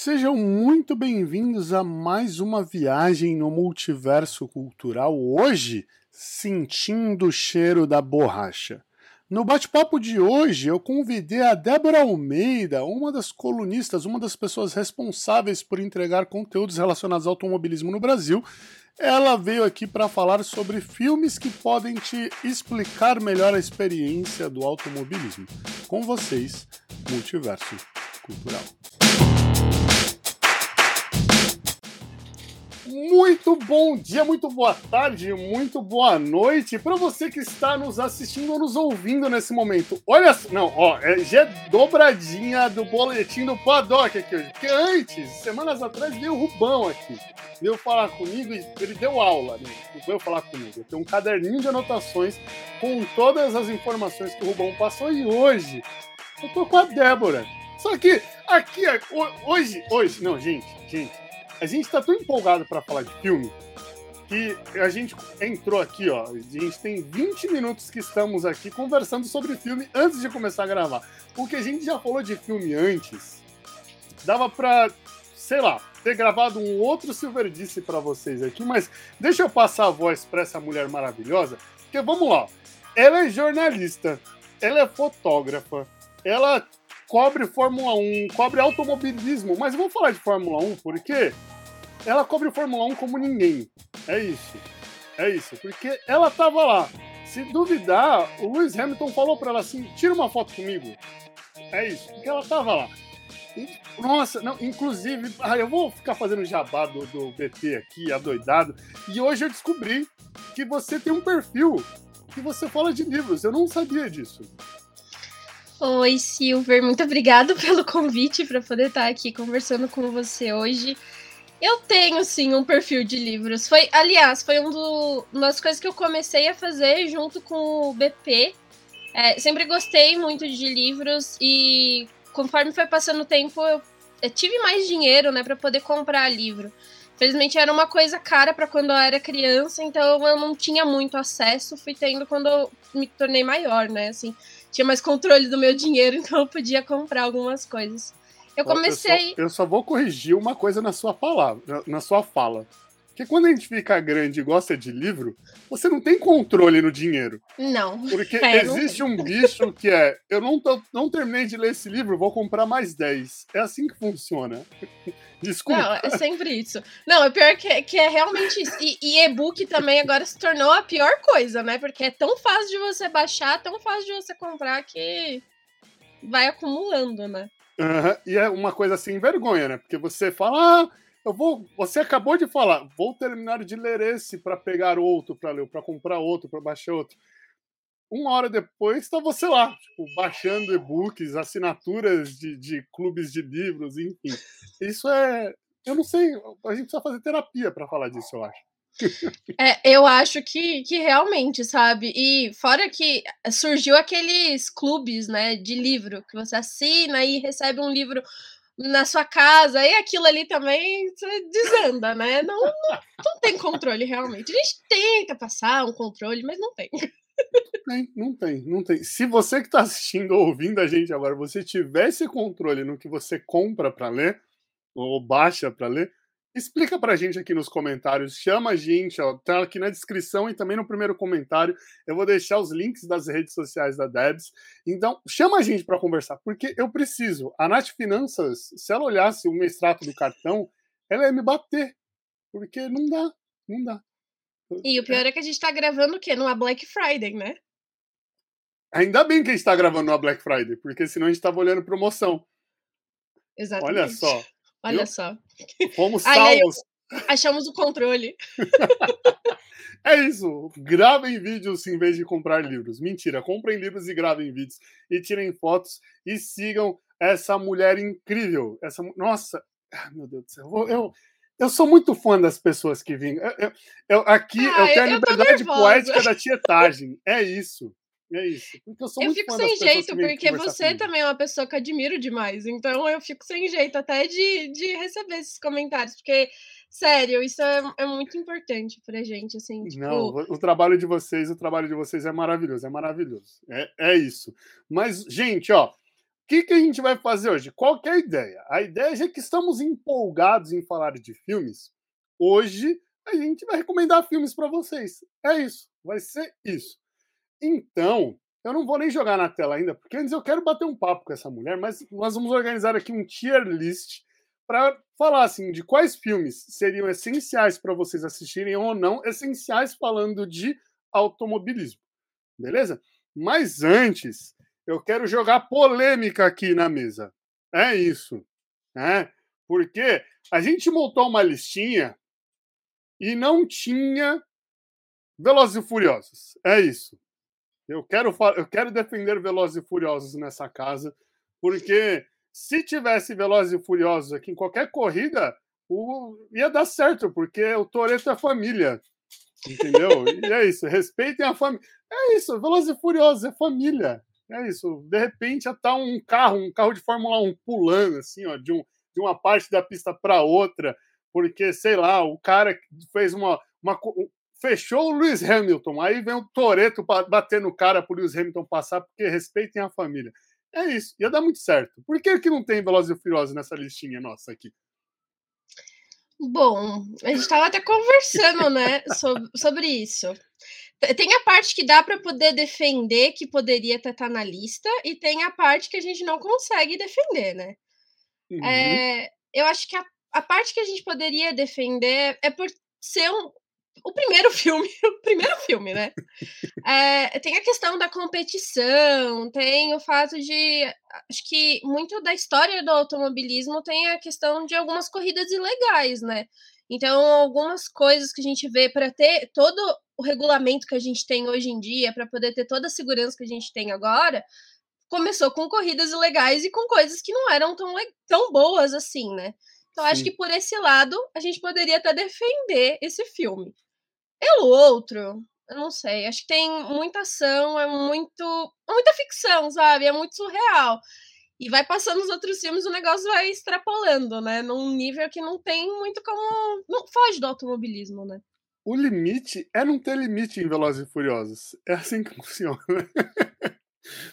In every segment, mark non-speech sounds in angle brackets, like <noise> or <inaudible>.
Sejam muito bem-vindos a mais uma viagem no multiverso cultural. Hoje, sentindo o cheiro da borracha. No bate-papo de hoje, eu convidei a Débora Almeida, uma das colunistas, uma das pessoas responsáveis por entregar conteúdos relacionados ao automobilismo no Brasil. Ela veio aqui para falar sobre filmes que podem te explicar melhor a experiência do automobilismo. Com vocês, Multiverso Cultural. Muito bom dia, muito boa tarde, muito boa noite para você que está nos assistindo ou nos ouvindo nesse momento. Olha, não, ó, é, já é dobradinha do boletim do Paddock aqui hoje. Porque antes, semanas atrás, veio o Rubão aqui. Veio falar comigo e ele deu aula, né? Veio falar comigo. Tem um caderninho de anotações com todas as informações que o Rubão passou e hoje eu tô com a Débora. Só que aqui, hoje, hoje, não, gente, gente a gente tá tão empolgado para falar de filme que a gente entrou aqui, ó. A gente tem 20 minutos que estamos aqui conversando sobre filme antes de começar a gravar. Porque a gente já falou de filme antes. Dava pra, sei lá, ter gravado um outro Silverdice para vocês aqui, mas deixa eu passar a voz para essa mulher maravilhosa, porque vamos lá. Ela é jornalista, ela é fotógrafa, ela cobre Fórmula 1, cobre automobilismo, mas vou falar de Fórmula 1 porque ela cobre Fórmula 1 como ninguém. É isso. É isso. Porque ela tava lá. Se duvidar, o Lewis Hamilton falou para ela assim: tira uma foto comigo. É isso. Porque ela tava lá. E, nossa, não, inclusive, ah, eu vou ficar fazendo jabá do, do BP aqui, adoidado. E hoje eu descobri que você tem um perfil que você fala de livros. Eu não sabia disso. Oi, Silver, muito obrigado <laughs> pelo convite para poder estar aqui conversando com você hoje. Eu tenho sim um perfil de livros. Foi, aliás, foi um do, uma das coisas que eu comecei a fazer junto com o BP. É, sempre gostei muito de livros e conforme foi passando o tempo, eu, eu tive mais dinheiro, né, para poder comprar livro. Felizmente era uma coisa cara para quando eu era criança, então eu não tinha muito acesso. Fui tendo quando eu me tornei maior, né? Assim, tinha mais controle do meu dinheiro, <laughs> então eu podia comprar algumas coisas. Eu comecei. Eu só, eu só, vou corrigir uma coisa na sua palavra, na sua fala. Porque quando a gente fica grande e gosta de livro, você não tem controle no dinheiro. Não. Porque <laughs> é, existe não um bicho que é: eu não, tô, não terminei de ler esse livro, vou comprar mais 10. É assim que funciona. <laughs> Desculpa. Não, é sempre isso. Não, é pior que, que é realmente isso. E, e e-book também agora se tornou a pior coisa, né? Porque é tão fácil de você baixar, tão fácil de você comprar que vai acumulando, né? Uhum. E é uma coisa assim, vergonha, né? Porque você fala, ah, eu vou. Você acabou de falar, vou terminar de ler esse para pegar outro para ler, para comprar outro, para baixar outro. Uma hora depois está você lá, tipo, baixando e-books, assinaturas de, de clubes de livros, enfim. Isso é. Eu não sei, a gente precisa fazer terapia para falar disso, eu acho. É, eu acho que, que realmente, sabe? E fora que surgiu aqueles clubes, né, de livro, que você assina e recebe um livro na sua casa, e aquilo ali também desanda, né? Não, não, tem controle realmente. A gente tenta passar um controle, mas não tem. Tem, não tem, não tem. Se você que está assistindo ou ouvindo a gente agora, você tivesse controle no que você compra para ler, ou baixa para ler, Explica pra gente aqui nos comentários, chama a gente, ó, tá aqui na descrição e também no primeiro comentário. Eu vou deixar os links das redes sociais da Debs. Então, chama a gente para conversar, porque eu preciso. A Nath Finanças, se ela olhasse o extrato do cartão, ela ia me bater, porque não dá, não dá. E o pior é que a gente tá gravando o quê? Numa Black Friday, né? Ainda bem que a gente tá gravando numa Black Friday, porque senão a gente tava olhando promoção. Exatamente. Olha só. Olha só. Fomos salvos. Aí, achamos o controle. é isso. Gravem vídeos em vez de comprar livros. Mentira. Comprem livros e gravem vídeos. E tirem fotos. E sigam essa mulher incrível. Essa, nossa. meu Deus do céu. Eu, eu sou muito fã das pessoas que vêm. Eu, eu, eu, aqui ah, eu tenho a liberdade poética da tietagem. É isso. É isso. Porque eu sou eu muito fico sem jeito, porque você também é uma pessoa que admiro demais. Então eu fico sem jeito até de, de receber esses comentários. Porque, sério, isso é, é muito importante pra gente. Assim, tipo... Não, o trabalho de vocês, o trabalho de vocês é maravilhoso, é maravilhoso. É, é isso. Mas, gente, ó. que, que a gente vai fazer hoje? Qual é a ideia? A ideia é que estamos empolgados em falar de filmes. Hoje a gente vai recomendar filmes para vocês. É isso. Vai ser isso. Então, eu não vou nem jogar na tela ainda, porque antes eu quero bater um papo com essa mulher, mas nós vamos organizar aqui um tier list para falar assim de quais filmes seriam essenciais para vocês assistirem ou não, essenciais falando de automobilismo. Beleza? Mas antes, eu quero jogar polêmica aqui na mesa. É isso. Né? Porque a gente montou uma listinha e não tinha Velozes e Furiosos. É isso. Eu quero, eu quero defender Velozes e Furiosos nessa casa, porque se tivesse Velozes e Furiosos aqui em qualquer corrida, o... ia dar certo, porque o Toreto é família. Entendeu? <laughs> e é isso. Respeitem a família. É isso. Velozes e Furiosos é família. É isso. De repente, tá um carro, um carro de Fórmula 1 pulando, assim, ó, de, um, de uma parte da pista para outra, porque, sei lá, o cara fez uma, uma, fechou o Lewis Hamilton. Aí vem o Toreto bater no cara pro Lewis Hamilton passar, porque respeitem a família. É isso, ia dar muito certo. Por que, que não tem Velozes e Furiosos nessa listinha nossa aqui? Bom, a gente estava até conversando, né, sobre, sobre isso. Tem a parte que dá para poder defender que poderia estar tá na lista, e tem a parte que a gente não consegue defender, né? Uhum. É, eu acho que a, a parte que a gente poderia defender é por ser um, o primeiro filme, <laughs> o primeiro filme, né? É, tem a questão da competição, tem o fato de. Acho que muito da história do automobilismo tem a questão de algumas corridas ilegais, né? Então, algumas coisas que a gente vê para ter todo o regulamento que a gente tem hoje em dia, para poder ter toda a segurança que a gente tem agora, começou com corridas ilegais e com coisas que não eram tão, tão boas assim, né? Então, Sim. acho que por esse lado, a gente poderia até defender esse filme. Pelo outro, eu não sei, acho que tem muita ação, é muito. Muita ficção, sabe? É muito surreal. E vai passando os outros filmes, o negócio vai extrapolando, né? Num nível que não tem muito como. Não foge do automobilismo, né? O limite é não ter limite em Velozes e Furiosos. É assim que <laughs> funciona.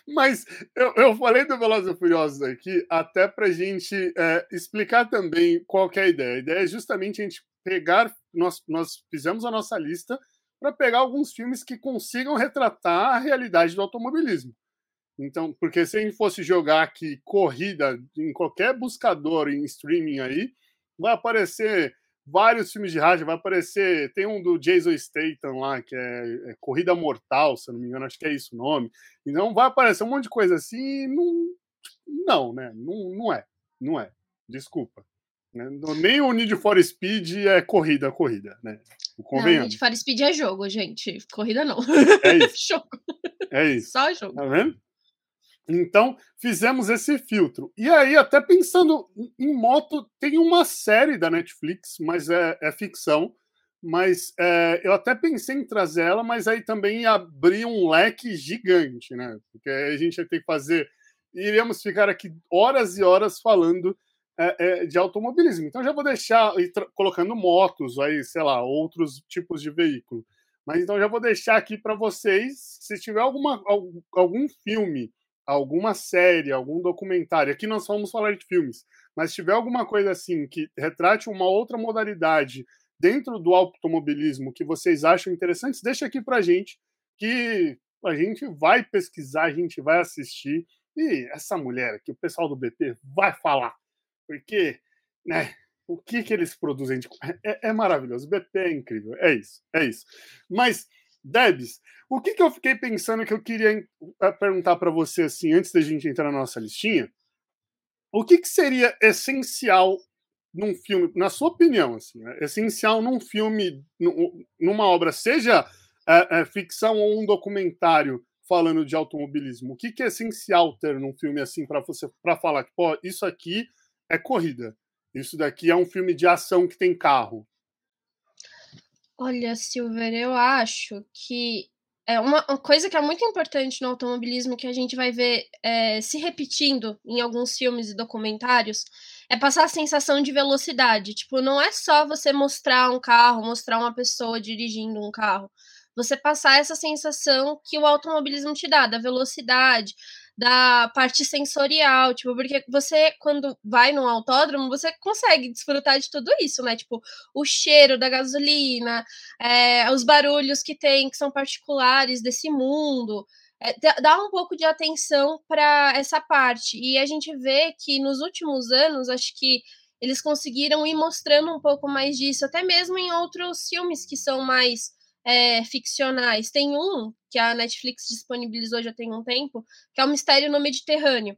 Mas eu, eu falei do Velozes e Furiosos aqui até pra gente é, explicar também qual é a ideia. A ideia é justamente a gente pegar, nós, nós fizemos a nossa lista para pegar alguns filmes que consigam retratar a realidade do automobilismo. Então, porque se a gente fosse jogar aqui corrida em qualquer buscador em streaming aí, vai aparecer vários filmes de rádio, vai aparecer, tem um do Jason Statham lá, que é, é, Corrida Mortal, se eu não me engano, acho que é isso o nome. Então vai aparecer um monte de coisa assim, não, não, né? Não, não é, não é. Desculpa. Né? Nem o Need for Speed é corrida, corrida, né? O não, Need for Speed é jogo, gente. Corrida não. É isso. <laughs> jogo. É isso. Só jogo. Tá vendo? Então, fizemos esse filtro. E aí, até pensando em moto, tem uma série da Netflix, mas é, é ficção. Mas é, eu até pensei em trazer ela, mas aí também abrir um leque gigante, né? Porque aí a gente ia ter que fazer. Iríamos ficar aqui horas e horas falando é, é, de automobilismo. Então já vou deixar colocando motos aí, sei lá, outros tipos de veículo. Mas então já vou deixar aqui para vocês, se tiver alguma, algum filme, alguma série, algum documentário, aqui nós vamos falar de filmes, mas se tiver alguma coisa assim que retrate uma outra modalidade dentro do automobilismo que vocês acham interessantes, deixa aqui para gente que a gente vai pesquisar, a gente vai assistir e essa mulher aqui, o pessoal do BP vai falar porque, né? O que, que eles produzem de... é, é maravilhoso. O BP é incrível. É isso, é isso. Mas, Debs, o que, que eu fiquei pensando que eu queria eh, perguntar para você assim, antes da gente entrar na nossa listinha? O que, que seria essencial num filme, na sua opinião, assim, né? essencial num filme, numa obra, seja é, é, ficção ou um documentário falando de automobilismo? O que, que é essencial ter num filme assim para você para falar que, pô, isso aqui é corrida. Isso daqui é um filme de ação que tem carro. Olha, Silver, eu acho que é uma, coisa que é muito importante no automobilismo que a gente vai ver é, se repetindo em alguns filmes e documentários é passar a sensação de velocidade. Tipo, não é só você mostrar um carro, mostrar uma pessoa dirigindo um carro. Você passar essa sensação que o automobilismo te dá, da velocidade, da parte sensorial, tipo, porque você, quando vai num autódromo, você consegue desfrutar de tudo isso, né? Tipo, o cheiro da gasolina, é, os barulhos que tem, que são particulares desse mundo. É, dá um pouco de atenção para essa parte. E a gente vê que nos últimos anos, acho que eles conseguiram ir mostrando um pouco mais disso, até mesmo em outros filmes que são mais é, ficcionais. Tem um que a Netflix disponibilizou já tem um tempo, que é o Mistério no Mediterrâneo.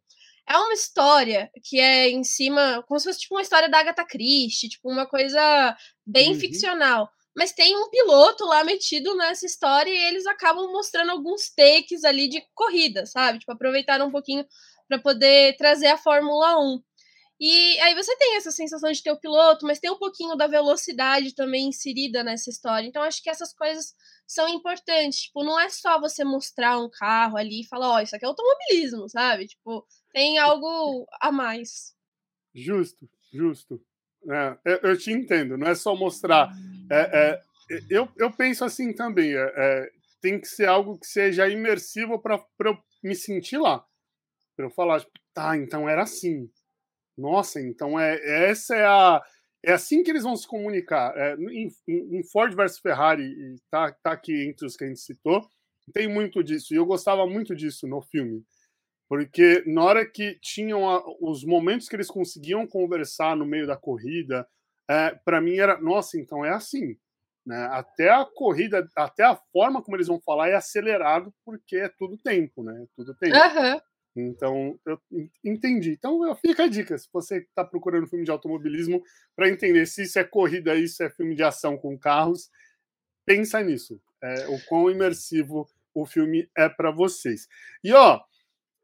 É uma história que é em cima, como se fosse tipo uma história da Agatha Christie, tipo uma coisa bem uhum. ficcional. Mas tem um piloto lá metido nessa história e eles acabam mostrando alguns takes ali de corrida, sabe? Tipo, aproveitaram um pouquinho para poder trazer a Fórmula 1. E aí você tem essa sensação de ter o piloto, mas tem um pouquinho da velocidade também inserida nessa história. Então acho que essas coisas são importantes. Tipo, não é só você mostrar um carro ali e falar, ó, oh, isso aqui é automobilismo, sabe? Tipo, tem algo a mais. Justo, justo. É, eu te entendo, não é só mostrar. É, é, eu, eu penso assim também. É, é, tem que ser algo que seja imersivo para eu me sentir lá. Para eu falar, tipo, tá, então era assim nossa, então é essa é a é assim que eles vão se comunicar. É, em, em, Ford versus Ferrari, tá, tá aqui entre os que a gente citou, tem muito disso. E eu gostava muito disso no filme. Porque na hora que tinham a, os momentos que eles conseguiam conversar no meio da corrida, é, para mim era, nossa, então é assim. Né? Até a corrida, até a forma como eles vão falar é acelerado, porque é tudo tempo, né? É tudo tempo. Uhum. Então, eu entendi. Então, fica a dica. Se você está procurando filme de automobilismo para entender se isso é corrida, isso é filme de ação com carros, pensa nisso. É, o quão imersivo o filme é para vocês. E, ó,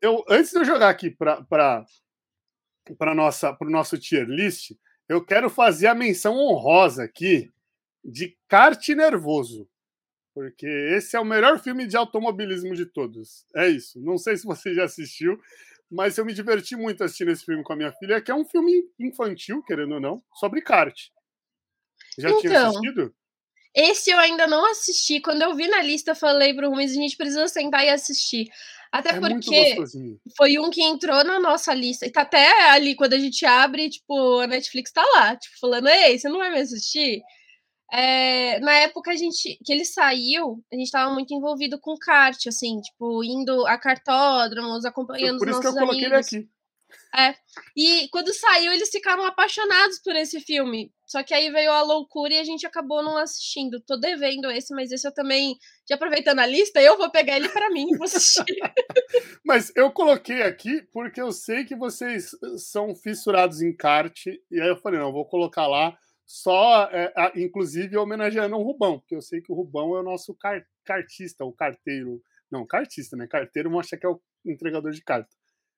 eu, antes de eu jogar aqui para o nosso tier list, eu quero fazer a menção honrosa aqui de kart nervoso porque esse é o melhor filme de automobilismo de todos. É isso. Não sei se você já assistiu, mas eu me diverti muito assistindo esse filme com a minha filha, que é um filme infantil, querendo ou não, sobre kart. Já então, tinha assistido? Esse eu ainda não assisti. Quando eu vi na lista, falei pro Rubens, a gente precisa sentar e assistir. Até é porque foi um que entrou na nossa lista. E tá até ali, quando a gente abre, tipo, a Netflix tá lá, tipo, falando, ei, você não vai me assistir? É, na época a gente, que ele saiu, a gente estava muito envolvido com kart, assim, tipo, indo a cartódromos, acompanhando por os nossos amigos. Por isso que eu coloquei ele aqui. É. E quando saiu, eles ficaram apaixonados por esse filme. Só que aí veio a loucura e a gente acabou não assistindo. Tô devendo esse, mas esse eu também, já aproveitando a lista, eu vou pegar ele para mim e vou assistir. <laughs> mas eu coloquei aqui porque eu sei que vocês são fissurados em kart. E aí eu falei, não, eu vou colocar lá só, é, inclusive, homenageando o Rubão, porque eu sei que o Rubão é o nosso car cartista, o carteiro. Não, cartista, né? Carteiro mostra que é o entregador de carta.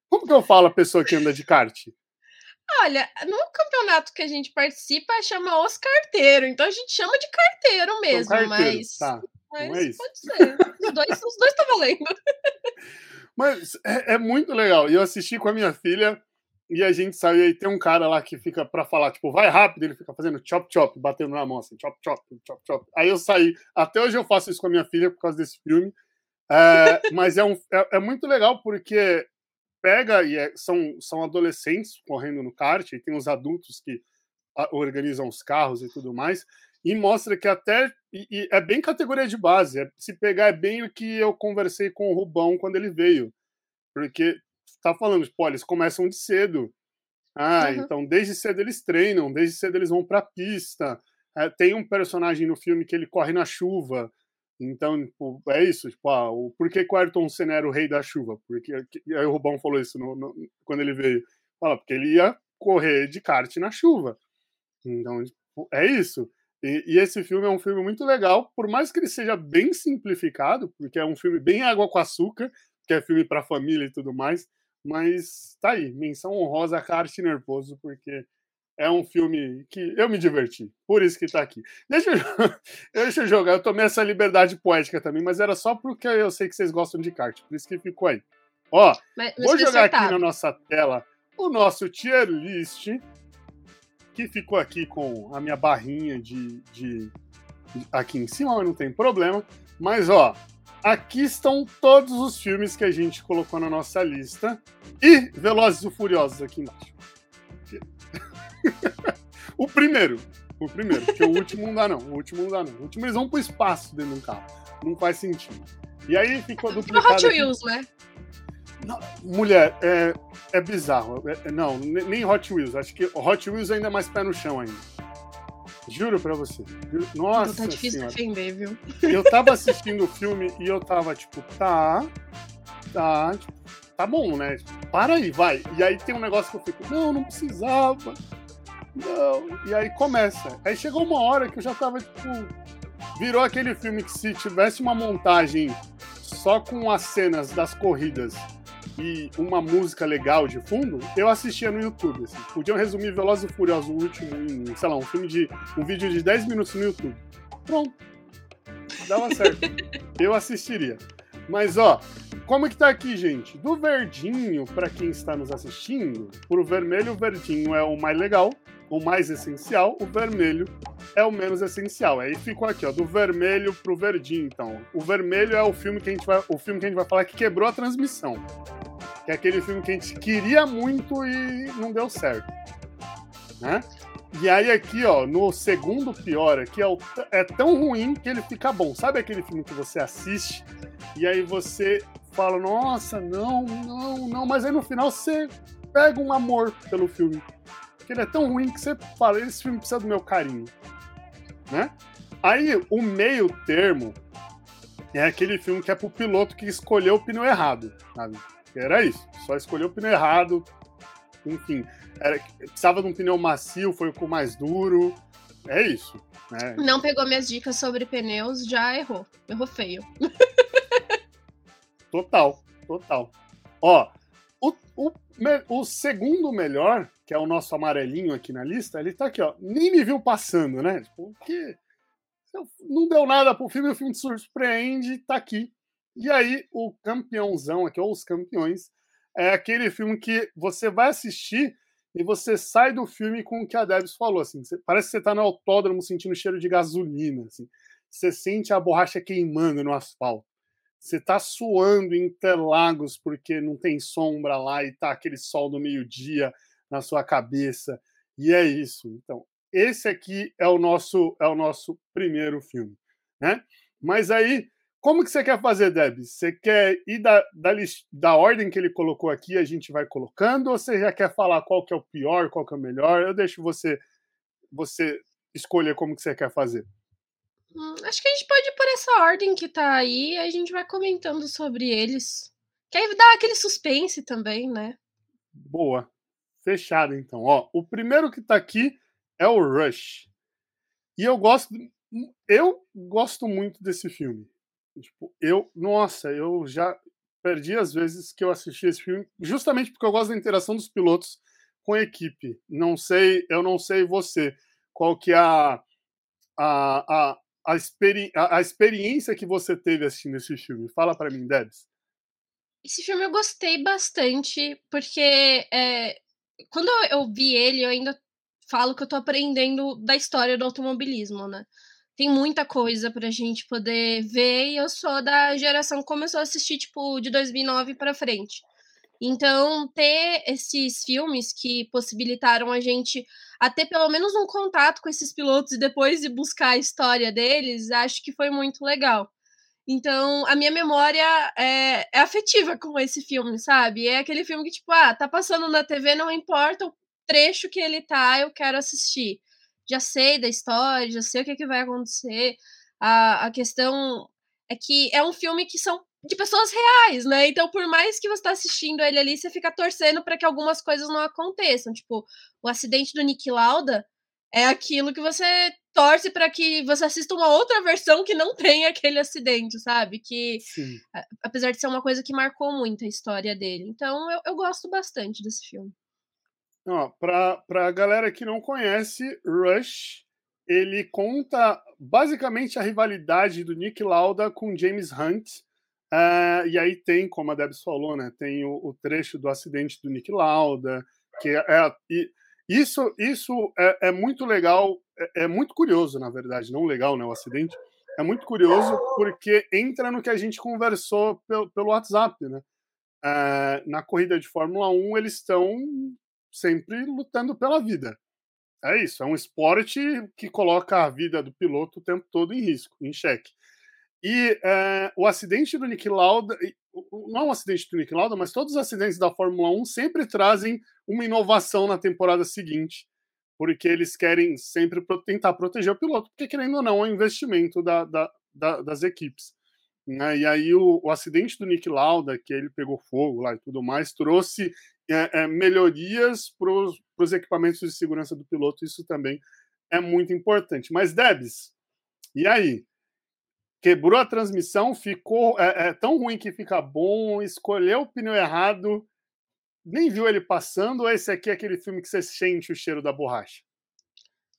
Como que eu falo a pessoa que anda de kart? Olha, no campeonato que a gente participa, chama os carteiros. Então a gente chama de carteiro então, mesmo, carteiro, mas. Tá. Mas não é isso. pode ser. Os dois, os dois tá valendo. <laughs> Mas é, é, muito legal. E eu assisti com a minha filha e a gente saiu e tem um cara lá que fica para falar, tipo, vai rápido, ele fica fazendo chop chop, batendo na mão assim, chop chop, chop chop. Aí eu saí, até hoje eu faço isso com a minha filha por causa desse filme. É, <laughs> mas é, um, é, é, muito legal porque pega e é, são, são adolescentes correndo no kart, e tem os adultos que organizam os carros e tudo mais, e mostra que até e, e é bem categoria de base. É, se pegar é bem o que eu conversei com o Rubão quando ele veio. Porque tá falando, tipo, eles começam de cedo. Ah, uhum. então desde cedo eles treinam, desde cedo eles vão pra pista. É, tem um personagem no filme que ele corre na chuva. Então, tipo, é isso. Tipo, ah, o, por que o Ayrton Senna era o rei da chuva? Porque, aí o Rubão falou isso no, no, quando ele veio. Fala, porque ele ia correr de kart na chuva. Então, tipo, é isso. E, e, esse filme é um filme muito legal, por mais que ele seja bem simplificado, porque é um filme bem água com açúcar, que é filme para família e tudo mais. Mas tá aí, menção honrosa a Carte Nervoso, porque é um filme que eu me diverti. Por isso que tá aqui. Deixa eu, <laughs> deixa eu jogar. Eu tomei essa liberdade poética também, mas era só porque eu sei que vocês gostam de kart. Por isso que ficou aí. Ó, mas, mas vou jogar aqui na nossa tela o nosso tier list, que ficou aqui com a minha barrinha de, de, de aqui em cima, mas não tem problema. Mas, ó, aqui estão todos os filmes que a gente colocou na nossa lista. E Velozes e Furiosos aqui embaixo. <laughs> o primeiro. O primeiro, porque o último não dá, não. O último não dá, não. O último eles vão pro espaço dentro de um carro. Não faz sentido. E aí ficou duplicado. Hot Wheels, né? Não, mulher, é, é bizarro. É, não, nem Hot Wheels. Acho que Hot Wheels ainda é mais pé no chão ainda. Juro pra você. Nossa. Tá difícil senhora. defender, viu? Eu tava assistindo o filme e eu tava tipo, tá. Tá. Tipo, tá bom, né? Para aí, vai. E aí tem um negócio que eu fico, não, não precisava. Não. E aí começa. Aí chegou uma hora que eu já tava, tipo. Virou aquele filme que se tivesse uma montagem só com as cenas das corridas e uma música legal de fundo, eu assistia no YouTube. Assim. Podiam resumir Velozes e Furiosos, o último, em, sei lá, um filme de. um vídeo de 10 minutos no YouTube. Pronto. Dava certo. <laughs> eu assistiria. Mas, ó, como que tá aqui, gente? Do verdinho, para quem está nos assistindo, pro vermelho, o verdinho é o mais legal, o mais essencial, o vermelho é o menos essencial. Aí ficou aqui, ó, do vermelho pro verdinho, então. O vermelho é o filme que a gente vai, o filme que a gente vai falar que quebrou a transmissão. Que é aquele filme que a gente queria muito e não deu certo. Né? E aí aqui, ó, no segundo pior aqui é, o, é tão ruim que ele fica bom. Sabe aquele filme que você assiste e aí você fala, nossa, não, não, não, mas aí no final você pega um amor pelo filme. Porque ele é tão ruim que você fala, esse filme precisa do meu carinho. Né? Aí o meio termo é aquele filme que é pro piloto que escolheu o pneu errado, sabe? Era isso, só escolheu o pneu errado. Enfim, era, precisava de um pneu macio, foi com mais duro. É isso. Né? Não pegou minhas dicas sobre pneus, já errou. Errou feio. <laughs> Total, total. Ó, o, o, o, segundo melhor, que é o nosso amarelinho aqui na lista, ele tá aqui, ó. Nem me viu passando, né? Porque não deu nada pro filme, o filme te surpreende, tá aqui. E aí, o campeãozão aqui, ou os campeões, é aquele filme que você vai assistir e você sai do filme com o que a Debs falou, assim, parece que você tá no autódromo sentindo cheiro de gasolina, assim. Você sente a borracha queimando no asfalto. Você tá suando em Interlagos porque não tem sombra lá e tá aquele sol do meio-dia na sua cabeça. E é isso. Então, esse aqui é o nosso é o nosso primeiro filme, né? Mas aí, como que você quer fazer, Deb? Você quer ir da, da, da ordem que ele colocou aqui, a gente vai colocando, ou você já quer falar qual que é o pior, qual que é o melhor? Eu deixo você você escolher como que você quer fazer. Hum, acho que a gente pode ir por essa ordem que tá aí e a gente vai comentando sobre eles. Que aí dá aquele suspense também, né? Boa. Fechado, então. Ó, o primeiro que tá aqui é o Rush. E eu gosto. Eu gosto muito desse filme. Tipo, eu. Nossa, eu já perdi as vezes que eu assisti esse filme, justamente porque eu gosto da interação dos pilotos com a equipe. Não sei, eu não sei você, qual que é a, a, a, a, experi a, a experiência que você teve assistindo esse filme. Fala para mim, Debs. Esse filme eu gostei bastante, porque é, quando eu vi ele, eu ainda falo que eu tô aprendendo da história do automobilismo, né? Tem muita coisa pra gente poder ver, e eu sou da geração que começou a assistir, tipo, de 2009 para frente. Então, ter esses filmes que possibilitaram a gente a ter pelo menos um contato com esses pilotos e depois ir buscar a história deles, acho que foi muito legal. Então, a minha memória é, é, afetiva com esse filme, sabe? É aquele filme que, tipo, ah, tá passando na TV, não importa o trecho que ele tá, eu quero assistir. Já sei da história, já sei o que, que vai acontecer. A, a questão é que é um filme que são de pessoas reais, né? Então, por mais que você tá assistindo ele ali, você fica torcendo para que algumas coisas não aconteçam. Tipo, o acidente do Nick Lauda é aquilo que você torce para que você assista uma outra versão que não tenha aquele acidente, sabe? Que, Sim. apesar de ser uma coisa que marcou muito a história dele. Então, eu, eu gosto bastante desse filme. Pra, pra galera que não conhece, Rush, ele conta basicamente a rivalidade do Nick Lauda com James Hunt, Uh, e aí tem, como a Debs falou, né, tem o, o trecho do acidente do Nick Lauda, que é, é isso, isso é, é muito legal, é, é, muito curioso, na verdade, não legal, né, o acidente, é muito curioso porque entra no que a gente conversou pelo, pelo WhatsApp, né? É, na corrida de Fórmula 1, eles estão sempre lutando pela vida. É isso, é um esporte que coloca a vida do piloto o tempo todo em risco, em xeque. E é, o acidente do Nick Lauda, não um acidente do Nick Lauda, mas todos os acidentes da Fórmula 1 sempre trazem uma inovação na temporada seguinte, porque eles querem sempre tentar proteger o piloto, porque querendo ou não, é um investimento da, da, da, das equipes. Né? E aí o, o, acidente do Nick Lauda, que ele pegou fogo lá e tudo mais, trouxe é, é, melhorias para os equipamentos de segurança do piloto, isso também é muito importante. Mas, Debs, e aí? Quebrou a transmissão, ficou é, é tão ruim que fica bom, escolheu o pneu errado, nem viu ele passando, ou esse aqui é aquele filme que você sente o cheiro da borracha?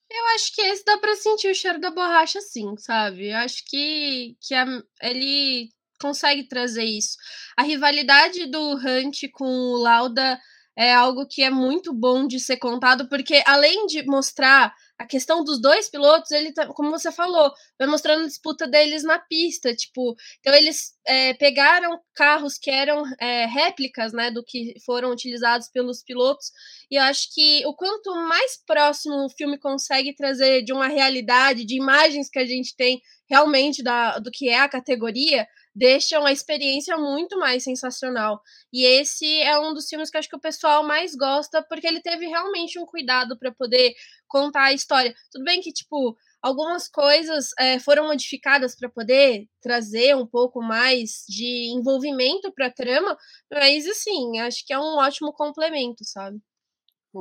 Eu acho que esse dá pra sentir o cheiro da borracha, sim, sabe? Eu acho que, que a, ele consegue trazer isso. A rivalidade do Hunt com o Lauda é algo que é muito bom de ser contado, porque além de mostrar a questão dos dois pilotos, ele como você falou, vai mostrando a disputa deles na pista, tipo, então eles é, pegaram carros que eram é, réplicas, né, do que foram utilizados pelos pilotos, e eu acho que o quanto mais próximo o filme consegue trazer de uma realidade, de imagens que a gente tem realmente da, do que é a categoria, deixam a experiência muito mais sensacional. E esse é um dos filmes que acho que o pessoal mais gosta, porque ele teve realmente um cuidado para poder contar a história. Tudo bem que, tipo, algumas coisas é, foram modificadas para poder trazer um pouco mais de envolvimento para a trama, mas, assim, acho que é um ótimo complemento, sabe?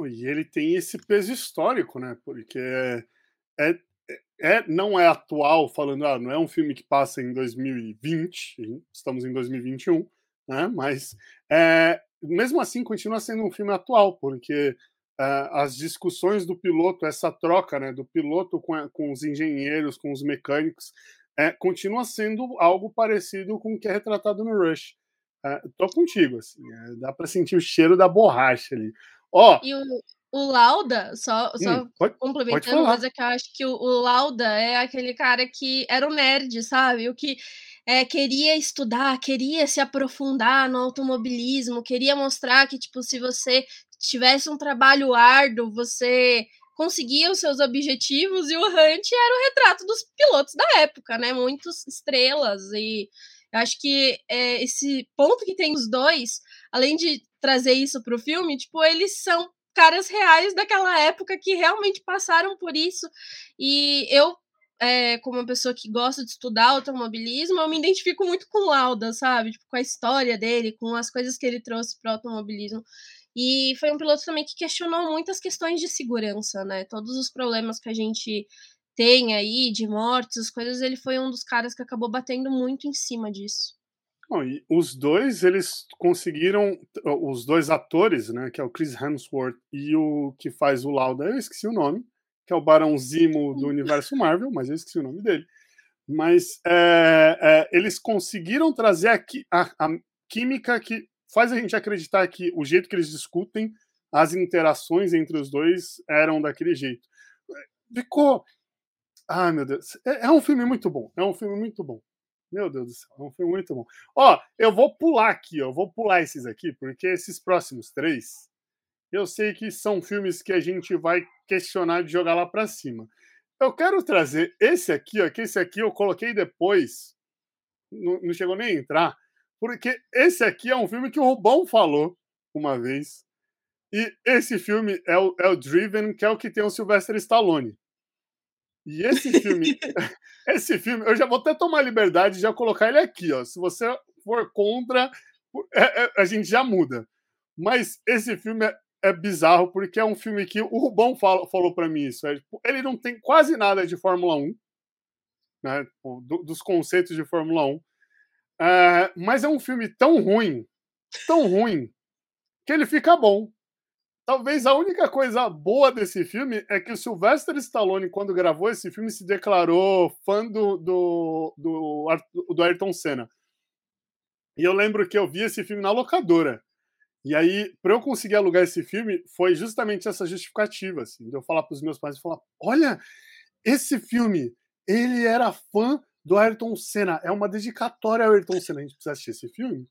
e ele tem esse peso histórico, né? Porque é, é é, não é atual, falando, ah, não é um filme que passa em 2020, estamos em 2021, né? Mas é, mesmo assim continua sendo um filme atual, porque é, as discussões do piloto, essa troca, né, do piloto com, com os engenheiros, com os mecânicos, é, continua sendo algo parecido com o que é retratado no Rush. É, tô contigo, assim, é, dá para sentir o cheiro da borracha ali. Ó, e o, o Lauda, só, só hum, pode, complementando, pode mas é que eu acho que o, o, Lauda é aquele cara que era o nerd, sabe? O que é, queria estudar, queria se aprofundar no automobilismo, queria mostrar que, tipo, se você tivesse um trabalho árduo, você conseguia os seus objetivos, e o Hunt era o retrato dos pilotos da época, né? Muitas estrelas, e eu acho que é, esse ponto que tem os dois, além de trazer isso para o filme, tipo, eles são caras reais daquela época que realmente passaram por isso. E eu, é, como uma pessoa que gosta de estudar automobilismo, eu me identifico muito com o Lauda, sabe? Tipo, com a história dele, com as coisas que ele trouxe para o automobilismo. E foi um piloto também que questionou muitas questões de segurança, né? Todos os problemas que a gente tem aí de mortes, coisas, ele foi um dos caras que acabou batendo muito em cima disso. Bom, os dois, eles conseguiram, os dois atores, né, que é o Chris Hemsworth e o que faz o Lauda, eu esqueci o nome, que é o Barão Zimo do universo <laughs> Marvel, mas eu esqueci o nome dele. Mas é, é, eles conseguiram trazer aqui a, a química que faz a gente acreditar que o jeito que eles discutem, as interações entre os dois eram daquele jeito. Ficou. Ai, meu Deus. É, é um filme muito bom. É um filme muito bom. Meu Deus do céu, foi muito bom. Ó, eu vou pular aqui, ó, vou pular esses aqui, porque esses próximos três, eu sei que são filmes que a gente vai questionar de jogar lá para cima. Eu quero trazer esse aqui, ó, que esse aqui eu coloquei depois, não, não chegou nem a entrar, porque esse aqui é um filme que o Rubão falou uma vez, e esse filme é o, é o Driven, que é o que tem o Sylvester Stallone. E esse filme, <laughs> esse filme, eu já vou até tomar a liberdade de já colocar ele aqui, ó. Se você for contra, é, é, a gente já muda. Mas esse filme é, é, bizarro porque é um filme que o Rubão fala, falou para mim isso. É, tipo, ele não tem quase nada de Fórmula 1, né? Tipo, do, dos conceitos de Fórmula 1. É, mas é um filme tão ruim, tão ruim, que ele fica bom. Talvez a única coisa boa desse filme é que o Sylvester Stallone, quando gravou esse filme, se declarou fã do, do, do, do Ayrton Senna. E eu lembro que eu vi esse filme na locadora. E aí, para eu conseguir alugar esse filme, foi justamente essa justificativa, assim, de eu falar para os meus pais e falar: olha, esse filme, ele era fã do Ayrton Senna. É uma dedicatória ao Ayrton Senna. A gente precisa assistir esse filme?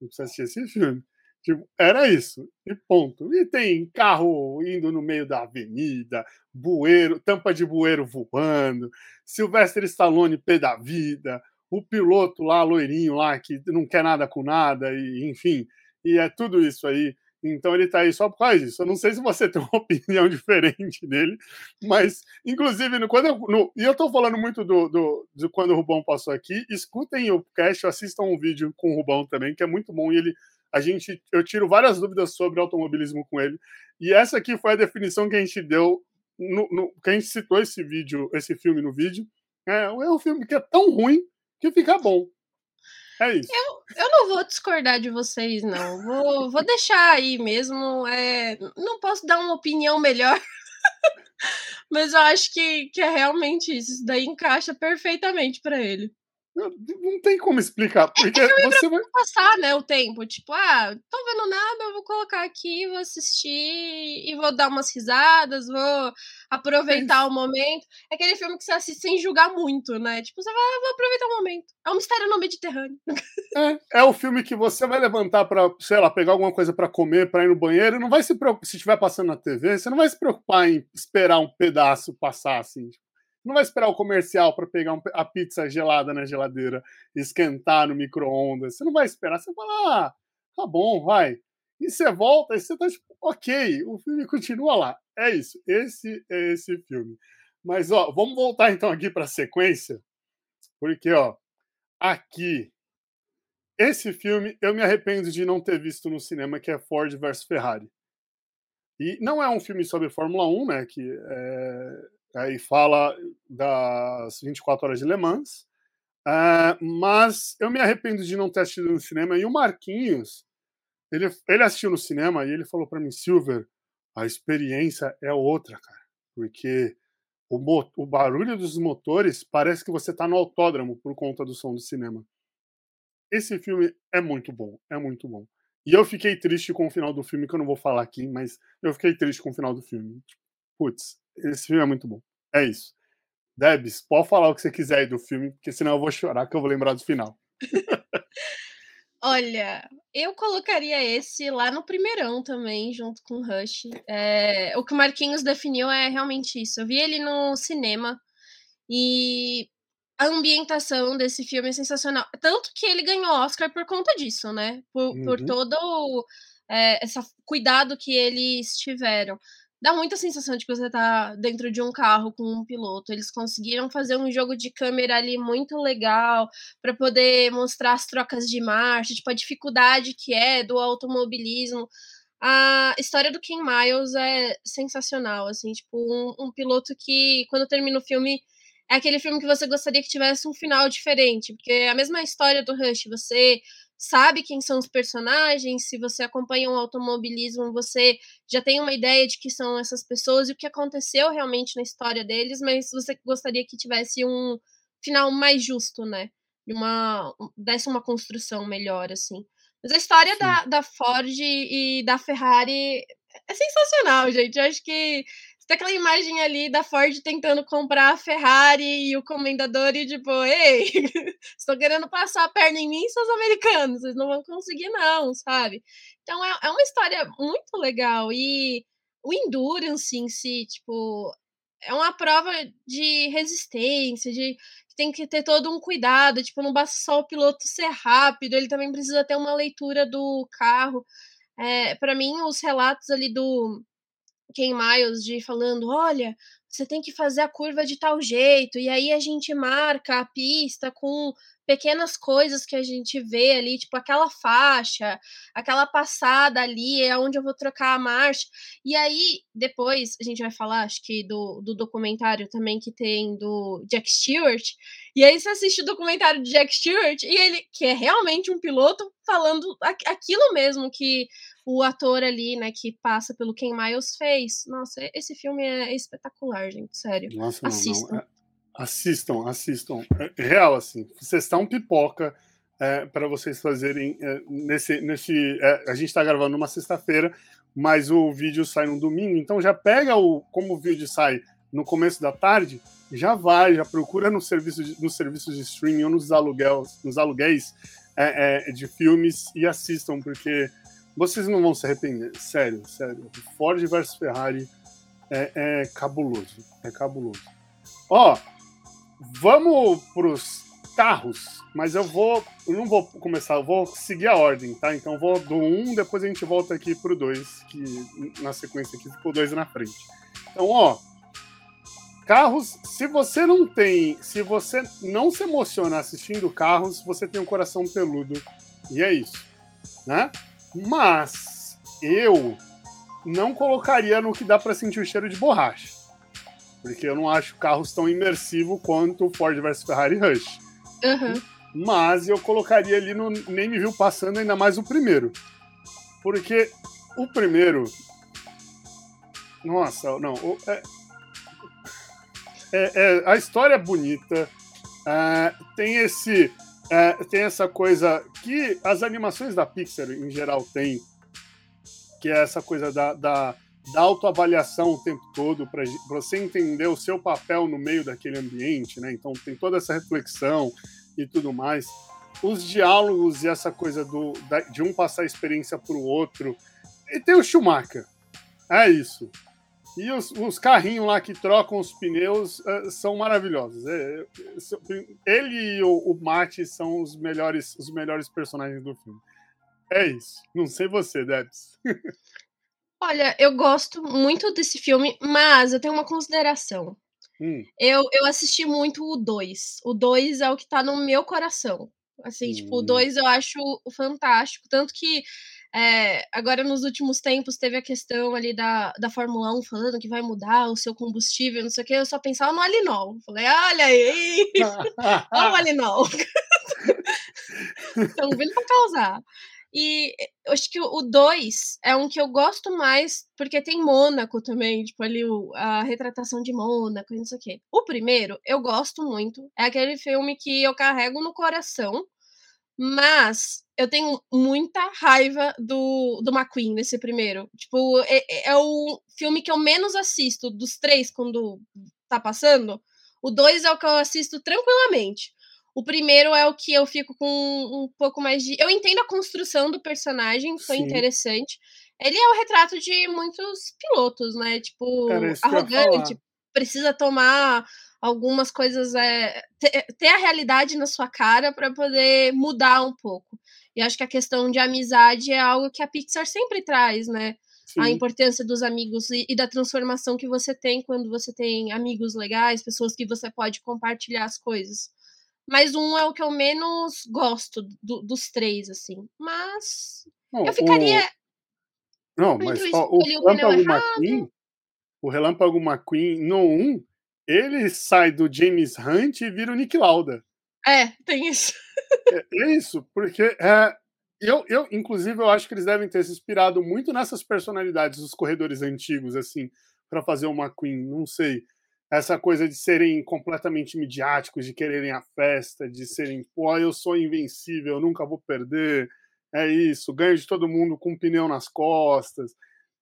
A gente precisa assistir esse filme. Tipo, era isso. E ponto. E tem carro indo no meio da avenida, bueiro, tampa de bueiro voando, Sylvester Stallone pé da vida, o piloto lá, loirinho lá, que não quer nada com nada, e enfim. E é tudo isso aí. Então ele tá aí só por causa disso. Eu não sei se você <laughs> tem uma opinião diferente dele, mas, inclusive, no, quando eu, no, e eu tô falando muito do, do, de quando o Rubão passou aqui, escutem o cast, assistam um vídeo com o Rubão também, que é muito bom, e ele. A gente, eu tiro várias dúvidas sobre automobilismo com ele. E essa aqui foi a definição que a gente deu, no, no que a gente citou esse vídeo, esse filme no vídeo. É, é um filme que é tão ruim que fica bom. É isso. Eu, eu não vou discordar de vocês, não. Vou, vou deixar aí mesmo. É, não posso dar uma opinião melhor. <laughs> Mas eu acho que, que é realmente isso. Isso daí encaixa perfeitamente para ele. Não tem como explicar. Porque é você vai passar, né, o tempo. Tipo, ah, tô vendo nada, eu vou colocar aqui, vou assistir e vou dar umas risadas, vou aproveitar é o momento. É aquele filme que você assiste sem julgar muito, né? Tipo, você vai, ah, vou aproveitar o momento. É um mistério no Mediterrâneo. É, é o filme que você vai levantar para, sei lá, pegar alguma coisa para comer, para ir no banheiro, não vai se preocupar, se estiver passando na TV, você não vai se preocupar em esperar um pedaço passar assim. Não vai esperar o comercial para pegar um, a pizza gelada na geladeira, esquentar no micro-ondas. Você não vai esperar. Você fala, ah, tá bom, vai. E você volta e você tá tipo, ok, o filme continua lá. É isso. Esse é esse filme. Mas, ó, vamos voltar então aqui para a sequência, porque, ó, aqui, esse filme eu me arrependo de não ter visto no cinema, que é Ford vs Ferrari. E não é um filme sobre Fórmula 1, né? Que é, Aí fala das 24 horas de Le Mans. Uh, mas eu me arrependo de não ter assistido no cinema. E o Marquinhos, ele, ele assistiu no cinema e ele falou para mim, Silver, a experiência é outra, cara. Porque o, o barulho dos motores parece que você está no autódromo por conta do som do cinema. Esse filme é muito bom, é muito bom. E eu fiquei triste com o final do filme, que eu não vou falar aqui, mas eu fiquei triste com o final do filme. Putz, esse filme é muito bom. É isso. Debs, pode falar o que você quiser aí do filme, porque senão eu vou chorar que eu vou lembrar do final. Olha, eu colocaria esse lá no primeirão também, junto com o Rush. É, o que o Marquinhos definiu é realmente isso. Eu vi ele no cinema e a ambientação desse filme é sensacional. Tanto que ele ganhou Oscar por conta disso, né? Por, uhum. por todo é, esse cuidado que eles tiveram dá muita sensação de que você tá dentro de um carro com um piloto. Eles conseguiram fazer um jogo de câmera ali muito legal para poder mostrar as trocas de marcha, tipo a dificuldade que é do automobilismo. A história do Ken Miles é sensacional, assim, tipo um, um piloto que quando termina o filme é aquele filme que você gostaria que tivesse um final diferente, porque é a mesma história do Rush, você sabe quem são os personagens, se você acompanha o um automobilismo, você já tem uma ideia de que são essas pessoas e o que aconteceu realmente na história deles, mas você gostaria que tivesse um final mais justo, né? Uma, desse uma construção melhor, assim. Mas a história da, da Ford e da Ferrari é sensacional, gente. Eu acho que tem aquela imagem ali da Ford tentando comprar a Ferrari e o comendador e tipo, ei, <laughs> estou querendo passar a perna em mim, seus americanos, vocês não vão conseguir não, sabe? Então é, é uma história muito legal e o endurance em si, tipo, é uma prova de resistência, de tem que ter todo um cuidado, tipo, não basta só o piloto ser rápido, ele também precisa ter uma leitura do carro. É, para mim, os relatos ali do Ken Miles de falando, olha, você tem que fazer a curva de tal jeito, e aí a gente marca a pista com pequenas coisas que a gente vê ali, tipo aquela faixa, aquela passada ali, é onde eu vou trocar a marcha. E aí, depois, a gente vai falar, acho que do, do documentário também que tem do Jack Stewart. E aí você assiste o documentário de Jack Stewart e ele, que é realmente um piloto, falando aquilo mesmo que o ator ali, né, que passa pelo Ken Miles fez. Nossa, esse filme é espetacular, gente, sério. Nossa, Assistam. Não, não. Assistam, assistam. É real, assim. Vocês estão pipoca é, para vocês fazerem é, nesse. nesse é, a gente está gravando numa sexta-feira, mas o vídeo sai no domingo, então já pega o. Como o vídeo sai no começo da tarde, já vai, já procura no serviço de, nos serviços de streaming ou nos aluguéis, nos aluguéis é, é, de filmes e assistam, porque vocês não vão se arrepender. Sério, sério. Ford versus Ferrari é, é cabuloso. É cabuloso. Ó, vamos pros carros, mas eu vou. Eu não vou começar, eu vou seguir a ordem, tá? Então vou do 1, um, depois a gente volta aqui pro 2, que na sequência aqui ficou 2 na frente. Então, ó. Carros, se você não tem. Se você não se emociona assistindo carros, você tem um coração peludo. E é isso. Né? Mas eu não colocaria no que dá para sentir o cheiro de borracha. Porque eu não acho carros tão imersivo quanto Ford vs Ferrari Rush. Uhum. Mas eu colocaria ali no Nem Me Viu Passando ainda mais o primeiro. Porque o primeiro. Nossa, não. É, é, é, a história é bonita. É, tem esse. É, tem essa coisa que as animações da Pixar em geral têm, que é essa coisa da, da, da autoavaliação o tempo todo, para você entender o seu papel no meio daquele ambiente, né? Então tem toda essa reflexão e tudo mais. Os diálogos e essa coisa do, de um passar a experiência para o outro. E tem o Schumacher. É isso. E os, os, carrinhos lá que trocam os pneus uh, são maravilhosos. É, é, ele e o, o Mate são os melhores, os melhores personagens do filme. É isso. Não sei você, Debs. <laughs> Olha, eu gosto muito desse filme, mas eu tenho uma consideração. Hum. Eu, eu assisti muito o 2. O 2 é o que tá no meu coração. Assim, hum. tipo, o 2 eu acho fantástico. Tanto que é, agora, nos últimos tempos, teve a questão ali da, da Fórmula 1 falando que vai mudar o seu combustível, não sei o que. Eu só pensava no Alinol. Falei, olha aí! <laughs> olha o Alinol! <laughs> Estão vindo pra causar. E eu acho que o 2 é um que eu gosto mais, porque tem Mônaco também, tipo ali o, a retratação de Mônaco e não sei o quê. O primeiro, eu gosto muito. É aquele filme que eu carrego no coração, mas eu tenho muita raiva do, do McQueen nesse primeiro. Tipo, é, é, é, o filme que eu menos assisto dos três quando tá passando. O dois é o que eu assisto tranquilamente. O primeiro é o que eu fico com um pouco mais de. Eu entendo a construção do personagem, foi Sim. interessante. Ele é o retrato de muitos pilotos, né? Tipo, Cara, arrogante, precisa tomar algumas coisas, é, ter, ter a realidade na sua cara para poder mudar um pouco. E acho que a questão de amizade é algo que a Pixar sempre traz, né? Sim. A importância dos amigos e, e, da transformação que você tem quando você tem amigos legais, pessoas que você pode compartilhar as coisas. Mas um é o que eu menos gosto do, dos três, assim. Mas Não, eu ficaria. O... Não, mas ó, o, Relâmpago McQueen, o Relâmpago McQueen no 1, ele sai do James Hunt e vira o Nick Lauda. É, tem isso. é, é, isso, porque é, eu, eu, inclusive, eu acho que eles devem ter se inspirado muito nessas personalidades dos corredores antigos, assim, para fazer uma Queen, não sei. Essa coisa de serem completamente midiáticos, de quererem a festa, de serem, pô, eu sou invencível, eu nunca vou perder, é isso, ganho de todo mundo com um pneu nas costas,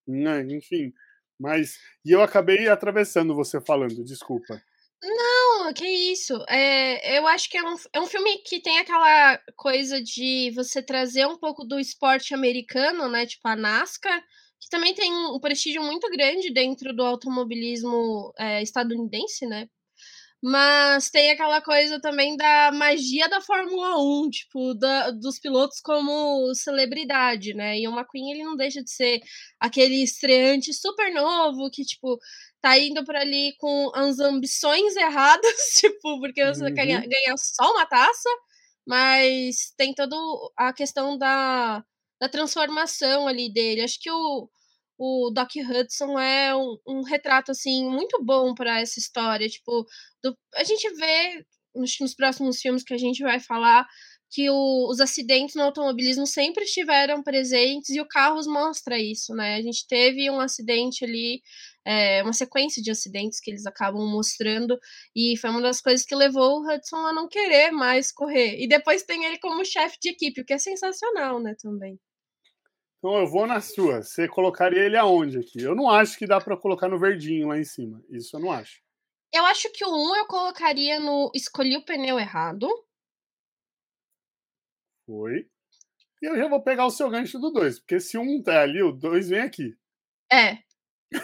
né? enfim. Mas, e eu acabei atravessando você falando, desculpa. Não, que isso. É, eu acho que é um, é um filme que tem aquela coisa de você trazer um pouco do esporte americano, né? Tipo a NASCAR, que também tem um prestígio muito grande dentro do automobilismo é, estadunidense, né? Mas tem aquela coisa também da magia da Fórmula 1, tipo, da, dos pilotos como celebridade, né? E o McQueen, ele não deixa de ser aquele estreante super novo que, tipo, tá indo para ali com as ambições erradas, <laughs> tipo, porque você uhum. quer ganhar só uma taça, mas tem toda a questão da, da transformação ali dele. Acho que o o Doc Hudson é um, um retrato assim muito bom para essa história. Tipo, do, a gente vê nos, nos, próximos filmes que a gente vai falar que o, os acidentes no automobilismo sempre estiveram presentes e o Carros mostra isso, né? A gente teve um acidente ali, é, uma sequência de acidentes que eles acabam mostrando e foi uma das coisas que levou o Hudson a não querer mais correr. E depois tem ele como chefe de equipe, o que é sensacional, né? Também. Então eu vou na sua. Você colocaria ele aonde aqui? Eu não acho que dá para colocar no verdinho lá em cima. Isso eu não acho. Eu acho que o 1 eu colocaria no escolhi o pneu errado. Foi. E eu já vou pegar o seu gancho do 2, porque se um tá ali, o 2 vem aqui. É.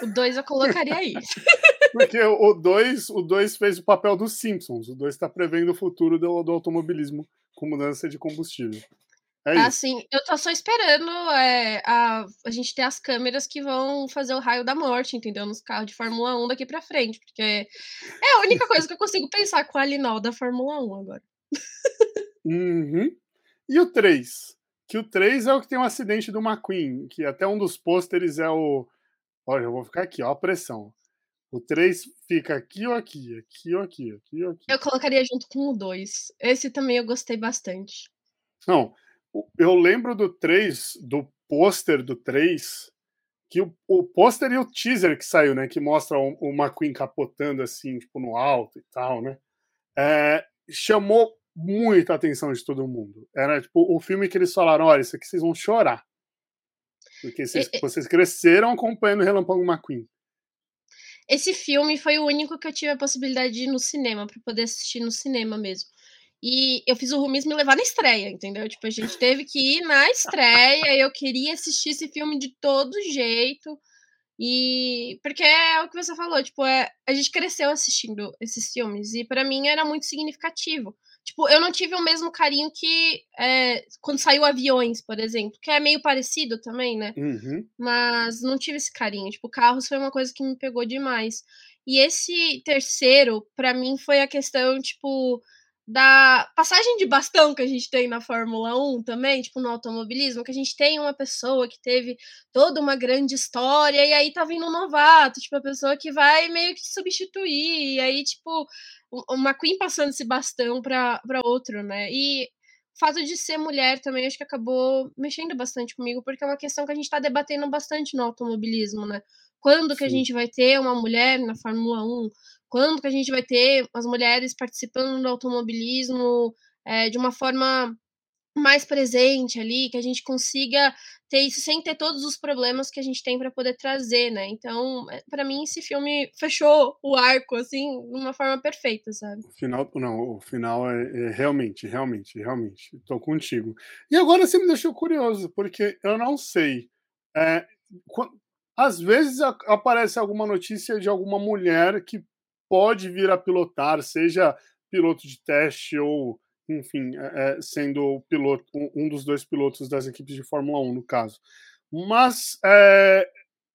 O 2 eu colocaria aí. <laughs> porque o 2 o dois fez o papel dos Simpsons. O 2 está prevendo o futuro do, do automobilismo com mudança de combustível. É assim, eu tô só esperando é, a, a gente ter as câmeras que vão fazer o raio da morte, entendeu? Nos carros de Fórmula 1 daqui pra frente. Porque é a única coisa que eu consigo pensar com a Linol da Fórmula 1 agora. Uhum. E o 3? Que o 3 é o que tem um acidente do McQueen, que até um dos pôsteres é o. Olha, eu vou ficar aqui, ó, a pressão. O 3 fica aqui ou aqui, aqui ou aqui, aqui ou aqui. Eu colocaria junto com o 2. Esse também eu gostei bastante. Não, eu lembro do 3, do pôster do 3, que o, o pôster e o teaser que saiu, né? Que mostra o, o McQueen capotando assim, tipo, no alto e tal, né? É, chamou muita atenção de todo mundo. Era tipo o filme que eles falaram: olha, isso aqui vocês vão chorar. Porque vocês, vocês cresceram acompanhando o Relâmpago McQueen. Esse filme foi o único que eu tive a possibilidade de ir no cinema, para poder assistir no cinema mesmo. E eu fiz o Rumis me levar na estreia, entendeu? Tipo, a gente teve que ir na estreia, eu queria assistir esse filme de todo jeito. E porque é o que você falou, tipo, é, a gente cresceu assistindo esses filmes e para mim era muito significativo. Tipo, eu não tive o mesmo carinho que é, quando saiu Aviões, por exemplo, que é meio parecido também, né? Uhum. Mas não tive esse carinho. Tipo, Carros foi uma coisa que me pegou demais. E esse terceiro, para mim, foi a questão, tipo, da passagem de bastão que a gente tem na Fórmula 1 também, tipo no automobilismo, que a gente tem uma pessoa que teve toda uma grande história e aí tá vindo um novato, tipo a pessoa que vai meio que substituir, e aí tipo uma Queen passando esse bastão para outro, né? E o fato de ser mulher também acho que acabou mexendo bastante comigo, porque é uma questão que a gente está debatendo bastante no automobilismo, né? Quando Sim. que a gente vai ter uma mulher na Fórmula 1? Quando que a gente vai ter as mulheres participando do automobilismo é, de uma forma mais presente ali, que a gente consiga ter isso sem ter todos os problemas que a gente tem para poder trazer, né? Então, eh, para mim esse filme fechou o arco assim de uma forma perfeita, sabe? O final, não, o final é, é realmente, realmente, realmente, estou contigo. E agora você me deixou curioso, porque eu não sei, é, às vezes aparece alguma notícia de alguma mulher que pode vir a pilotar, seja piloto de teste ou, enfim, é, sendo piloto, um dos dois pilotos das equipes de Fórmula 1, no caso. Mas é,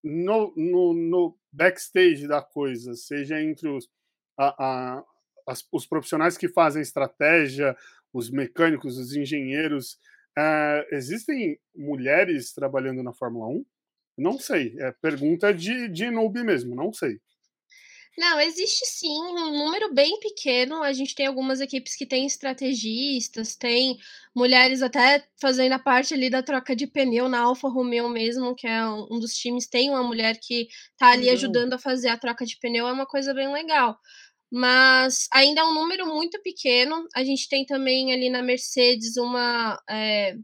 no, no, no, backstage da coisa, seja entre os, a, a, as, os profissionais que fazem estratégia, os mecânicos, os engenheiros, é, existem mulheres trabalhando na Fórmula 1? Não sei. É pergunta de, de noob mesmo, não sei. Não, existe sim um número bem pequeno. A gente tem algumas equipes que têm estrategistas, tem mulheres até fazendo a parte ali da troca de pneu na Alfa Romeo mesmo, que é um dos times, tem uma mulher que tá ali ajudando a fazer a troca de pneu, é uma coisa bem legal. Mas ainda é um número muito pequeno. A gente tem também ali na Mercedes uma. É,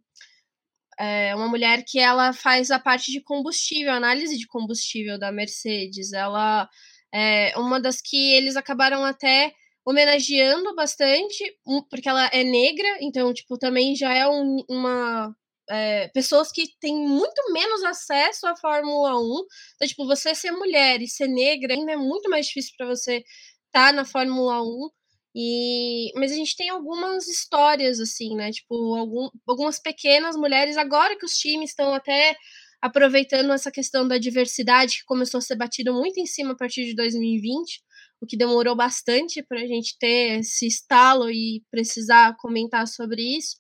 é uma mulher que ela faz a parte de combustível, análise de combustível da Mercedes. Ela é uma das que eles acabaram até homenageando bastante, porque ela é negra, então, tipo, também já é um, uma. É, pessoas que têm muito menos acesso à Fórmula 1. Então, tipo, você ser mulher e ser negra ainda é muito mais difícil para você estar tá na Fórmula 1. E, mas a gente tem algumas histórias, assim, né? Tipo, algum, algumas pequenas mulheres, agora que os times estão até aproveitando essa questão da diversidade que começou a ser batido muito em cima a partir de 2020, o que demorou bastante para a gente ter esse estalo e precisar comentar sobre isso.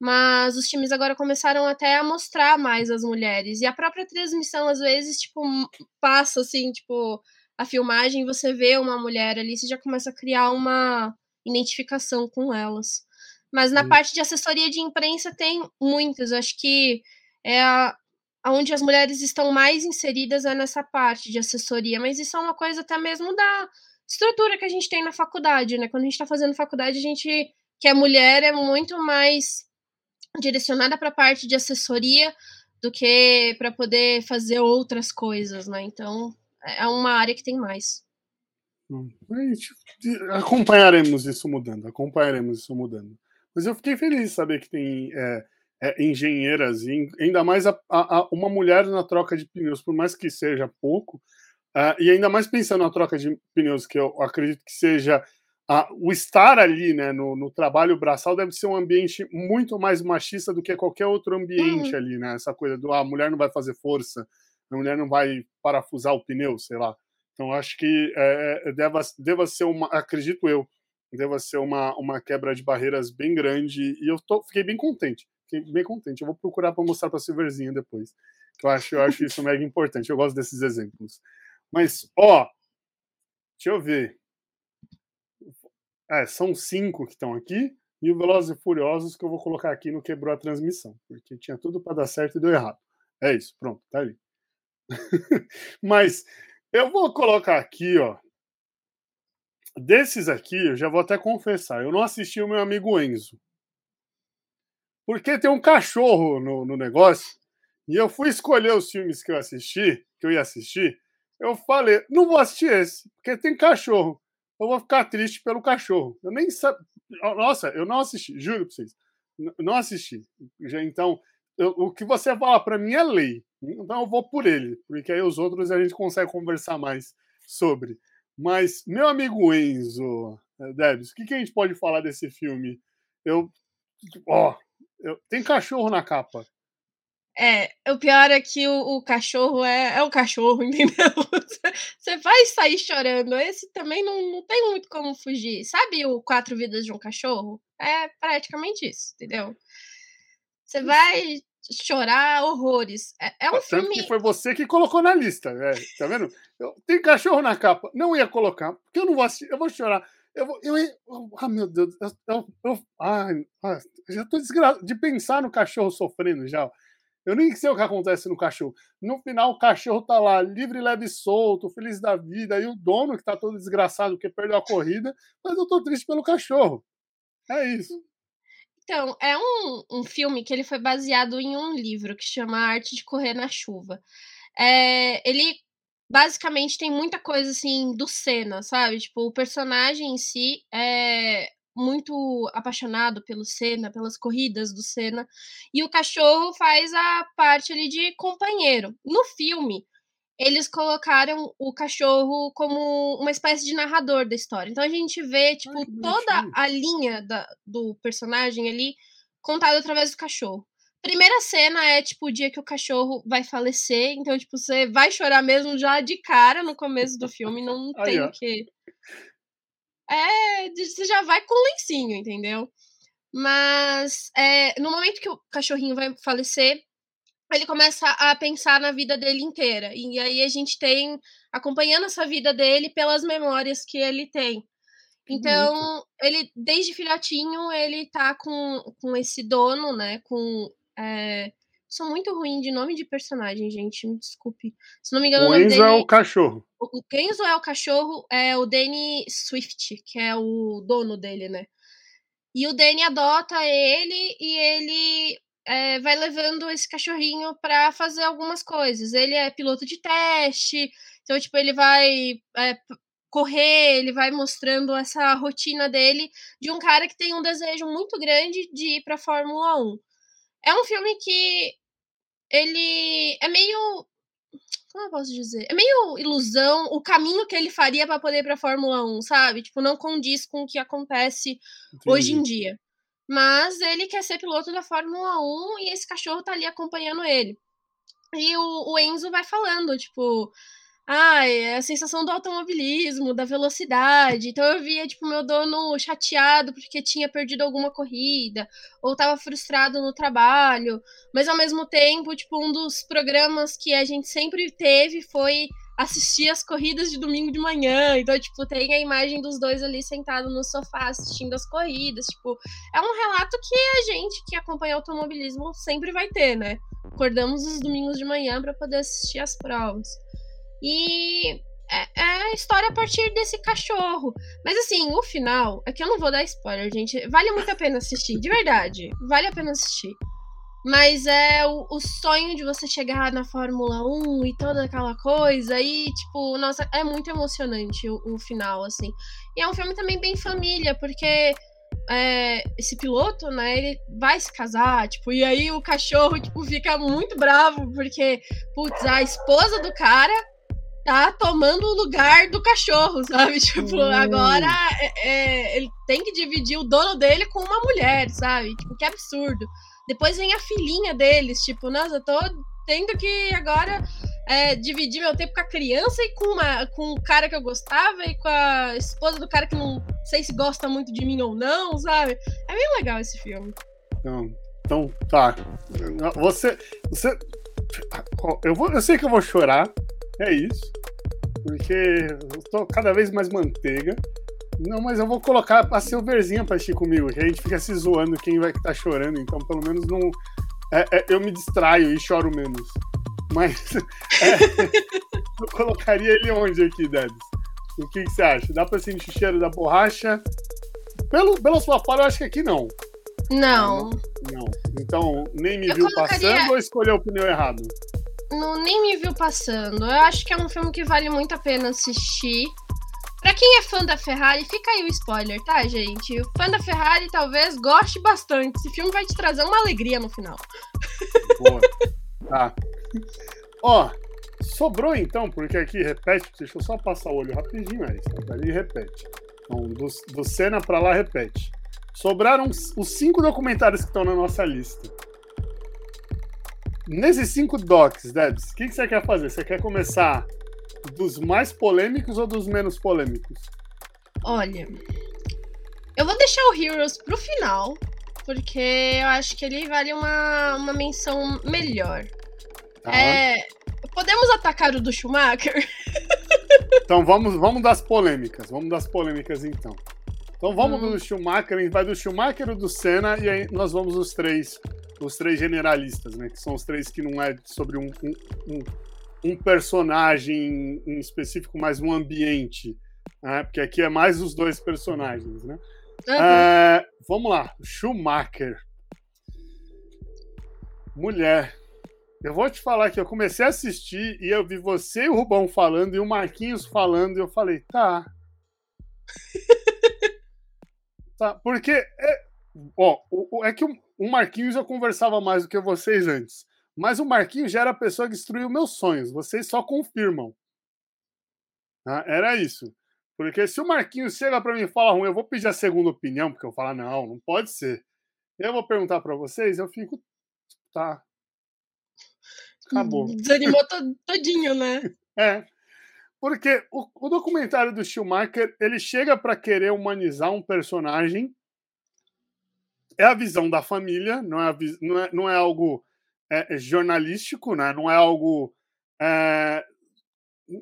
Mas os times agora começaram até a mostrar mais as mulheres. E a própria transmissão, às vezes, tipo, passa assim, tipo, a filmagem, você vê uma mulher ali, você já começa a criar uma identificação com elas. Mas na hum. parte de assessoria de imprensa tem muitas. Acho que é a, onde as mulheres estão mais inseridas é nessa parte de assessoria, mas isso é uma coisa até mesmo da estrutura que a gente tem na faculdade, né? Quando a gente está fazendo faculdade, a gente que é mulher é muito mais direcionada para a parte de assessoria, do que para poder fazer outras coisas, né? Então é uma área que tem mais. Acompanharemos isso mudando, acompanharemos isso mudando. Mas eu fiquei feliz de saber que tem é, é, engenheiras, e ainda mais a, a, uma mulher na troca de pneus, por mais que seja pouco, uh, e ainda mais pensando na troca de pneus, que eu acredito que seja o estar ali né, no, no, trabalho braçal deve ser um ambiente muito mais machista do que qualquer outro ambiente uhum. ali, né? Essa coisa do ah, a mulher não vai fazer força, a mulher não vai parafusar o pneu, sei lá. Então acho que é, é, deva, deva ser uma, acredito eu, deva ser uma, uma quebra de barreiras bem grande e eu tô, fiquei bem contente, fiquei bem contente. Eu vou procurar para mostrar para Silverzinha depois, eu acho, eu acho isso mega importante. Eu gosto desses exemplos. Mas ó, deixa eu ver. É, são cinco que estão aqui e o Velozes e Furiosos que eu vou colocar aqui no quebrou a transmissão, porque tinha tudo para dar certo e deu errado. É isso, pronto, tá ali. <laughs> Mas eu vou colocar aqui, ó. Desses aqui, eu já vou até confessar, eu não assisti o meu amigo Enzo. Porque tem um cachorro no, no negócio, e eu fui escolher os filmes que eu assisti, que eu ia assistir. Eu falei, não vou assistir esse, porque tem cachorro eu vou ficar triste pelo cachorro. Eu nem sabia. Nossa, eu não assisti, juro pra vocês. Não assisti. Então, eu, o que você fala para mim é lei. Então eu vou por ele, porque aí os outros a gente consegue conversar mais sobre. Mas, meu amigo Enzo, eh, Debs, o que, que a gente pode falar desse filme? Eu. Ó, eu, tem cachorro na capa. É, o pior é que o, o cachorro é, é um cachorro, <laughs> entendeu? Você vai sair chorando. Esse também não, não tem muito como fugir. Sabe o Quatro Vidas de um Cachorro? É praticamente isso, entendeu? Você vai chorar horrores. É, é um Tanto filme. que foi você que colocou na lista, é, tá vendo? Eu, tem cachorro na capa. Não ia colocar, porque eu não vou assistir, eu vou chorar. Eu, vou, eu, eu, ah, meu Deus, eu, eu, eu ai, ah, já tô desgraçado de pensar no cachorro sofrendo já. Eu nem sei o que acontece no cachorro. No final, o cachorro tá lá, livre, leve e solto, feliz da vida, e o dono que tá todo desgraçado porque perdeu a corrida, mas eu tô triste pelo cachorro. É isso. Então, é um, um filme que ele foi baseado em um livro que chama Arte de Correr na Chuva. É, ele basicamente tem muita coisa assim do Senna, sabe? Tipo, o personagem em si é muito apaixonado pelo Senna, pelas corridas do Senna, e o cachorro faz a parte ali de companheiro. No filme, eles colocaram o cachorro como uma espécie de narrador da história. Então a gente vê, tipo, Ai, toda a linha da, do personagem ali contada através do cachorro. Primeira cena é, tipo, o dia que o cachorro vai falecer. Então, tipo, você vai chorar mesmo já de cara no começo do filme. Não <laughs> tem o que é, você já vai com lencinho, entendeu? Mas é, no momento que o cachorrinho vai falecer, ele começa a pensar na vida dele inteira. E aí a gente tem acompanhando essa vida dele pelas memórias que ele tem. Então, ele, desde filhotinho, ele tá com, com esse dono, né? Com. É, sou muito ruim de nome de personagem, gente. Me desculpe. Se não me engano, o, o Enzo dele... é o cachorro. O Enzo é o cachorro, é o Danny Swift, que é o dono dele, né? E o Danny adota ele e ele é, vai levando esse cachorrinho para fazer algumas coisas. Ele é piloto de teste, então, tipo, ele vai é, correr, ele vai mostrando essa rotina dele de um cara que tem um desejo muito grande de ir pra Fórmula 1. É um filme que ele é meio. Como eu posso dizer? É meio ilusão o caminho que ele faria para poder ir pra Fórmula 1, sabe? Tipo, não condiz com o que acontece Entendi. hoje em dia. Mas ele quer ser piloto da Fórmula 1 e esse cachorro tá ali acompanhando ele. E o, o Enzo vai falando, tipo, ah, é a sensação do automobilismo, da velocidade. Então eu via, tipo, meu dono chateado porque tinha perdido alguma corrida, ou tava frustrado no trabalho. Mas ao mesmo tempo, tipo, um dos programas que a gente sempre teve foi assistir as corridas de domingo de manhã. Então, tipo, tem a imagem dos dois ali sentados no sofá assistindo as corridas. Tipo, é um relato que a gente que acompanha automobilismo sempre vai ter, né? Acordamos os domingos de manhã para poder assistir as provas. E é, é, a história a partir desse cachorro. Mas assim, o final, aqui eu não vou dar spoiler, gente. Vale muito a pena assistir, de verdade. Vale a pena assistir. Mas é o, o, sonho de você chegar na Fórmula 1 e toda aquela coisa. E, tipo, nossa, é muito emocionante o, o final, assim. E é um filme também bem família, porque é, esse piloto, né, ele vai se casar, tipo, e aí o cachorro, tipo, fica muito bravo, porque, putz, a esposa do cara tá tomando o lugar do cachorro, sabe? <laughs> Tipo, hum. agora é, é, ele tem que dividir o dono dele com uma mulher, sabe? Tipo, que absurdo. Depois vem a filhinha deles, tipo, nossa, eu tô tendo que agora é, dividir meu tempo com a criança e com, uma, com o cara que eu gostava e com a esposa do cara que não sei se gosta muito de mim ou não, sabe? É bem legal esse filme. Não, então, tá. Você. Você. Eu, vou, eu sei que eu vou chorar, é isso. Porque eu tô cada vez mais manteiga. Não, mas eu vou colocar a Silverzinha pra assistir comigo, que a gente fica se zoando quem vai estar tá chorando, então pelo menos não. É, é, eu me distraio e choro menos. Mas <laughs> é, eu colocaria ele onde aqui, Debs? O que, que, você acha? Dá pra sentir o cheiro da borracha? Pelo, pela sua fala, eu acho que aqui não. Não. Não. Então, nem me eu viu colocaria... passando ou escolheu o pneu errado? Não, nem me viu passando. Eu acho que é um filme que vale muito a pena assistir. Pra quem é fã da Ferrari, fica aí o spoiler, tá, gente? O fã da Ferrari talvez goste bastante. Esse filme vai te trazer uma alegria no final. Boa. Tá. Ó, sobrou então, porque aqui repete, deixa eu só passar o olho rapidinho, aí, ali repete. Então, do, do Senna pra lá, repete. Sobraram os cinco documentários que estão na nossa lista. Nesses cinco docs, Debs, o que, que você quer fazer? Você quer começar dos mais polêmicos ou dos menos polêmicos? Olha, eu vou deixar o Heroes pro final, porque eu acho que ele vale uma, uma menção melhor. Tá. É, podemos atacar o do Schumacher? <laughs> Então vamos, vamos das polêmicas. Vamos das polêmicas então. Então vamos hum. do Schumacher, a gente vai do Schumacher e do Senna e aí nós vamos os três, os três generalistas, né? Que são os três que não é sobre um, um, um, um personagem em específico, mas um ambiente. Né? Porque aqui é mais os dois personagens, né? Uhum. É, vamos lá, Schumacher. Mulher. Eu vou te falar que eu comecei a assistir e eu vi você e o Rubão falando e o Marquinhos falando e eu falei, tá. Tá, porque é, ó, é que o Marquinhos eu conversava mais do que vocês antes. Mas o Marquinhos já era a pessoa que destruiu meus sonhos. Vocês só confirmam. Tá? Era isso. Porque se o Marquinhos chega para mim e fala ruim, eu vou pedir a segunda opinião, porque eu falo, não, não pode ser. Eu vou perguntar para vocês, eu fico, tá, Acabou. Desanimou todinho, né? <laughs> É. Porque o, o documentário do Schumacher, ele chega para querer humanizar um personagem. É a visão da família, não é, não é, não é algo é, é jornalístico, né? não é algo. É,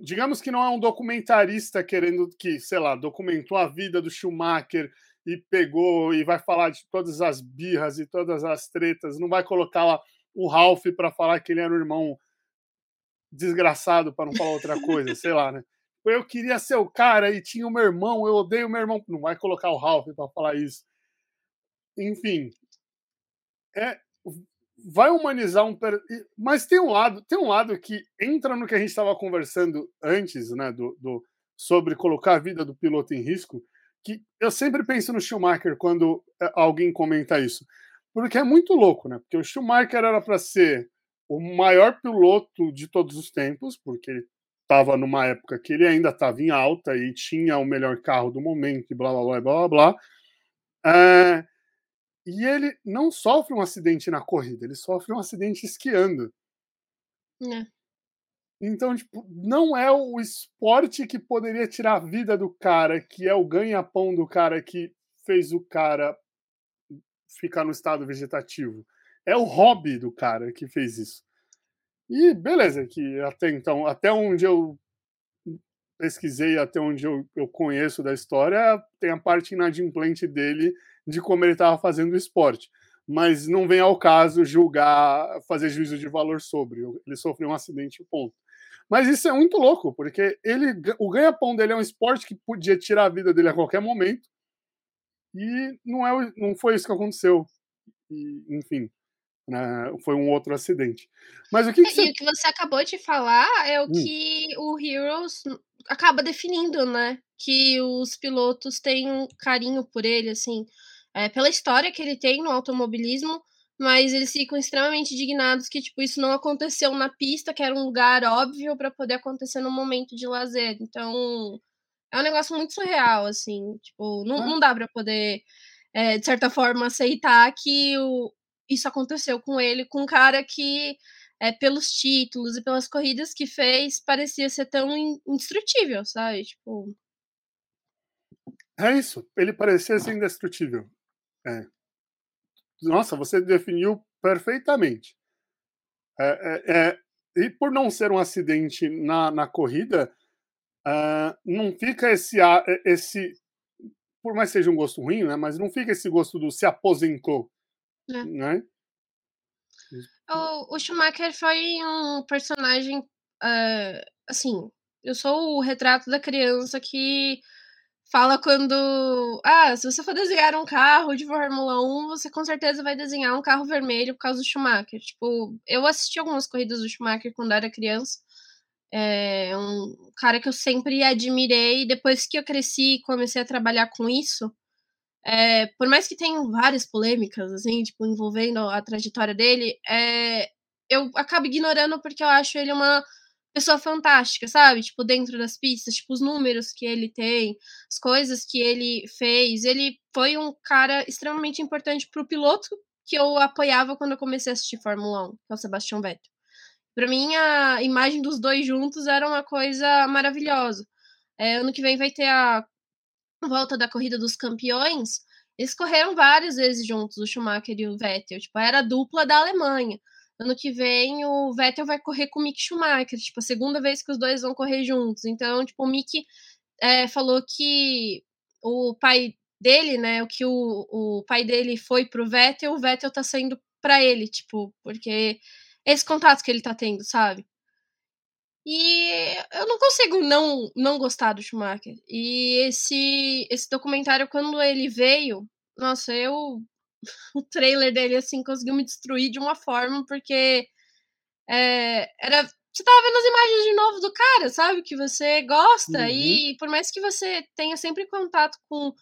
digamos que não é um documentarista querendo que, sei lá, documentou a vida do Schumacher e pegou e vai falar de todas as birras e todas as tretas, não vai colocar lá o Ralph para falar que ele era o irmão desgraçado, para não falar outra coisa, sei lá, né? Eu queria ser o cara e tinha o meu irmão, eu odeio o meu irmão. Não vai colocar o Ralph para falar isso. Enfim, é, vai humanizar um. Mas tem um lado, tem um lado que entra no que a gente estava conversando antes, né, do, do, sobre colocar a vida do piloto em risco, que eu sempre penso no Schumacher quando é, alguém comenta isso. Porque é muito louco, né? Porque o Schumacher era para ser o maior piloto de todos os tempos, porque ele estava numa época que ele ainda estava em alta e tinha o melhor carro do momento, e blá blá blá blá blá. É... E ele não sofre um acidente na corrida, ele sofre um acidente esquiando. É. Então, tipo, não é o esporte que poderia tirar a vida do cara, que é o ganha-pão do cara que fez o cara ficar no estado vegetativo. É o hobby do cara que fez isso. E beleza, que até então, até onde eu pesquisei, até onde eu, eu conheço da história, tem a parte inadimplente dele de como ele estava fazendo o esporte. Mas não vem ao caso julgar, fazer juízo de valor sobre. Ele sofreu um acidente, ponto. Mas isso é muito louco, porque ele, o ganha-pão dele é um esporte que podia tirar a vida dele a qualquer momento. E não, é, não foi isso que aconteceu. E, enfim. Né? Foi um outro acidente. Mas o que, que você... E o que você acabou de falar é o hum. que o Heroes acaba definindo, né? Que os pilotos têm um carinho por ele, assim, é, pela história que ele tem no automobilismo, mas eles ficam extremamente indignados que, tipo, isso não aconteceu na pista, que era um lugar óbvio para poder acontecer no momento de lazer. Então, é um negócio muito surreal, assim, tipo, não, não dá para poder, é, de certa forma, aceitar que o, isso aconteceu com ele, com um cara que, é, pelos títulos e pelas corridas que fez, parecia ser tão indestrutível, sabe? Tipo. É isso, ele parecia ser indestrutível. É. Nossa, você definiu perfeitamente. É, é, é, e por não ser um acidente na, na corrida, uh, não fica esse, esse. Por mais seja um gosto ruim, né? Mas não fica esse gosto do se aposentou. É. Né? O, o Schumacher foi um personagem. Uh, assim, eu sou o retrato da criança que fala quando. Ah, se você for desenhar um carro de Fórmula 1, você com certeza vai desenhar um carro vermelho por causa do Schumacher. Tipo, eu assisti algumas corridas do Schumacher quando era criança. É um cara que eu sempre admirei. Depois que eu cresci e comecei a trabalhar com isso, é, por mais que tenham várias polêmicas, assim, tipo, envolvendo a trajetória dele, é, eu acabo ignorando porque eu acho ele uma pessoa fantástica, sabe? Tipo, dentro das pistas, tipo, os números que ele tem, as coisas que ele fez. Ele foi um cara extremamente importante pro piloto que eu apoiava quando eu comecei a assistir Fórmula 1, que é o Sebastian Vettel. Pra mim, a imagem dos dois juntos era uma coisa maravilhosa. É, ano que vem vai ter a volta da corrida dos campeões. Eles correram várias vezes juntos, o Schumacher e o Vettel. Tipo, era a dupla da Alemanha. Ano que vem o Vettel vai correr com o Mick Schumacher, tipo, a segunda vez que os dois vão correr juntos. Então, tipo, o Mick é, falou que o pai dele, né, o que o, o pai dele foi pro Vettel, o Vettel tá saindo para ele, tipo, porque esse contato que ele tá tendo, sabe? E eu não consigo não, não gostar do Schumacher. E esse, esse documentário, quando ele veio, nossa, eu <laughs> o trailer dele, assim, conseguiu me destruir de uma forma, porque é, era. Você tava vendo as imagens de novo do cara, sabe? Que você gosta, uhum. e por mais que você tenha sempre contato com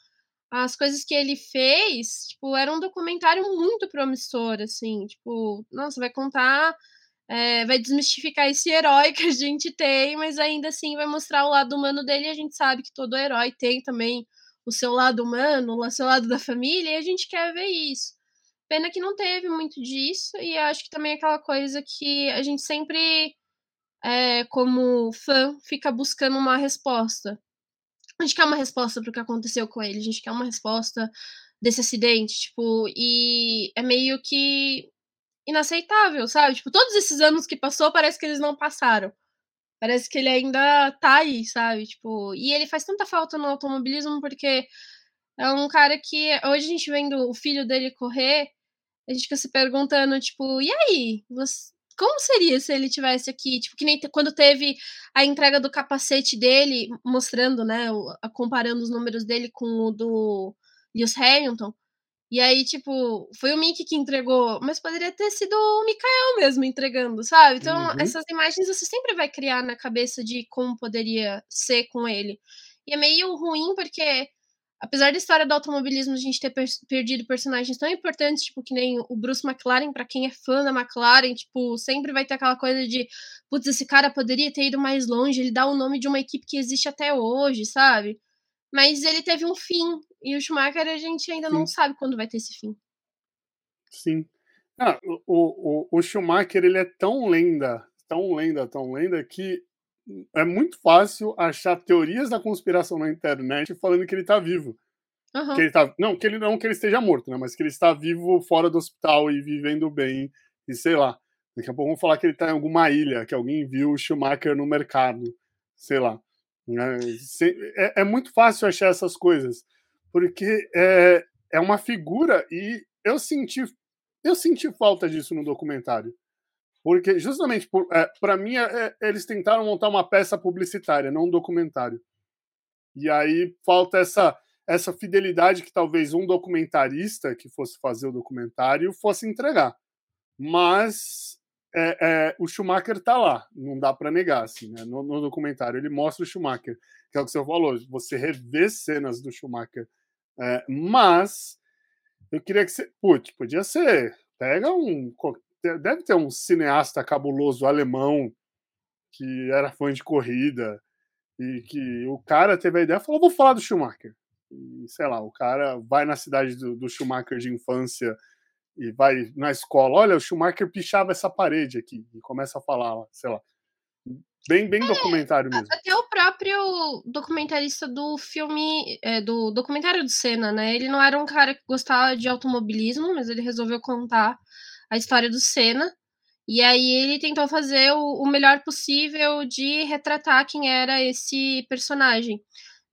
as coisas que ele fez, tipo, era um documentário muito promissor, assim, tipo, nossa, vai contar. É, vai desmistificar esse herói que a gente tem, mas ainda assim vai mostrar o lado humano dele e a gente sabe que todo herói tem também o seu lado humano, o seu lado da família, e a gente quer ver isso. Pena que não teve muito disso, e acho que também é aquela coisa que a gente sempre, é, como fã, fica buscando uma resposta. A gente quer uma resposta para o que aconteceu com ele, a gente quer uma resposta desse acidente, tipo, e é meio que inaceitável, sabe? Tipo, todos esses anos que passou, parece que eles não passaram. Parece que ele ainda tá aí, sabe? Tipo, e ele faz tanta falta no automobilismo porque é um cara que hoje a gente vendo o filho dele correr, a gente fica se perguntando, tipo, e aí? Você, como seria se ele tivesse aqui? Tipo, que nem quando teve a entrega do capacete dele, mostrando, né, comparando os números dele com o do Lewis Hamilton. E aí, tipo, foi o Mickey que entregou, mas poderia ter sido o Mikael mesmo entregando, sabe? Então, uhum. essas imagens você sempre vai criar na cabeça de como poderia ser com ele. E é meio ruim porque, apesar da história do automobilismo a gente ter per perdido personagens tão importantes, tipo, que nem o Bruce McLaren, para quem é fã da McLaren, tipo, sempre vai ter aquela coisa de, putz, esse cara poderia ter ido mais longe, ele dá o nome de uma equipe que existe até hoje, sabe? Mas ele teve um fim. E o Schumacher a gente ainda Sim. não sabe quando vai ter esse fim. Sim. Ah, o, o, o Schumacher ele é tão lenda, tão lenda, tão lenda, que é muito fácil achar teorias da conspiração na internet falando que ele tá vivo. Uhum. Que ele tá, não, que ele não que ele esteja morto, né? Mas que ele está vivo fora do hospital e vivendo bem, e sei lá. Daqui a pouco vamos falar que ele está em alguma ilha, que alguém viu o Schumacher no mercado, sei lá. Né, é, é muito fácil achar essas coisas, porque é, é uma figura e eu senti, eu senti falta disso no documentário. Porque, justamente, para é, mim, é, é, eles tentaram montar uma peça publicitária, não um documentário. E aí falta essa, essa fidelidade que talvez um documentarista que fosse fazer o documentário fosse entregar. mas é, é, o Schumacher tá lá, não dá para negar, assim, né? No, no, documentário ele mostra o Schumacher, que é o que você falou, você revê cenas do Schumacher, é, mas eu queria que você, putz, podia ser, pega um, deve ter um cineasta cabuloso alemão que era fã de corrida e que o cara teve a ideia, falou, vou falar do Schumacher. E, sei lá, o cara vai na cidade do, do Schumacher de infância e vai na escola, olha, o Schumacher pichava essa parede aqui e começa a falar, sei lá. Bem, bem é, documentário mesmo. Até o próprio documentarista do filme, é, do documentário do Senna, né? Ele não era um cara que gostava de automobilismo, mas ele resolveu contar a história do Senna. E aí ele tentou fazer o, o melhor possível de retratar quem era esse personagem.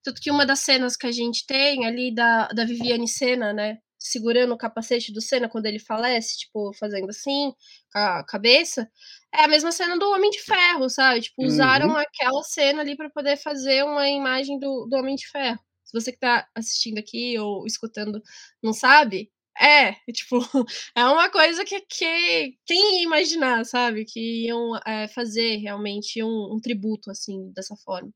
Tanto que uma das cenas que a gente tem ali da, da Viviane Senna, né? Segurando o capacete do Senna quando ele falece, tipo, fazendo assim, com a cabeça, é a mesma cena do Homem de Ferro, sabe? Tipo, usaram uhum. aquela cena ali para poder fazer uma imagem do, do Homem de Ferro. Se você que tá assistindo aqui ou escutando não sabe, é, <laughs> tipo, é uma coisa que, que quem ia imaginar, sabe? Que iam é, fazer realmente um, um, tributo, assim, dessa forma.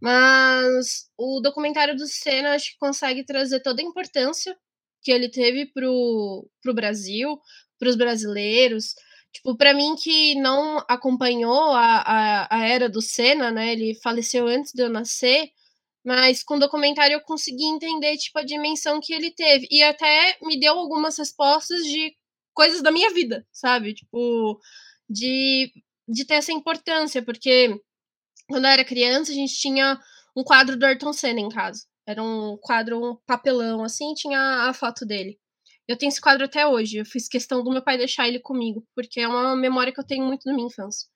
Mas o documentário do Senna acho que consegue trazer toda a importância que ele teve pro, pro Brasil, pros brasileiros. Tipo, para mim que não acompanhou a, a, a era do Senna, né? Ele faleceu antes de eu nascer, mas com o documentário eu consegui entender, tipo, a dimensão que ele teve. E até me deu algumas respostas de coisas da minha vida, sabe? Tipo, de, de ter essa importância, porque quando eu era criança, a gente tinha um quadro do Ayrton Senna em casa. Era um quadro, um papelão, assim, tinha a foto dele. Eu tenho esse quadro até hoje. Eu fiz questão do meu pai deixar ele comigo, porque é uma memória que eu tenho muito da minha infância.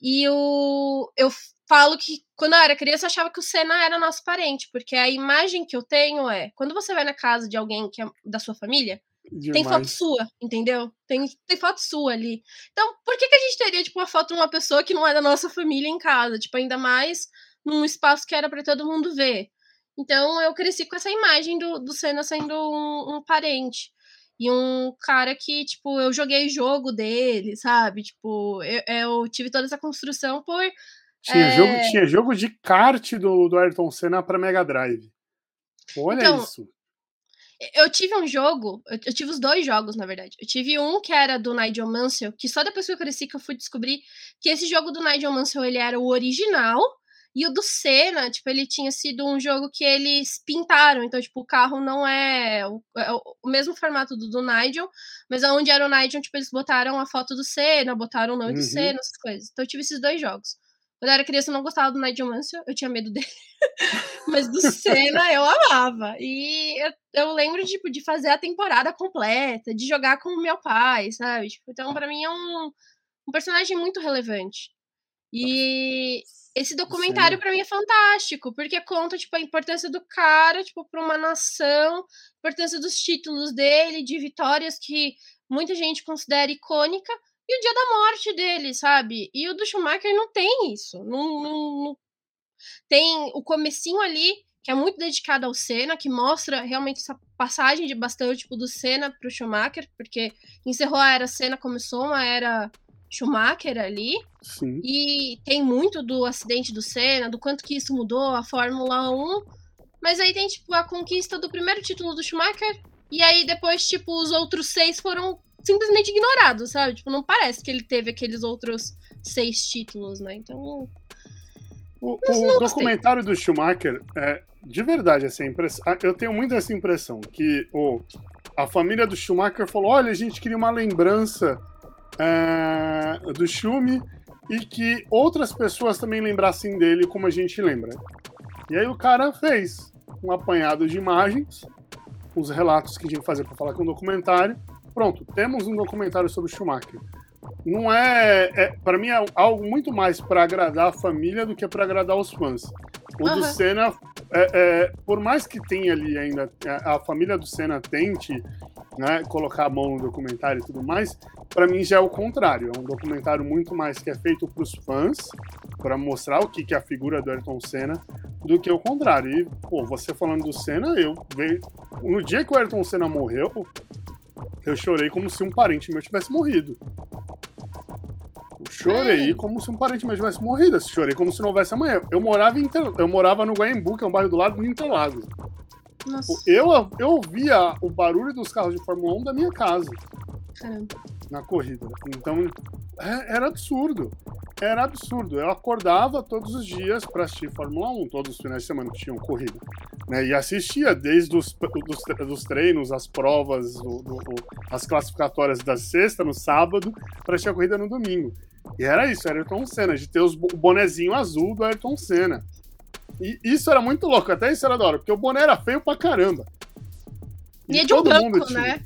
E o, eu falo que quando eu era criança eu achava que o Senna era nosso parente, porque a imagem que eu tenho é quando você vai na casa de alguém que é da sua família, Demais. Tem foto sua, entendeu? Tem, tem foto sua ali. Então, por que, que a gente teria, tipo, uma foto de uma pessoa que não é da nossa família em casa? Tipo, ainda mais num espaço que era para todo mundo ver. Então, eu cresci com essa imagem do, do Senna sendo um, um parente. E um cara que, tipo, eu joguei jogo dele, sabe? Tipo, eu, eu tive toda essa construção por. Tinha, é... jogo, tinha jogo de kart do, do Ayrton Senna pra Mega Drive. Olha então, isso. Eu tive um jogo, eu tive os dois jogos, na verdade. Eu tive um que era do Nigel Mansell, que só depois que eu cresci que eu fui descobrir que esse jogo do Nigel Mansell, ele era o original, e o do Senna, tipo, ele tinha sido um jogo que eles pintaram, então, tipo, o carro não é o, é o mesmo formato do, do Nigel, mas onde era o Nigel, tipo, eles botaram a foto do Senna, botaram o nome uhum. do Senna, essas coisas. Então eu tive esses dois jogos. Quando eu era criança, eu não gostava do Nigel Mansell, eu tinha medo dele. <laughs> Mas do Senna eu amava. E eu, eu, lembro, tipo, de fazer a temporada completa, de jogar com o meu pai, sabe? Tipo, então, para mim, é um, um personagem muito relevante. E esse documentário para mim é fantástico, porque conta, tipo, a importância do cara, tipo, para uma nação, a importância dos títulos dele, de vitórias que muita gente considera icônica, e o dia da morte dele, sabe? E o do Schumacher não tem isso. Não, não, não... Tem o comecinho ali, que é muito dedicado ao Senna, que mostra realmente essa passagem de bastão, tipo, do Senna pro Schumacher, porque encerrou a era Senna, começou uma era Schumacher ali. Sim. E tem muito do acidente do Senna, do quanto que isso mudou a Fórmula 1. Mas aí tem, tipo, a conquista do primeiro título do Schumacher. E aí depois, tipo, os outros seis foram simplesmente ignorado, sabe? Tipo, não parece que ele teve aqueles outros seis títulos, né? Então. O, o documentário do Schumacher, é, de verdade, assim, eu tenho muito essa impressão que o, a família do Schumacher falou: olha, a gente queria uma lembrança é, do Schumi e que outras pessoas também lembrassem dele como a gente lembra. E aí o cara fez um apanhado de imagens, os relatos que a gente fazia para falar com o documentário, pronto, temos um documentário sobre Schumacher. Não é, é para mim é algo muito mais para agradar a família do que para agradar os fãs. O uhum. do Senna, é, é, por mais que tenha ali ainda é, a família do Senna tente né, colocar a mão no documentário e tudo mais, para mim já é o contrário. É um documentário muito mais que é feito para os fãs, para mostrar o que, que é a figura do Ayrton Senna, do que o contrário. E, pô, você falando do Senna, eu vejo. No dia que o Ayrton Senna morreu, Eu chorei como se um parente meu tivesse morrido. Eu chorei como se um parente meu tivesse morrido. Eu chorei como se não houvesse amanhã. Eu morava, em Inter... eu morava no Guaembu, que é um bairro do lado do Interlagos. Nossa. Eu, eu ouvia o barulho dos carros de Fórmula 1 da minha casa. Caramba. Na corrida. Então, é, era absurdo. Era absurdo. Eu acordava todos os dias para assistir Fórmula 1, todos os finais de semana que tinham corrida. Né? E assistia desde os dos, dos treinos, as provas, o, o, as classificatórias da sexta no sábado, para assistir a corrida no domingo. E era isso, era Ayrton Senna, de ter os, o bonezinho azul do Ayrton Senna. E isso era muito louco, até isso era da hora, porque o boné era feio pra caramba. E, e é de um banco, né?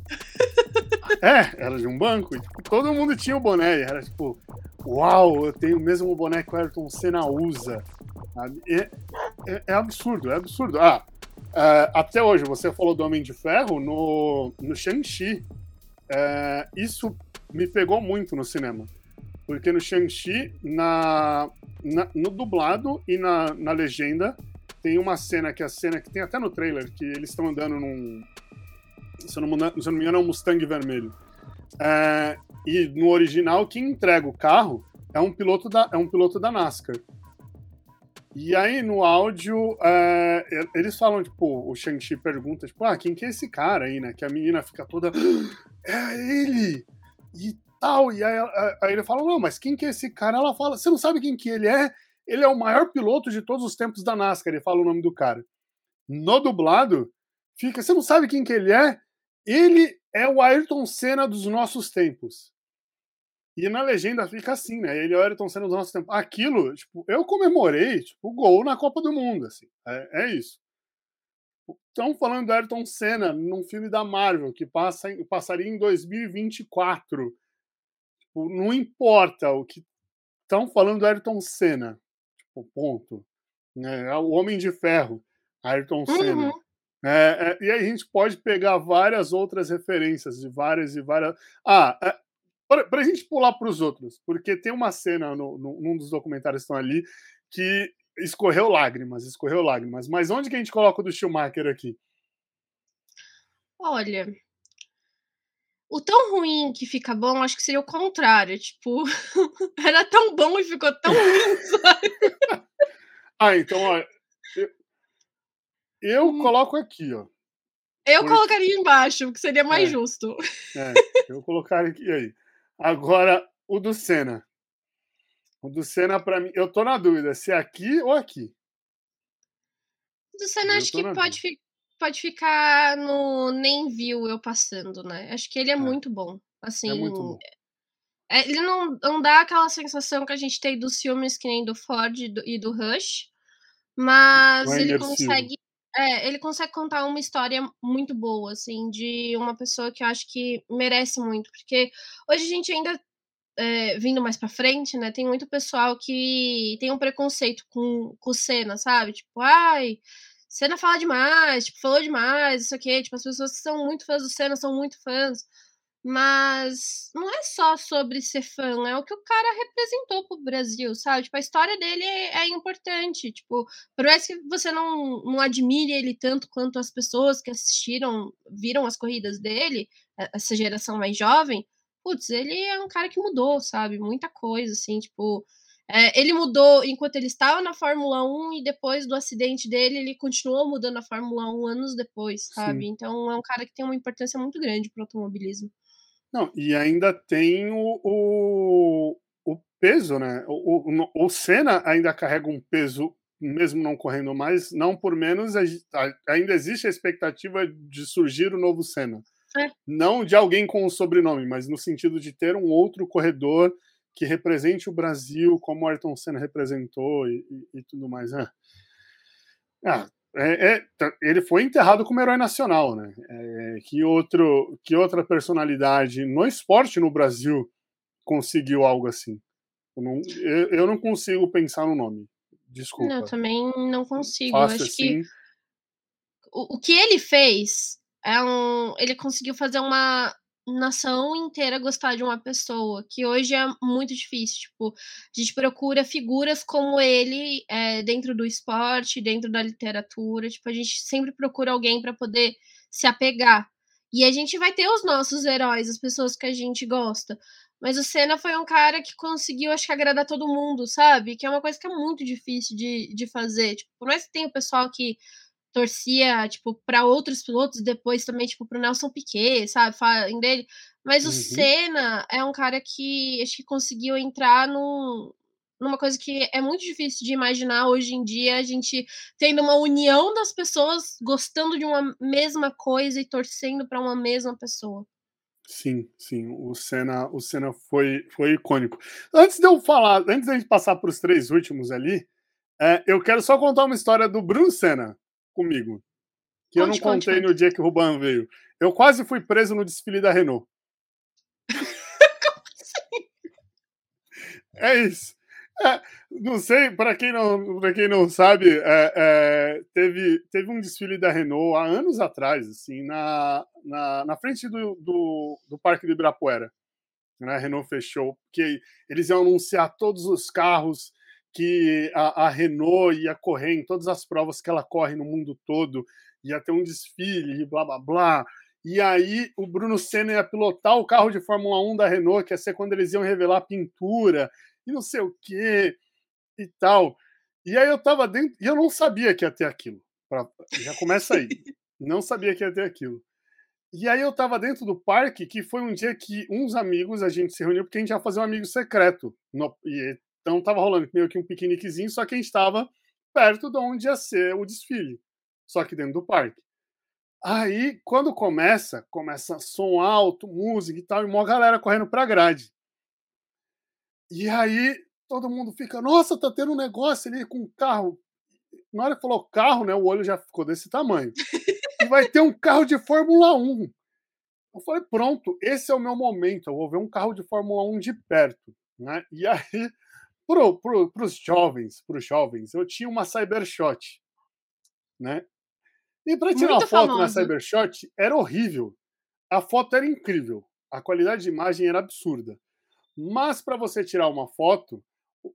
É, era de um banco. E, tipo, todo mundo tinha o boné. E era tipo, uau, eu tenho o mesmo boné que o Ayrton Senna usa. É, é, é absurdo, é absurdo. Ah, é, até hoje, você falou do Homem de Ferro no, no Shang-Chi. É, isso me pegou muito no cinema. Porque no Shang-Chi, na, na, no dublado e na, na legenda, tem uma cena que é a cena que tem até no trailer, que eles estão andando num. Se eu, não, se eu não me engano, é um Mustang vermelho. É, e no original, quem entrega o carro é um piloto da, é um piloto da NASCAR. E aí, no áudio, é, eles falam, tipo, o Shang-Chi pergunta, tipo, ah, quem que é esse cara aí, né? Que a menina fica toda. É ele! E tal. E aí, aí, ele fala: Não, mas quem que é esse cara? Ela fala: Você não sabe quem que ele é? Ele é o maior piloto de todos os tempos da NASCAR. Ele fala o nome do cara. No dublado, fica: Você não sabe quem que ele é? Ele é o Ayrton Senna dos nossos tempos. E na legenda fica assim, né? Ele é o Ayrton Senna dos nossos tempos. Aquilo, tipo, eu comemorei, tipo, gol na Copa do Mundo, assim. É, é isso. Estão falando do Ayrton Senna num filme da Marvel que passa, passaria em 2024. Tipo, não importa o que estão falando do Ayrton Senna. Tipo, ponto. É, o Homem de Ferro, Ayrton Senna. Uhum. É, é, e aí a gente pode pegar várias outras referências de várias e várias. Ah, é, para a gente pular para os outros, porque tem uma cena no, no, num dos documentários que estão ali que escorreu lágrimas, escorreu lágrimas. Mas onde que a gente coloca o do Schumacher aqui? Olha, o tão ruim que fica bom, acho que seria o contrário. Tipo, <laughs> era tão bom e ficou tão ruim, sabe? <laughs> ah, então, ó. Eu, eu hum. coloco aqui, ó. Eu colocaria embaixo, que seria mais é, justo. É, eu colocaria aqui aí. Agora, o do Senna. O do Senna, pra mim, eu tô na dúvida se é aqui ou aqui. O do Senna, eu acho que pode ficar pode ficar no nem viu eu passando, né? Acho que ele é, é. muito bom. Assim, é muito bom. É, ele não, não dá aquela sensação que a gente tem dos filmes que nem do Ford e do, e do Rush, mas é ele consegue é, ele consegue contar uma história muito boa, assim, de uma pessoa que eu acho que merece muito, porque hoje a gente ainda é, vindo mais para frente, né? Tem muito pessoal que tem um preconceito com, com o Senna, sabe? Tipo, ai, Senna fala demais, tipo, falou demais, isso aqui, tipo, as pessoas que são muito fãs do Senna são muito fãs. Mas não é só sobre ser fã, é o que o cara representou pro Brasil, sabe? Tipo, a história dele é, é importante. Tipo, por mais que você não, não admire ele tanto quanto as pessoas que assistiram, viram as corridas dele, essa geração mais jovem, putz, ele é um cara que mudou, sabe? Muita coisa, assim, tipo, é, ele mudou enquanto ele estava na Fórmula 1 e depois do acidente dele, ele continuou mudando a Fórmula 1 anos depois, sabe? Sim. Então é um cara que tem uma importância muito grande para o automobilismo. Não, e ainda tem o, o, o peso, né? O, o, o Senna ainda carrega um peso, mesmo não correndo mais, não por menos, ainda existe a expectativa de surgir o novo Senna. É. Não de alguém com o sobrenome, mas no sentido de ter um outro corredor que represente o Brasil como o Ayrton Senna representou e, e, e tudo mais. Né? Ah, é, é, tá, ele foi enterrado como herói nacional, né? É, que, outro, que outra personalidade no esporte no Brasil conseguiu algo assim? Eu não, eu, eu não consigo pensar no nome. Desculpa. Não, também não consigo. Fácil Acho assim. que o, o que ele fez é um. Ele conseguiu fazer uma nação inteira gostar de uma pessoa, que hoje é muito difícil. Tipo, a gente procura figuras como ele é, dentro do esporte, dentro da literatura. Tipo, a gente sempre procura alguém para poder se apegar. E a gente vai ter os nossos heróis, as pessoas que a gente gosta. Mas o Senna foi um cara que conseguiu, acho que, agradar todo mundo, sabe? Que é uma coisa que é muito difícil de, de fazer. Tipo, por mais que tenha o pessoal que torcia, tipo, para outros pilotos, depois também, tipo, pro Nelson Piquet, sabe? Falem dele. Mas uhum. o Senna é um cara que acho que conseguiu entrar num, numa coisa que é muito difícil de imaginar hoje em dia, a gente tendo uma união das pessoas gostando de uma mesma coisa e torcendo para uma mesma pessoa. Sim, sim, o Senna, o Senna foi, foi icônico. Antes de eu falar, antes de a gente passar para os três últimos ali, é, eu quero só contar uma história do Bruno Senna comigo, que conte, eu não contei conte, no dia que o Ruban veio. Eu quase fui preso no desfile da Renault. <laughs> Como assim? É isso. É, não sei, para quem não, quem não sabe, é, é, teve, teve um desfile da Renault há anos atrás, assim, na, na, na frente do, do, do Parque do Ibirapuera. Né? A Renault fechou, porque eles iam anunciar todos os carros que a, a, Renault ia correr em todas as provas que ela corre no mundo todo, ia ter um desfile e blá blá blá. E aí o Bruno Senna ia pilotar o carro de Fórmula 1 da Renault, que ia ser quando eles iam revelar a pintura e não sei o quê e tal. E aí eu tava dentro, e eu não sabia que ia ter aquilo. Pra, já começa aí. <laughs> não sabia que ia ter aquilo. E aí eu tava dentro do parque, que foi um dia que uns amigos, a gente se reuniu, porque a gente ia fazer um amigo secreto. No, e, então tava rolando meio que um piqueniquezinho, só que a gente tava perto de onde ia ser o desfile. Só que dentro do parque. Aí, quando começa, começa som alto, música e tal, e uma galera correndo pra grade. E aí todo mundo fica, nossa, tá tendo um negócio ali com carro. Na hora que falou carro, né, o olho já ficou desse tamanho. E vai ter um carro de Fórmula 1. Eu falei, pronto, esse é o meu momento, eu vou ver um carro de Fórmula 1 de perto. Né? E aí, pro, pro, pros jovens, pros jovens, eu tinha uma Cybershot. Né? E para tirar Muito uma foto famoso. na Cybershot era horrível. A foto era incrível. A qualidade de imagem era absurda. Mas para você tirar uma foto,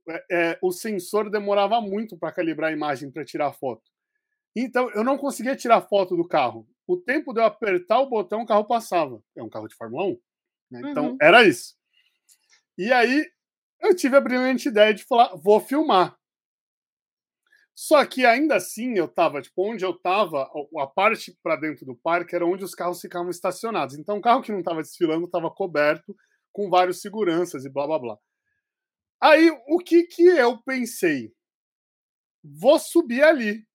é, é, o sensor demorava muito para calibrar a imagem para tirar a foto. Então eu não conseguia tirar foto do carro. O tempo de eu apertar o botão, o carro passava. É um carro de Fórmula 1. Né? Então uhum. era isso. E aí eu tive a brilhante ideia de falar: vou filmar. Só que ainda assim eu tava, tipo, onde eu tava, a parte para dentro do parque era onde os carros ficavam estacionados. Então o carro que não estava desfilando estava coberto com vários seguranças e blá blá blá. Aí o que que eu pensei? Vou subir ali.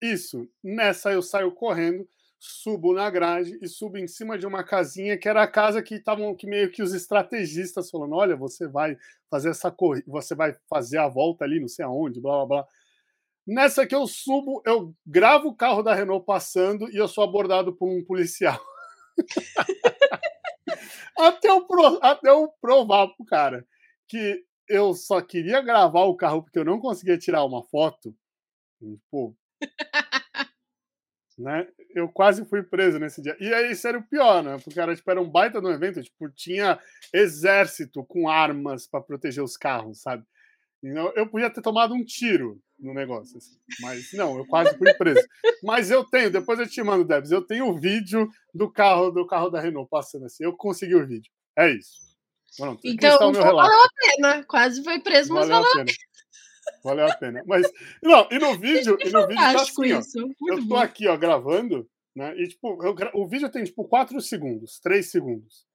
Isso. Nessa eu saio correndo, subo na grade e subo em cima de uma casinha que era a casa que estavam que meio que os estrategistas falando, olha, você vai fazer essa corrida, você vai fazer a volta ali, não sei aonde, blá blá blá. Nessa que eu subo, eu gravo o carro da Renault passando e eu sou abordado por um policial. <laughs> até, eu pro, até eu provar pro cara que eu só queria gravar o carro porque eu não conseguia tirar uma foto. Pô. Né? Eu quase fui preso nesse dia. E aí, isso era o pior, né? Porque era, tipo, era um baita no evento, tipo, tinha exército com armas para proteger os carros, sabe? Então, eu podia ter tomado um tiro no negócio, assim. mas não, eu quase fui preso. Mas eu tenho, depois eu te mando, Debs, eu tenho o vídeo do carro do carro da Renault passando assim. Eu consegui o vídeo. É isso. Pronto, então, valeu a pena. Quase foi preso, mas valeu, valeu a pena. Valeu a pena. Mas, não, e no <laughs> vídeo, e no vídeo tá assim, ó, eu tô aqui, ó, gravando, né? E, tipo, eu, o vídeo tem, tipo, 4 segundos, 3 segundos.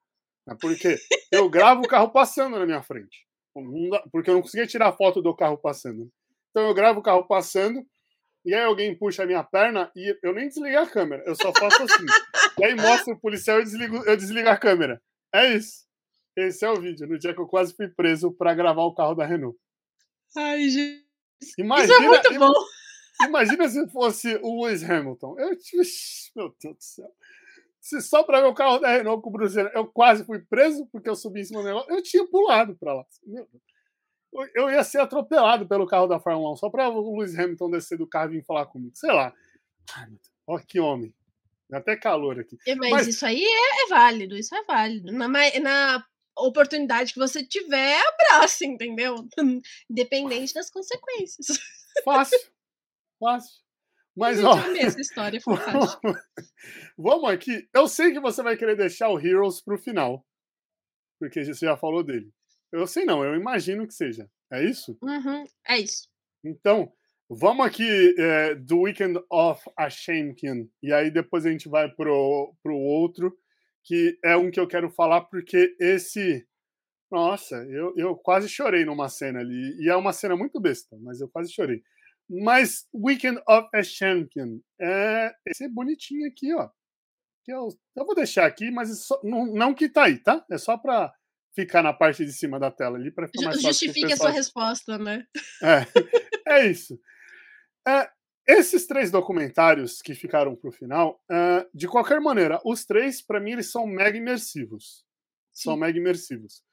Né, porque eu gravo o carro passando na minha frente. Porque eu não conseguia tirar foto do carro passando. Então eu gravo o carro passando, e aí alguém puxa a minha perna e eu nem desliguei a câmera, eu só faço assim. e aí mostra o policial e eu desligo, eu desligo a câmera. É isso. Esse é o vídeo, no dia que eu quase fui preso para gravar o carro da Renault. Ai, gente. Imagina, Isso é muito bom. Imagina se fosse o Lewis Hamilton. Eu, meu Deus do céu. Se só para ver o carro da Renault com o Bruce eu quase fui preso porque eu subi em cima do negócio, eu tinha pulado para lá. Eu ia ser atropelado pelo carro da Fórmula 1 só para o Lewis Hamilton descer do carro e vir falar comigo. Sei lá. Olha que homem. Dá até calor aqui. É, mas, mas, isso aí é, é, válido, isso é válido. Na, na oportunidade que você tiver, abraça, entendeu? <laughs> Independente das consequências. Fácil. Fácil. Mas, ó. essa história, <laughs> Vamos aqui. Eu sei que você vai querer deixar o Heroes pro final. Porque você já falou dele. Eu sei não, eu imagino que seja. É isso? Uhum, é isso. Então, vamos aqui é, do Weekend of a Champion. E aí depois a gente vai pro, pro outro, que é um que eu quero falar, porque esse. Nossa, eu, eu quase chorei numa cena ali. E é uma cena muito besta, mas eu quase chorei. Mas Weekend of a Champion é esse bonitinho aqui, ó. Que eu, eu vou deixar aqui, mas só, não, não que tá aí, tá? É só para ficar na parte de cima da tela ali para ficar mais Justifique a sua resposta, né? É, <laughs> é isso. É, esses três documentários que ficaram para o final, uh, de qualquer maneira, os três, para mim, eles são mega imersivos. Sim. São mega imersivos.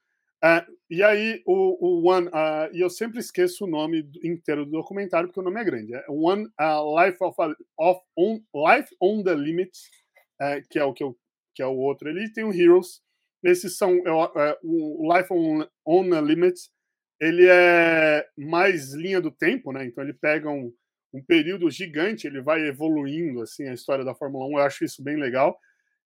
Uh, e aí, o, o One, uh, e eu sempre esqueço o nome inteiro do documentário, porque o nome é grande. É One Life, of, a, of on, Life on the Limit, que é o que, eu, que é o outro ali. Tem o Heroes. Esses são é, o Life on, on the Limit. Ele é mais linha do tempo, né? Então ele pega um, um período gigante, ele vai evoluindo assim a história da Fórmula 1. Eu acho isso bem legal.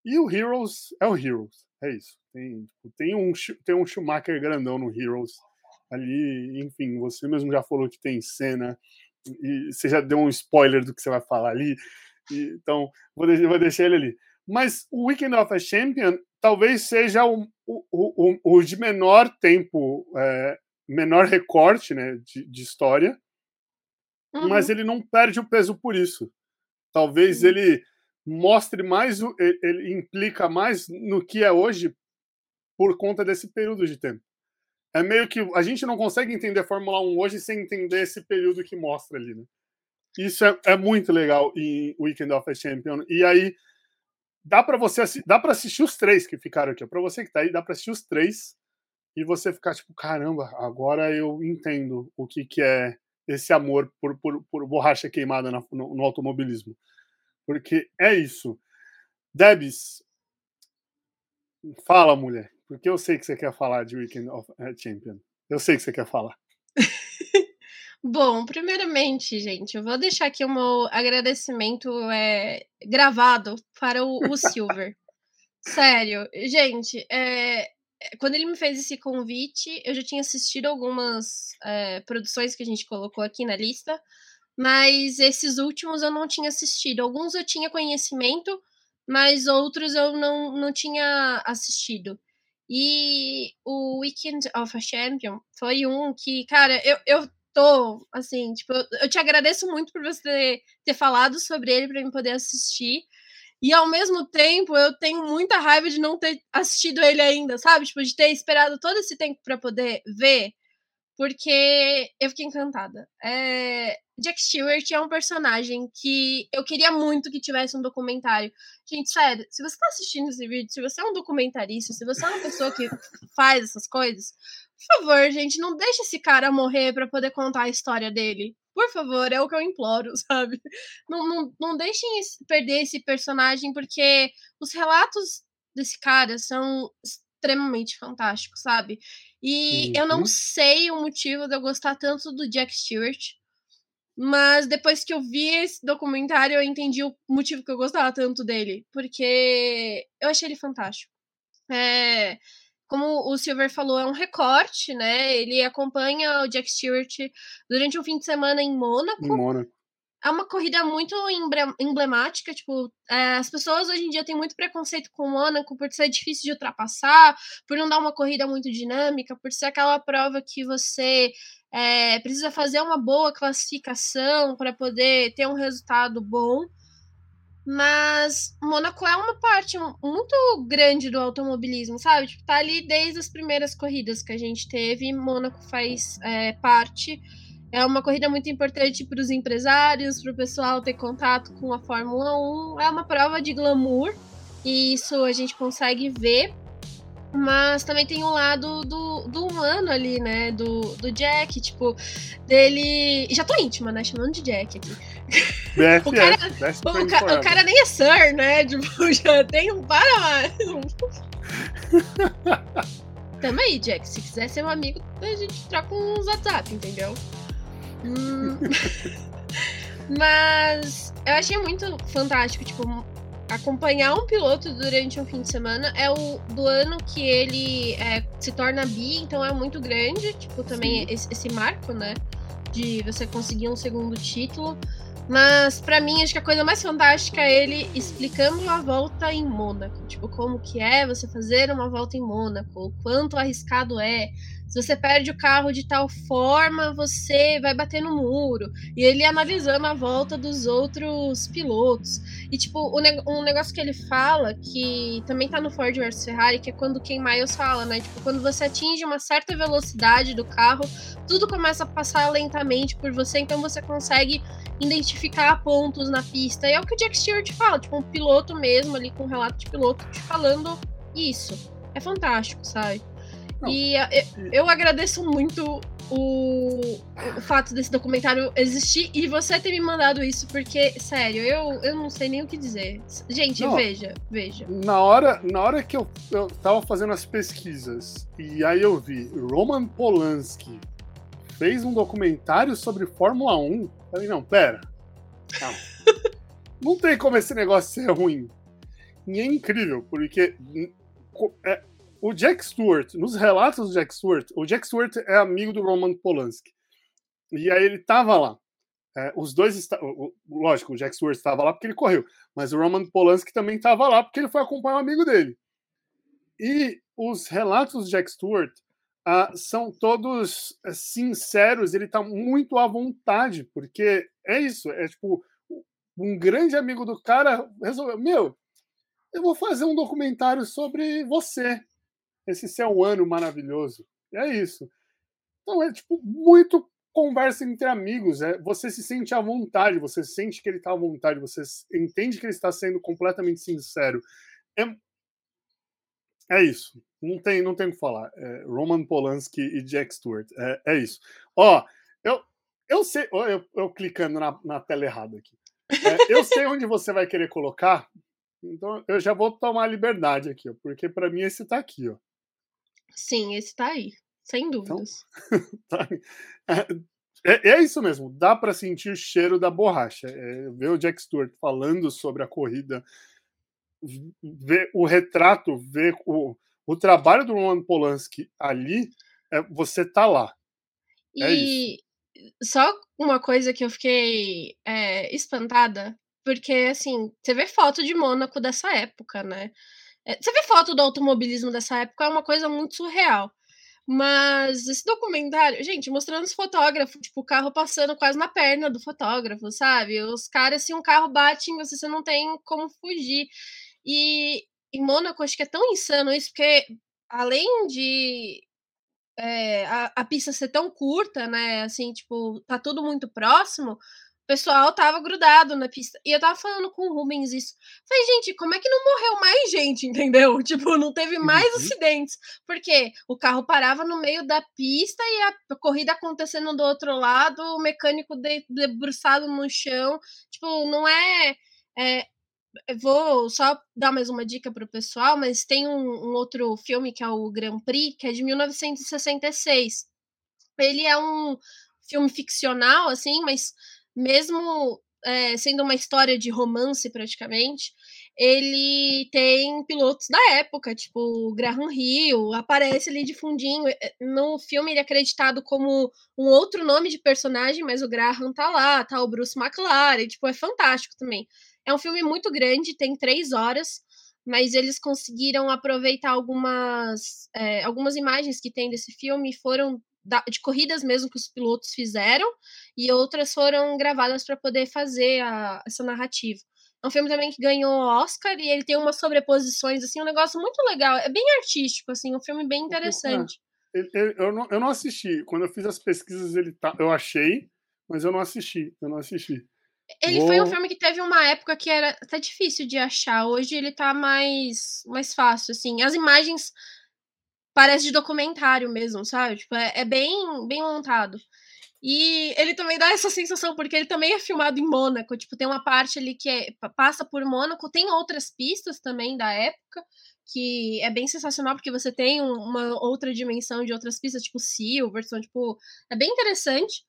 E o Heroes é o Heroes. É isso. Tem, tipo, tem, um, tem um Schumacher grandão no Heroes ali. Enfim, você mesmo já falou que tem cena. E você já deu um spoiler do que você vai falar ali. E, então, vou deixar, vou deixar ele ali. Mas o Weekend of a Champion talvez seja o, o, o, o de menor tempo, é, menor recorte né, de, de história, uhum. mas ele não perde o peso por isso. Talvez uhum. ele mostre mais, ele implica mais no que é hoje por conta desse período de tempo. É meio que a gente não consegue entender a Fórmula 1 hoje sem entender esse período que mostra ali, né? Isso é, é muito legal em Weekend of a Champion. E aí dá para você dá para assistir os três que ficaram aqui. Para você que tá aí, dá para assistir os três e você ficar tipo, caramba, agora eu entendo o que que é esse amor por, por, por borracha queimada no, no automobilismo. Porque é isso. Debs, fala, mulher. Porque eu sei que você quer falar de Weekend of eh, Champion. Eu sei que você quer falar. <laughs> Bom, primeiramente, gente, eu vou deixar aqui o meu agradecimento é, gravado para o, o Silver. <laughs> Sério, gente, é, quando ele me fez esse convite, eu já tinha assistido algumas é, produções que a gente colocou aqui na lista, mas esses últimos eu não tinha assistido. Alguns eu tinha conhecimento, mas outros eu não, não tinha assistido. E o Weekend of a Champion foi um que, cara, eu, eu tô, assim, tipo, eu, eu te agradeço muito por você ter, ter falado sobre ele para eu poder assistir. E ao mesmo tempo, eu tenho muita raiva de não ter assistido ele ainda, sabe? Tipo, de ter esperado todo esse tempo para poder ver porque eu fiquei encantada. É... Jack Stewart é um personagem que eu queria muito que tivesse um documentário. Gente, sério, se você tá assistindo esse vídeo, se você é um documentarista, se você é uma pessoa que faz essas coisas, por favor, gente, não deixe esse cara morrer para poder contar a história dele. Por favor, é o que eu imploro, <laughs> sabe? Não, não, não deixem perder esse personagem, porque os relatos desse cara são extremamente fantástico, sabe? E uhum. eu não uhum. sei o motivo de eu gostar tanto do Jack Stewart, mas depois que eu vi esse documentário, eu entendi o motivo que eu gostava tanto dele, porque eu achei ele fantástico. É, como o Silver falou, é um recorte, né? Ele acompanha o Jack Stewart durante um fim de semana em Mônaco. Em Mônaco é uma corrida muito emblemática, tipo, é, as pessoas hoje em dia têm muito preconceito com o Mônaco por ser difícil de ultrapassar, por não dar uma corrida muito dinâmica, por ser aquela prova que você é, precisa fazer uma boa classificação para poder ter um resultado bom. Mas Mônaco é uma parte muito grande do automobilismo, sabe? Tipo, tá ali desde as primeiras corridas que a gente teve, Mônaco faz é, parte. É uma corrida muito importante para os empresários, para o pessoal ter contato com a Fórmula 1. É uma prova de glamour, e isso a gente consegue ver. Mas também tem o um lado do, do humano ali, né? Do, do Jack, tipo, dele. Já tô íntima, né? Chamando de Jack aqui. BFF, o, cara, o, ca, o, cara nem é Sir, né? <laughs> Tipo, já tem um para mais. <laughs> Tamo aí, Jack. Se quiser ser um amigo, a gente troca um WhatsApp, entendeu? Hum. <laughs> Mas eu achei muito fantástico, tipo, acompanhar um piloto durante um fim de semana é o do ano que ele é, se torna bi, então é muito grande, tipo, também esse, esse, marco, né? De você conseguir um segundo título. Mas para mim, acho que a coisa mais fantástica é ele explicando a volta em Mônaco. Tipo, como que é você fazer uma volta em Mônaco, o quanto arriscado é, se você perde o carro de tal forma, você vai bater no muro. E ele analisando a volta dos outros pilotos. E, tipo, um negócio que ele fala, que também tá no Ford vs Ferrari, que é quando Ken Miles fala, né? Tipo, quando você atinge uma certa velocidade do carro, tudo começa a passar lentamente por você, então você consegue identificar pontos na pista. E é o que o Jack Stewart fala, tipo, um piloto mesmo ali com um relato de piloto te falando isso. É fantástico, sabe? Não. E eu, eu agradeço muito o, o fato desse documentário existir e você ter me mandado isso, porque, sério, eu, eu não sei nem o que dizer. Gente, não, veja, veja. Na hora, na hora que eu, eu tava fazendo as pesquisas e aí eu vi Roman Polanski fez um documentário sobre Fórmula 1, eu falei, não, pera. Calma. não tem como esse negócio ser ruim. E é incrível, porque é, o Jack Stewart, nos relatos do Jack Stewart, o Jack Stewart é amigo do Roman Polanski. E aí ele tava lá. É, os dois, está... lógico, o Jack Stewart estava lá porque ele correu, mas o Roman Polanski também estava lá porque ele foi acompanhar um amigo dele. E os relatos do Jack Stewart uh, são todos uh, sinceros, ele está muito à vontade, porque é isso, é tipo, um grande amigo do cara resolveu, meu, eu vou fazer um documentário sobre você esse seu ano maravilhoso. É isso. Então é tipo muito conversa entre amigos. É, você se sente à vontade, você sente que ele está à vontade, você entende que ele está sendo completamente sincero. É, é isso. Não tem, não tem o que falar. É Roman Polanski e Jack Stewart. É, é isso. Ó, eu, eu sei. Ó, eu, eu clicando na, na tela errada aqui. É, eu sei onde você vai querer colocar. Então eu já vou tomar liberdade aqui, ó, porque para mim esse está aqui, ó. Sim, esse tá aí, sem então, dúvidas. <laughs> Então, é, é, isso mesmo, dá para sentir o cheiro da borracha. É, ver o Jack Stewart falando sobre a corrida, ver o retrato, ver o, o trabalho do Roman Polanski ali, é, você tá lá. É e isso. só uma coisa que eu fiquei é, espantada, porque assim, você vê foto de Mônaco dessa época, né? É, você vê foto do automobilismo dessa época, é uma coisa muito surreal. Mas esse documentário, gente, mostrando os fotógrafos, tipo, o carro passando quase na perna do fotógrafo, sabe? Os caras, se um carro bate em você, você não tem como fugir. E em Mônaco, acho que é tão insano isso, porque além de é, a, a pista ser tão curta, né? Assim, tipo, tá tudo muito próximo pessoal tava grudado na pista. E eu tava falando com o Rubens isso. Falei, gente, como é que não morreu mais gente, <laughs> entendeu? Tipo, não teve mais uhum. acidentes. Porque o carro parava no meio da pista e a corrida acontecendo do outro lado, o mecânico debruçado no chão. Tipo, não é. é vou só dar mais uma dica para o pessoal, mas tem um, um outro filme que é o Grand Prix, que é de 1966. Ele é um filme ficcional, assim, mas mesmo é, sendo uma história de romance praticamente, ele tem pilotos da época, tipo Graham Hill, aparece ali de fundinho. É, no filme ele é acreditado como um outro nome de personagem, mas o Graham tá lá, tá o Bruce McLaren, tipo, é fantástico também. É um filme muito grande, tem três horas, mas eles conseguiram aproveitar algumas, é, algumas imagens que tem desse filme foram de corridas mesmo que os pilotos fizeram, e outras foram gravadas para poder fazer a, essa narrativa. É um filme também que ganhou Oscar e ele tem umas sobreposições, assim, um negócio muito legal. É bem artístico, assim, um filme bem interessante. Eu, eu, eu, não, eu não assisti. Quando eu fiz as pesquisas, ele tá, eu achei, mas eu não assisti. Eu não assisti. Ele Vou... foi um filme que teve uma época que era até difícil de achar. Hoje ele tá mais, mais fácil, assim. As imagens parece de documentário mesmo, sabe? Tipo, é, é, bem, bem montado. E ele também dá essa sensação, porque ele também é filmado em Mônaco. Tipo, tem uma parte ali que é, passa por Mônaco, tem outras pistas também da época, que é bem sensacional, porque você tem uma outra dimensão de outras pistas, tipo Silverstone, tipo, é bem interessante.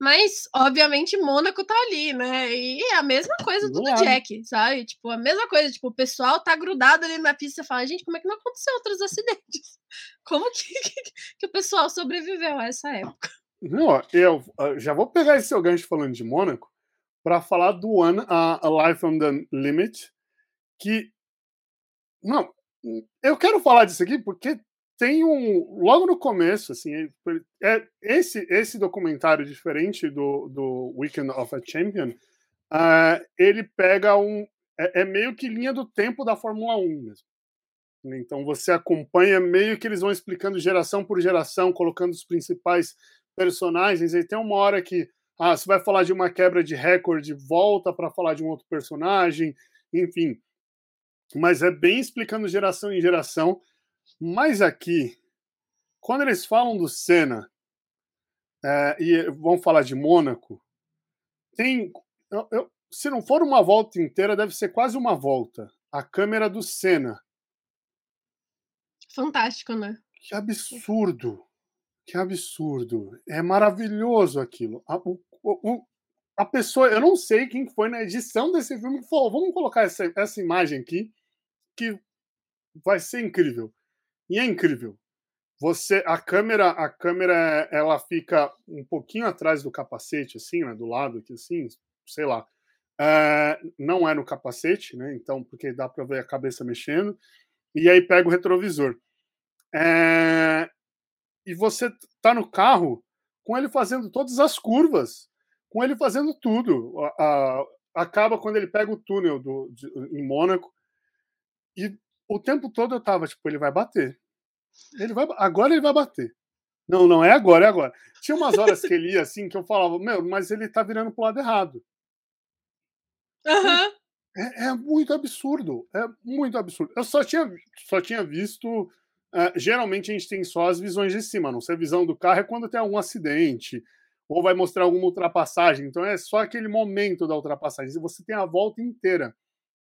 Mas, obviamente, Mônaco tá ali, né? E é a mesma coisa do, do Jack, sabe? Tipo, a mesma coisa. Tipo, o pessoal tá grudado ali na pista e fala, gente, como é que não aconteceu outros acidentes? <laughs> Como que, <laughs> que, que o pessoal sobreviveu a essa época? Não, eu já vou pegar esse seu gancho falando de Mônaco para falar do One A Life on the Limit, que. Não, eu quero falar disso aqui porque tem um. Logo no começo, assim, é, esse, esse documentário diferente do, do Weekend of a Champion, uh, ele pega um. É, é, meio que linha do tempo da Fórmula 1 mesmo. Então você acompanha meio que eles vão explicando geração por geração, colocando os principais personagens. E tem uma hora que ah, você vai falar de uma quebra de recorde, volta para falar de um outro personagem, enfim. Mas é bem explicando geração em geração. Mas aqui, quando eles falam do Senna é, e vão falar de Mônaco, tem. Eu, eu, se não for uma volta inteira, deve ser quase uma volta. A câmera do Senna. Fantástico, né? Que absurdo. Que absurdo. É maravilhoso aquilo. A, o, o, a pessoa, eu não sei quem foi na edição desse filme que falou: vamos colocar essa, essa imagem aqui, que vai ser incrível. E é incrível. Você, a câmera, a câmera, ela fica um pouquinho atrás do capacete, assim, né, do lado aqui, assim, sei lá. É, não é no capacete, né? Então, porque dá para ver a cabeça mexendo. E aí pega o retrovisor. É, e você tá no carro com ele fazendo todas as curvas, com ele fazendo tudo. A, a, acaba quando ele pega o túnel do, de, em Mônaco e o tempo todo eu tava tipo, ele vai bater. Ele vai, agora ele vai bater. Não, não é agora, é agora. Tinha umas horas que ele ia assim que eu falava, meu, mas ele tá virando pro lado errado. Uhum. É, é, muito absurdo. É muito absurdo. Eu só tinha, só tinha visto Uh, geralmente a gente tem só as visões de cima, não sei a visão do carro é quando tem algum acidente ou vai mostrar alguma ultrapassagem. Então é só aquele momento da ultrapassagem. Se você tem a volta inteira.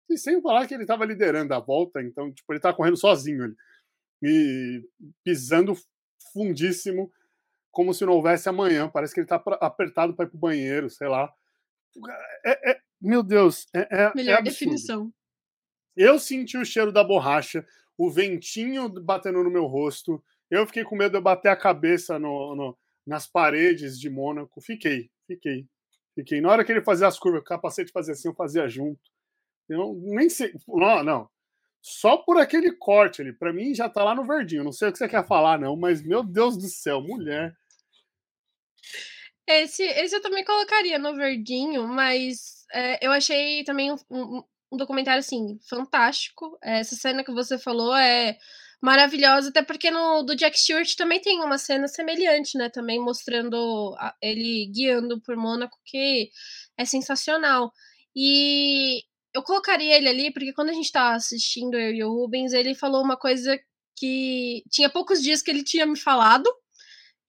E sem falar que ele estava liderando a volta, então tipo, ele estava correndo sozinho ali. E pisando fundíssimo, como se não houvesse amanhã. Parece que ele está apertado para ir para o banheiro, sei lá. É, é, meu Deus, é, é Melhor é definição. Eu senti o cheiro da borracha o ventinho batendo no meu rosto. Eu fiquei com medo de eu bater a cabeça no, no, nas paredes de Mônaco. Fiquei, fiquei, fiquei. Na hora que ele fazia as curvas, o capacete fazia assim, eu fazia junto. Eu nem sei. Não, não. Só por aquele corte ali. Para mim já tá lá no verdinho. Não sei o que você quer falar, não, mas meu Deus do céu, mulher. Esse, esse eu também colocaria no verdinho, mas é, eu achei também um, um documentário, assim, fantástico. Essa cena que você falou é maravilhosa, até porque no do Jack Stewart também tem uma cena semelhante, né? Também mostrando ele guiando por Mônaco, que é sensacional. E eu colocaria ele ali, porque quando a gente tava assistindo eu e o Rubens, ele falou uma coisa que tinha poucos dias que ele tinha me falado.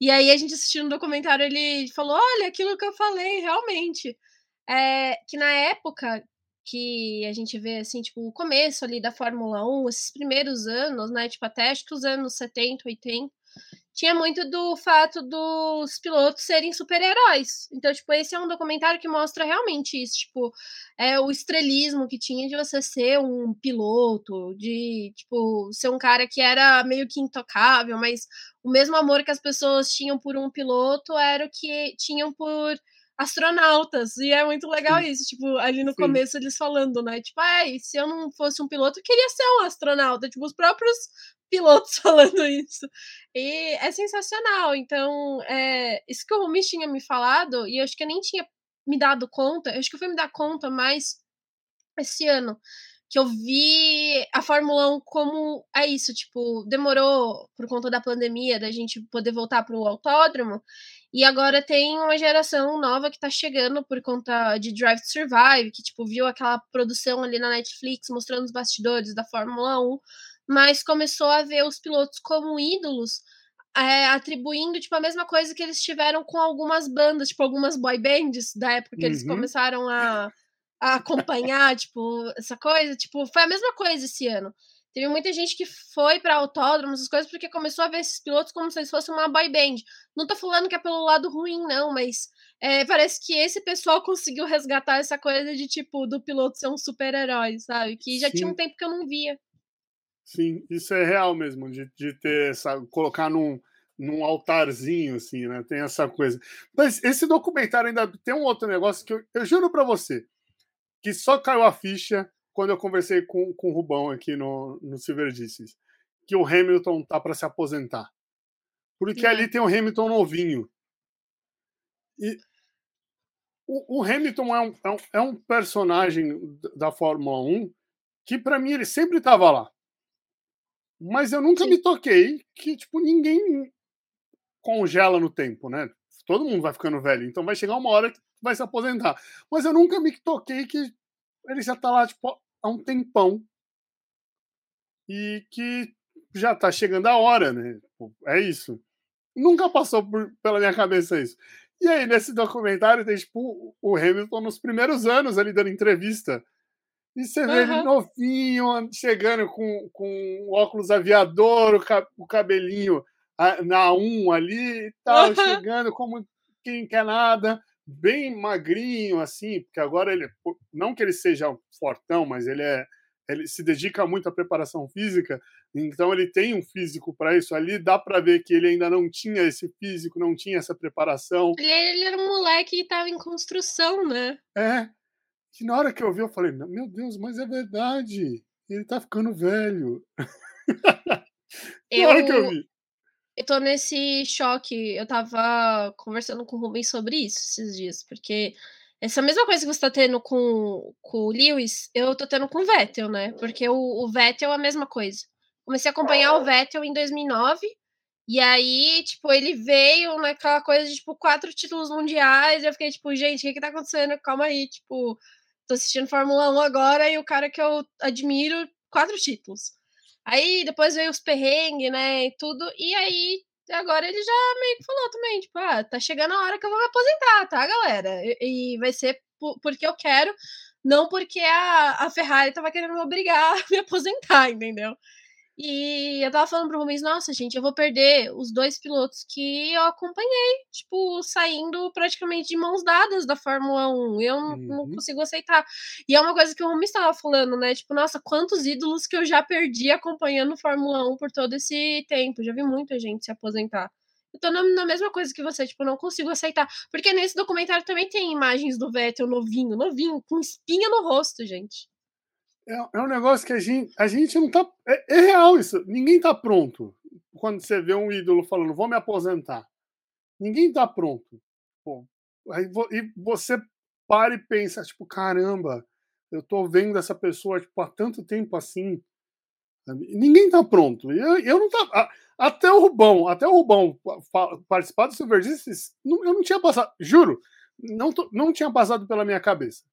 E aí a gente assistindo o documentário, ele falou: olha, aquilo que eu falei, realmente. É, que na época que a gente vê, assim, tipo, o começo ali da Fórmula 1, esses primeiros anos, né, tipo, até acho que os anos 70, 80, tinha muito do fato dos pilotos serem super-heróis. Então, tipo, esse é um documentário que mostra realmente isso, tipo, é o estrelismo que tinha de você ser um piloto, de, tipo, ser um cara que era meio que intocável, mas o mesmo amor que as pessoas tinham por um piloto era o que tinham por astronautas. E é muito legal Sim. isso, tipo, ali no Sim. começo eles falando, né? Tipo, ai, se eu não fosse um piloto, eu queria ser um astronauta. Tipo, os próprios pilotos <laughs> falando isso. E é sensacional. Então, é, isso que o Rumi tinha me falado, e eu acho que eu nem tinha me dado conta, eu acho que eu fui me dar conta mais esse ano. Que eu vi a Fórmula 1 como é isso, tipo, demorou por conta da pandemia da gente poder voltar para o autódromo. E agora tem uma geração nova que tá chegando por conta de Drive to Survive, que, tipo, viu aquela produção ali na Netflix mostrando os bastidores da Fórmula 1, mas começou a ver os pilotos como ídolos, é, atribuindo, tipo, a mesma coisa que eles tiveram com algumas bandas, tipo, algumas boy bands da época que uhum. eles começaram a, a acompanhar, tipo, essa coisa, tipo, foi a mesma coisa esse ano. Teve muita gente que foi para autódromos, essas coisas, porque começou a ver esses pilotos como se eles fossem uma boy band. Não tô falando que é pelo lado ruim, não, mas é, parece que esse pessoal <laughs> conseguiu resgatar essa coisa de, tipo, do piloto ser um super-herói, sabe? Que já Sim. tinha um tempo que eu não via. Sim, isso é real mesmo, de, de ter essa. colocar num, num altarzinho, assim, né? Tem essa coisa. Mas esse documentário ainda tem um outro negócio que eu, eu juro para você, que só caiu a ficha quando eu conversei com, com o Rubão aqui no, no Silverdices, que o Hamilton tá para se aposentar. Porque ali tem o Hamilton novinho. E o, o Hamilton é um, é um, é um personagem da Fórmula 1 que, para mim, ele sempre estava lá. Mas eu nunca Sim. me toquei que, tipo, ninguém congela no tempo, né? Todo mundo vai ficando velho, então vai chegar uma hora que vai se aposentar. Mas eu nunca me toquei que ele já tá lá, tipo, há um tempão e que já tá chegando a hora, né? É isso. Nunca passou por, pela minha cabeça isso. E aí, nesse documentário, tem tipo o Hamilton nos primeiros anos ali dando entrevista. E você vê uhum. ele novinho, chegando com, com óculos aviador, o, cabelinho na 1 ali e tal, uhum. chegando como quem quer nada bem magrinho, assim, porque agora ele, não que ele seja fortão, mas ele é, ele se dedica muito à preparação física, então ele tem um físico para isso ali, dá para ver que ele ainda não tinha esse físico, não tinha essa preparação. Ele, ele era um moleque que estava em construção, né? É. Que na hora que eu vi, eu falei, meu Deus, mas é verdade. Ele tá ficando velho. Eu... <laughs> na hora que eu vi eu tô nesse choque. Eu tava conversando com o Rubens sobre isso esses dias, porque essa mesma coisa que você tá tendo com, com o Lewis, eu tô tendo com o Vettel, né? Porque o, o Vettel é a mesma coisa. Comecei a acompanhar o Vettel em 2009, e aí, tipo, ele veio naquela coisa de, tipo, quatro títulos mundiais, e eu fiquei, tipo, gente, o que que tá acontecendo? Calma aí, tipo, tô assistindo Fórmula 1 agora, e o cara que eu admiro, quatro títulos. Aí depois veio os perrengues, né, e tudo. E aí, agora ele já meio que falou também, tipo, ah, tá chegando a hora que eu vou me aposentar, tá, galera? E, e vai ser porque eu quero, não porque a, a Ferrari tava querendo me obrigar <laughs> a me aposentar, entendeu? E eu tava falando pro Rubens, nossa, gente, eu vou perder os dois pilotos que eu acompanhei, tipo, saindo praticamente de mãos dadas da Fórmula 1. Eu uhum. não consigo aceitar. E é uma coisa que o Rubens tava falando, né? Tipo, nossa, quantos ídolos que eu já perdi acompanhando Fórmula 1 por todo esse tempo. Já vi muita gente se aposentar. Eu tô na, na mesma coisa que você, tipo, não consigo aceitar. Porque nesse documentário também tem imagens do Vettel novinho, novinho, com espinha no rosto, gente. É, é um negócio que a gente, a gente não tá. É, é, real isso. Ninguém tá pronto. Quando você vê um ídolo falando, vou me aposentar. Ninguém tá pronto. Pô, aí, e você para e pensa, tipo, caramba, eu tô vendo essa pessoa tipo, há tanto tempo assim. Ninguém tá pronto. Eu, eu não tá. Até o Rubão, até o Rubão participar do Silverdices, eu não tinha passado, juro, não, não tinha passado pela minha cabeça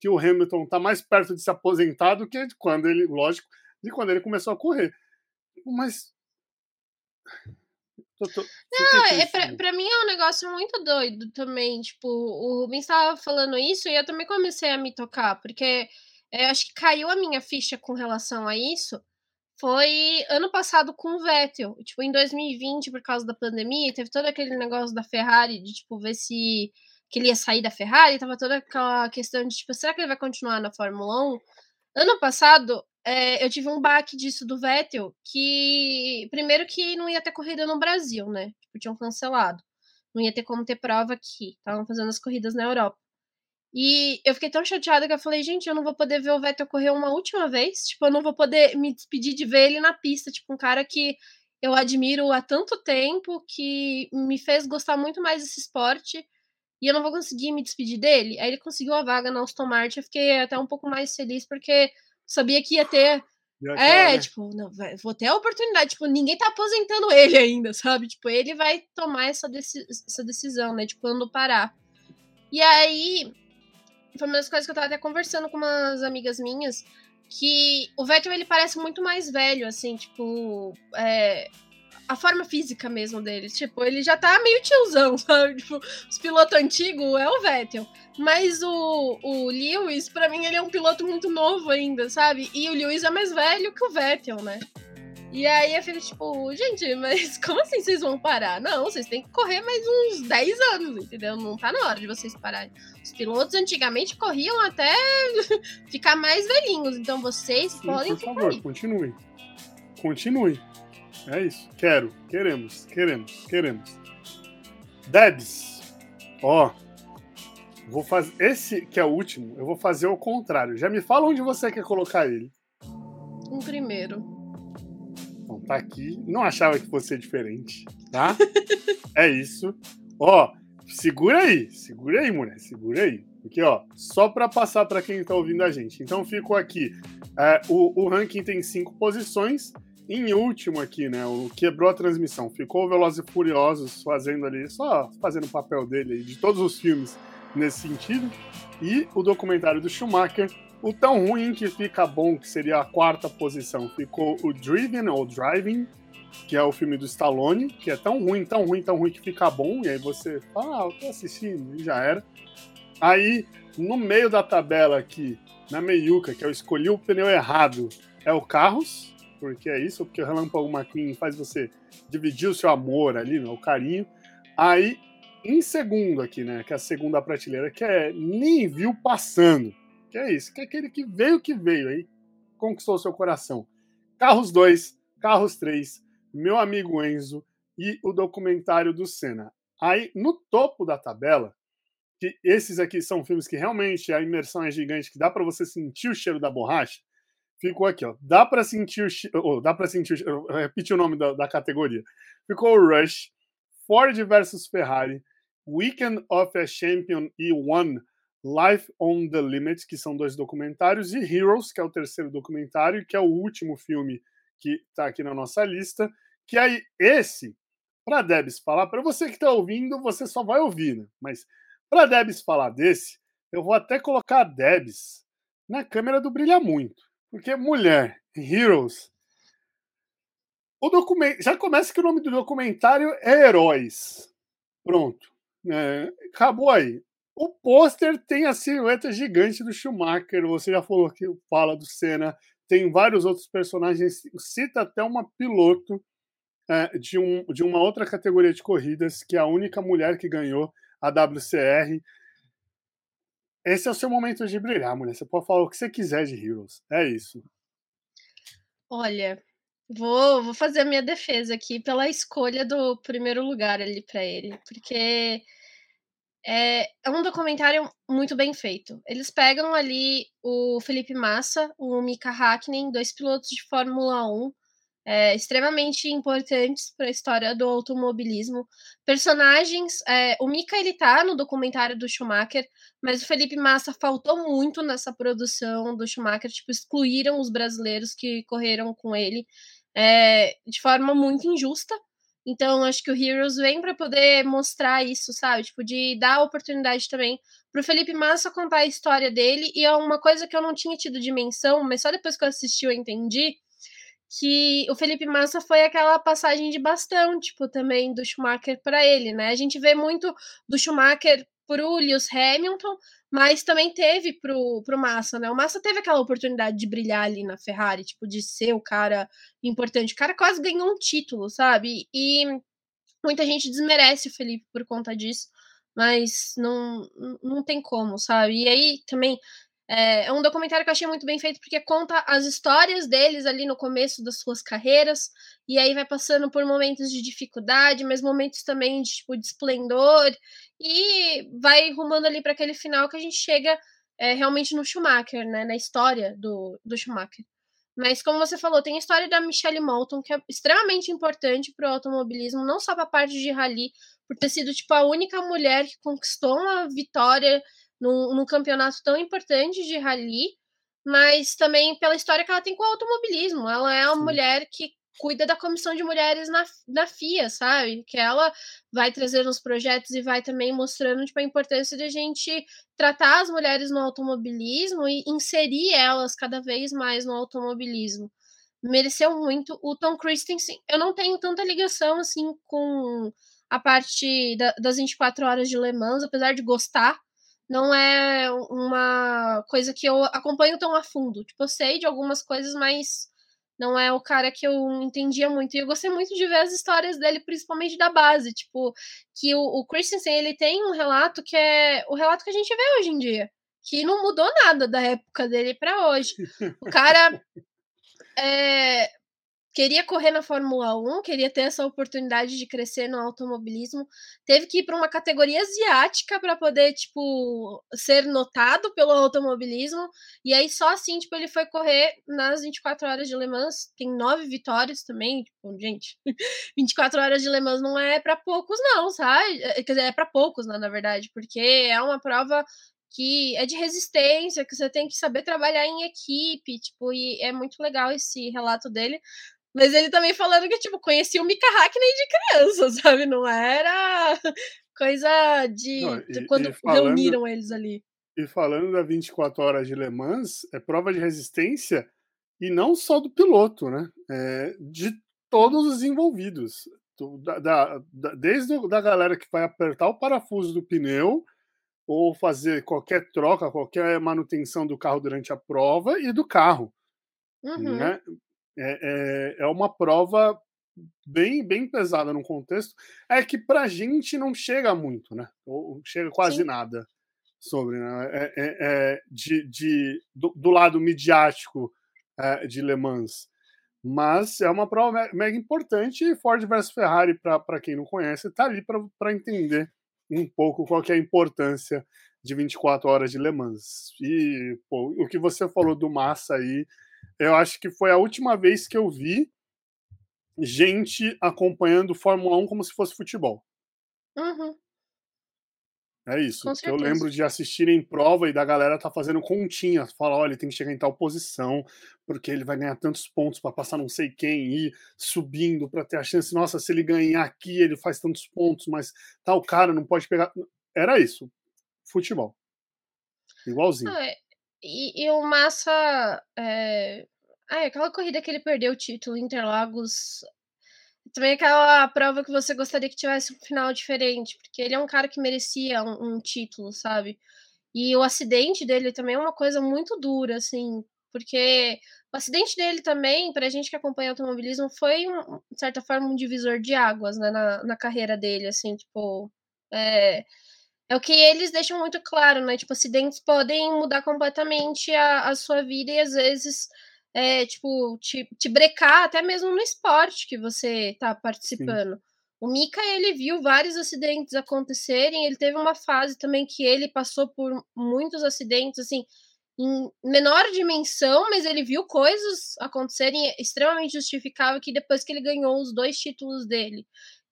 que o Hamilton está mais perto de se aposentar do que de quando ele, lógico, de quando ele começou a correr. Mas. Tô, tô, não, é, pra, pra, mim é um negócio muito doido também. Tipo, o Rubens estava falando isso e eu também comecei a me tocar, porque eu acho que caiu a minha ficha com relação a isso. Foi ano passado com o Vettel. Tipo, em 2020, por causa da pandemia, teve todo aquele negócio da Ferrari de, tipo, ver se que ele ia sair da Ferrari, tava toda aquela questão de, tipo, será que ele vai continuar na Fórmula 1? Ano passado, é, eu tive um baque disso do Vettel, que primeiro que não ia ter corrida no Brasil, né? Tipo, tinham cancelado. Não ia ter como ter prova aqui. Estavam fazendo as corridas na Europa. E eu fiquei tão chateada que eu falei, gente, eu não vou poder ver o Vettel correr uma última vez. Tipo, eu não vou poder me despedir de ver ele na pista. Tipo, um cara que eu admiro há tanto tempo, que me fez gostar muito mais desse esporte e eu não vou conseguir me despedir dele. Aí ele conseguiu a vaga na Aston Martin, eu fiquei até um pouco mais feliz, porque sabia que ia ter. é, né? tipo, não, vai, vou ter a oportunidade. Tipo, ninguém tá aposentando <laughs> ele ainda, sabe? Tipo, ele vai tomar essa, deci essa decisão, né? De quando parar. E aí, foi uma das coisas que eu tava até conversando com umas amigas minhas, que o Vettel, ele parece muito mais velho, assim, tipo, é, a forma física mesmo dele. Tipo, ele já tá meio tiozão, <laughs> sabe? Tipo, os pilotos antigos é o Vettel. Mas o, o Lewis, para mim, ele é um piloto muito novo ainda, sabe? E o Lewis é mais velho que o Vettel, né? E aí eu fico tipo, gente, mas <laughs> como assim vocês vão parar? Não, vocês têm que correr mais uns 10 anos, entendeu? Não tá na hora de vocês pararem. Os pilotos antigamente corriam até <laughs> ficar mais velhinhos, então vocês Sim, podem por favor, aí. continue. Continue. É isso. Quero, queremos, queremos, queremos. Debs, ó, vou fazer esse que é o último, eu vou fazer o contrário. Já me fala onde você quer colocar ele. Um primeiro. Então tá aqui. Não achava que fosse diferente, tá? <laughs> é isso. Ó, segura aí, segura aí, mulher, segura aí. Porque, ó, só para passar para quem tá ouvindo a gente. Então ficou aqui. É, o, o ranking tem cinco posições em último aqui, né? O quebrou a transmissão. Ficou o Velozes e Furiosos fazendo ali, só fazendo o papel dele de todos os filmes nesse sentido. E o documentário do Schumacher, o tão ruim que fica bom, que seria a quarta posição, ficou o Driven ou Driving, que é o filme do Stallone, que é tão ruim, tão ruim, tão ruim que fica bom, e aí você fala, ah, eu tô assistindo, e já era. Aí, no meio da tabela aqui, na meiuca, que eu escolhi o pneu errado, é o Carros, porque é isso, porque o Relâmpago McQueen faz você dividir o seu amor ali, né, o carinho. Aí, em segundo aqui, né, que é a segunda prateleira, que é Nem Viu Passando, que é isso, que é aquele que veio que veio, aí conquistou seu coração. Carros 2, Carros 3, Meu Amigo Enzo e o documentário do Senna. Aí, no topo da tabela, que esses aqui são filmes que realmente a imersão é gigante, que dá para você sentir o cheiro da borracha, ficou aqui, ó. Dá para sentir o. Oh, dá para sentir. Eu repeti o nome da, da categoria. Ficou o Rush, Ford versus Ferrari, Weekend of a Champion e One, Life on the Limit, que são dois documentários, e Heroes, que é o terceiro documentário, que é o último filme que está aqui na nossa lista. Que aí, esse, para Debs falar, para você que está ouvindo, você só vai ouvir, né? Mas para Debs falar desse, eu vou até colocar a Debs na câmera do Brilha Muito. Porque mulher, Heroes. O documento. Já começa que o nome do documentário é Heróis. Pronto. É, acabou aí. O pôster tem a silhueta gigante do Schumacher. Você já falou que fala do Senna. Tem vários outros personagens. Cita até uma piloto é, de, um, de uma outra categoria de corridas, que é a única mulher que ganhou a WCR esse é o seu momento de brilhar, mulher. Você pode falar o que você quiser de Heroes. É isso. Olha, vou, vou fazer a minha defesa aqui pela escolha do primeiro lugar ali para ele, porque é, é um documentário muito bem feito. Eles pegam ali o Felipe Massa, o Mika Hakkinen, dois pilotos de Fórmula 1, é, extremamente importantes para a história do automobilismo. Personagens, é, o Mika ele tá no documentário do Schumacher, mas o Felipe Massa faltou muito nessa produção do Schumacher, tipo, excluíram os brasileiros que correram com ele é, de forma muito injusta. Então, acho que o Heroes vem para poder mostrar isso, sabe? Tipo, de dar oportunidade também pro Felipe Massa contar a história dele. E é uma coisa que eu não tinha tido dimensão, mas só depois que eu assisti eu entendi que o Felipe Massa foi aquela passagem de bastão, tipo, também do Schumacher para ele, né? A gente vê muito do Schumacher pro Lewis Hamilton, mas também teve pro, pro Massa, né? O Massa teve aquela oportunidade de brilhar ali na Ferrari, tipo, de ser o cara importante. O cara quase ganhou um título, sabe? E muita gente desmerece o Felipe por conta disso, mas não, não tem como, sabe? E aí também é, é um documentário que eu achei muito bem feito porque conta as histórias deles ali no começo das suas carreiras e aí vai passando por momentos de dificuldade, mas momentos também de tipo de esplendor e vai rumando ali para aquele final que a gente chega é, realmente no Schumacher, né, na história do, do Schumacher. Mas como você falou, tem a história da Michelle Moulton que é extremamente importante para o automobilismo, não só para a parte de rally, por ter sido tipo a única mulher que conquistou uma vitória num, num campeonato tão importante de rally, mas também pela história que ela tem com o automobilismo. Ela é uma Sim. mulher que cuida da comissão de mulheres na, na FIA, sabe? Que ela vai trazer uns projetos e vai também mostrando tipo, a importância de a gente tratar as mulheres no automobilismo e inserir elas cada vez mais no automobilismo. mereceu muito. O Tom Christensen, eu não tenho tanta ligação assim com a parte da, das 24 horas de Le Mans, apesar de gostar, não é uma coisa que eu acompanho tão a fundo. Tipo, eu sei de algumas coisas, mas não é o cara que eu entendia muito. E eu gostei muito de ver as histórias dele, principalmente da base. Tipo, que o, o Christensen, ele tem um relato que é o relato que a gente vê hoje em dia. Que não mudou nada da época dele para hoje. O cara <laughs> é, queria correr na Fórmula 1, queria ter essa oportunidade de crescer no automobilismo, teve que ir para uma categoria asiática para poder, tipo, ser notado pelo automobilismo, e aí só assim, tipo, ele foi correr nas 24 horas de Le Mans, tem nove vitórias também, tipo, gente, <laughs> 24 horas de Le Mans não é para poucos não, sabe? É, quer dizer, é para poucos, né, na verdade, porque é uma prova que é de resistência, que você tem que saber trabalhar em equipe, tipo, e é muito legal esse relato dele. Mas ele também falando que, tipo, conhecia o Mika Hackney de criança, <laughs> sabe? Não era coisa de, Não, e, quando e falando, reuniram eles ali. E falando da 24 horas de Le Mans, é prova de resistência e não só do piloto, né? É de todos os envolvidos. Da, da, da, desde a da galera que vai apertar o parafuso do pneu ou fazer qualquer troca, qualquer manutenção do carro durante a prova e do carro. Uhum. Né? É, é, é uma prova bem, bem pesada no contexto. É que pra gente não chega muito, né? Ou chega quase Sim. nada sobre, né? É, é, é, de, de, do, do, lado midiático é, de Le Mans. Mas é uma prova mega importante e Ford versus Ferrari, para quem não conhece, está ali para entender um pouco qual que é a importância de 24 horas de Le Mans. E pô, o que você falou do Massa aí eu acho que foi a última vez que eu vi gente acompanhando Fórmula 1 como se fosse futebol. Uhum. É isso. eu lembro de assistir em prova e da galera tá fazendo continha. Fala, olha, ele tem que chegar em tal posição, porque ele vai ganhar tantos pontos para passar não sei quem e ir subindo para ter a chance. Nossa, se ele ganhar aqui, ele faz tantos pontos, mas tal cara não pode pegar. Era isso. Futebol. Igualzinho. Ah, é. E, e o Massa. É... Ah, aquela corrida que ele perdeu o título, Interlagos. Também aquela prova que você gostaria que tivesse um final diferente, porque ele é um cara que merecia um, um título, sabe? E o acidente dele também é uma coisa muito dura, assim, porque o acidente dele também, pra gente que acompanha automobilismo, foi, de certa forma, um divisor de águas, né, na, na carreira dele, assim, tipo. É, é o que eles deixam muito claro, né? Tipo, acidentes podem mudar completamente a, a sua vida e às vezes, é, tipo, te, te brecar até mesmo no esporte que você tá participando. Sim. O Mika, ele viu vários acidentes acontecerem, ele teve uma fase também que ele passou por muitos acidentes, assim, em menor dimensão, mas ele viu coisas acontecerem extremamente justificável que depois que ele ganhou os dois títulos dele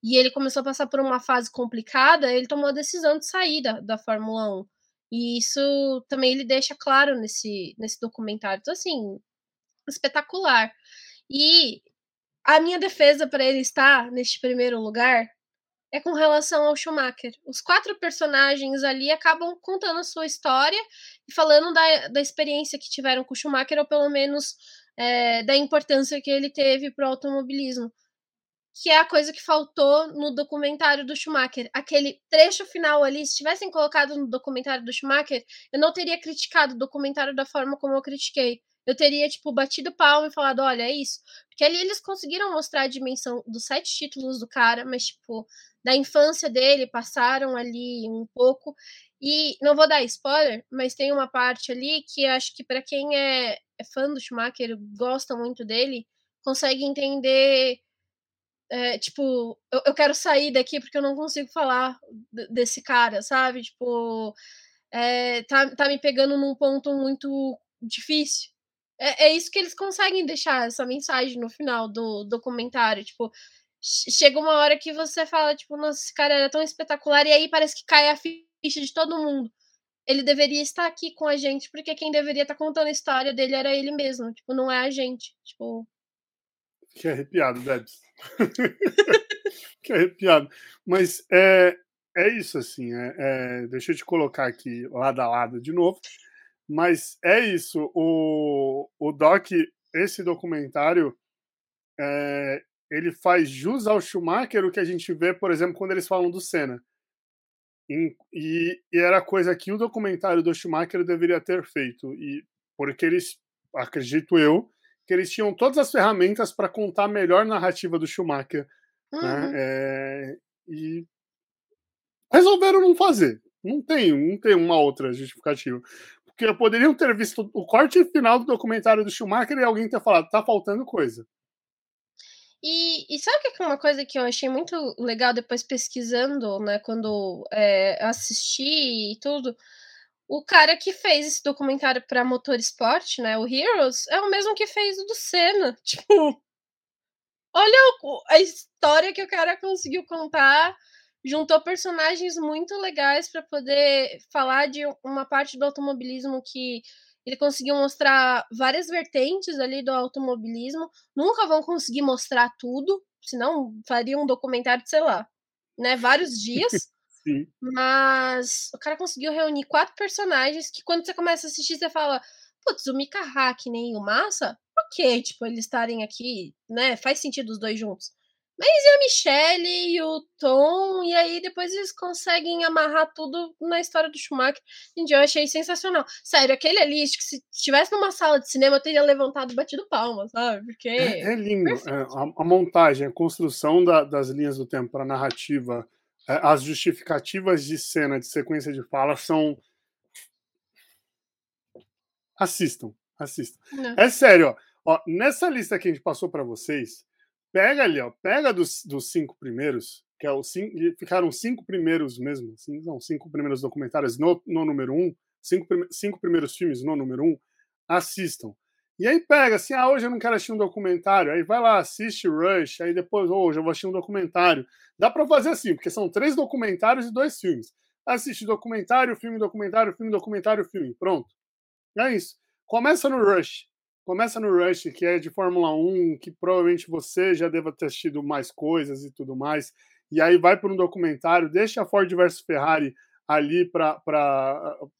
e ele começou a passar por uma fase complicada, ele tomou a decisão de sair da, da Fórmula 1. E isso também ele deixa claro nesse, nesse documentário. Então, assim, espetacular. E a minha defesa para ele estar neste primeiro lugar é com relação ao Schumacher. Os quatro personagens ali acabam contando a sua história e falando da, da experiência que tiveram com o Schumacher, ou pelo menos é, da importância que ele teve para o automobilismo que é a coisa que faltou no documentário do Schumacher. Aquele trecho final ali, se tivessem colocado no documentário do Schumacher, eu não teria criticado o documentário da forma como eu critiquei. Eu teria, tipo, batido palma e falado, olha, é isso. Porque ali eles conseguiram mostrar a dimensão dos sete títulos do cara, mas, tipo, da infância dele, passaram ali um pouco. E não vou dar spoiler, mas tem uma parte ali que acho que para quem é, é fã do Schumacher, gosta muito dele, consegue entender é, tipo, eu, eu, quero sair daqui porque eu não consigo falar desse cara, sabe? Tipo, é, tá, tá me pegando num ponto muito difícil. É, é isso que eles conseguem deixar, essa mensagem no final do documentário. Tipo, chega uma hora que você fala, tipo, nossa, esse cara era tão espetacular, e aí parece que cai a ficha de todo mundo. Ele deveria estar aqui com a gente, porque quem deveria estar contando a história dele era ele mesmo, tipo, não é a gente. Tipo. Fiquei arrepiado, Debs. <laughs> que arrepiado. Mas é, é isso, assim. É, é, deixa eu te colocar aqui lado a lado de novo. Mas é isso. O, o Doc, esse documentário, é, ele faz jus ao Schumacher o que a gente vê, por exemplo, quando eles falam do Senna. E, e, e era coisa que o documentário do Schumacher deveria ter feito. E porque eles, acredito eu, que eles tinham todas as ferramentas para contar a melhor narrativa do Schumacher. Uhum. Né? É, e resolveram não fazer. Não tem, não tem uma outra justificativa. Porque poderiam ter visto o corte final do documentário do Schumacher e alguém ter falado, tá faltando coisa. E, e sabe que é uma coisa que eu achei muito legal depois pesquisando, né, quando é, assisti e tudo? O cara que fez esse documentário para Motorsport, né, o Heroes, é o mesmo que fez o do Senna. <laughs> Tipo, olha a história que o cara conseguiu contar juntou personagens muito legais para poder falar de uma parte do automobilismo que ele conseguiu mostrar várias vertentes ali do automobilismo. Nunca vão conseguir mostrar tudo, senão faria um documentário de, sei lá, né, vários dias. <laughs> Sim. Mas o cara conseguiu reunir quatro personagens que quando você começa a assistir, você fala, putz, o Mika Hakkinen e o Massa, ok, tipo, eles estarem aqui, né, faz sentido os dois juntos. Mas e a Michelle e o Tom, e aí depois eles conseguem amarrar tudo na história do Schumacher. Gente, eu achei sensacional. Sério, aquele ali, acho que se estivesse numa sala de cinema, eu teria levantado e batido palmas, sabe? Porque. É, é lindo. É, a, a, montagem, a construção da, das linhas do tempo para a narrativa, as justificativas de cena, de sequência de fala são. Assistam, assistam. Não. É sério, ó, ó. Nessa lista que a gente passou para vocês Pega ali, ó, pega dos, dos cinco primeiros, que é o cinco, ficaram cinco primeiros mesmo, assim, não, cinco primeiros documentários no, no número um, cinco, cinco primeiros filmes no número um, assistam. E aí pega assim, ah, hoje eu não quero assistir um documentário, aí vai lá, assiste Rush, aí depois, oh, hoje eu vou assistir um documentário. Dá para fazer assim, porque são três documentários e dois filmes. Assiste documentário, filme, documentário, filme, documentário, filme. Pronto. É isso. Começa no Rush. Começa no Rush, que é de Fórmula 1, que provavelmente você já deva ter assistido mais coisas e tudo mais. E aí vai para um documentário, deixa a Ford versus Ferrari ali para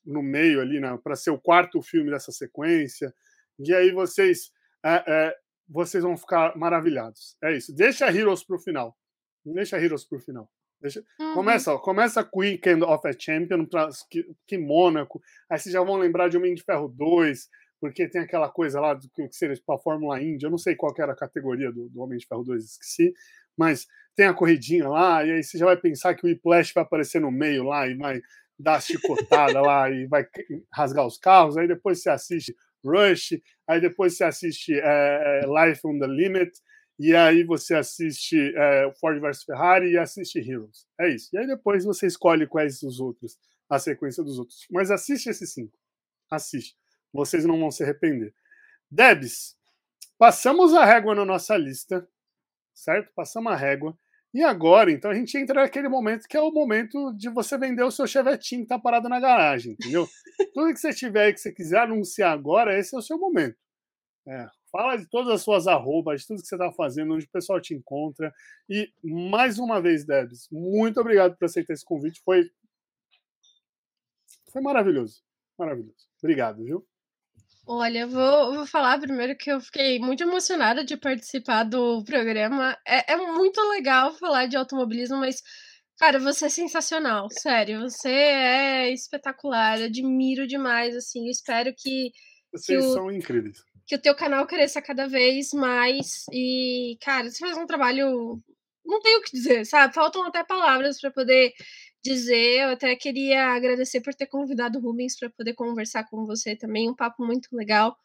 no meio ali, né, para ser o quarto filme dessa sequência. E aí vocês é, é, vocês vão ficar maravilhados. É isso. Deixa Heroes para o final. Deixa Heroes para o final. Deixa... Uhum. Começa, ó, começa com Weekend of a Champion, pra, que, que Mônaco. Aí vocês já vão lembrar de Homem de Ferro 2, porque tem aquela coisa lá do que seria para tipo, a Fórmula Indy, eu não sei qual era a categoria do, do Homem de Ferro 2, esqueci, mas tem a corridinha lá, e aí você já vai pensar que o Whiplash vai aparecer no meio lá e vai dar a chicotada lá e vai <laughs> rasgar os carros, aí depois você assiste Rush, aí depois você assiste é, Life on the Limit, e aí você assiste é, Ford vs Ferrari e assiste Heroes. É isso. E aí depois você escolhe quais os outros, a sequência dos outros. Mas assiste esses cinco. Assiste. Vocês não vão se arrepender. Debs, passamos a régua na nossa lista, certo? Passamos a régua. E agora, então, a gente entra naquele momento que é o momento de você vender o seu chevetinho que tá parado na garagem, entendeu? <laughs> Tudo que você tiver aí que você quiser anunciar agora, esse é o seu momento. É, fala de todas as suas arrobas, de tudo que você está fazendo, onde o pessoal te encontra. E, mais uma vez, Debs, muito obrigado por aceitar esse convite. Foi, foi maravilhoso. Maravilhoso. Obrigado, viu? Olha, vou, vou falar primeiro que eu fiquei muito emocionada de participar do programa. É, é muito legal falar de automobilismo, mas, cara, você é sensacional, sério. Você é espetacular, admiro demais, assim. Eu espero que. Vocês que o, são incríveis. Que o teu canal cresça cada vez mais. E, cara, você faz um trabalho. Não tenho o que dizer, sabe? Faltam até palavras para poder dizer. Eu até queria agradecer por ter convidado o Rubens para poder conversar com você também. Um papo muito legal.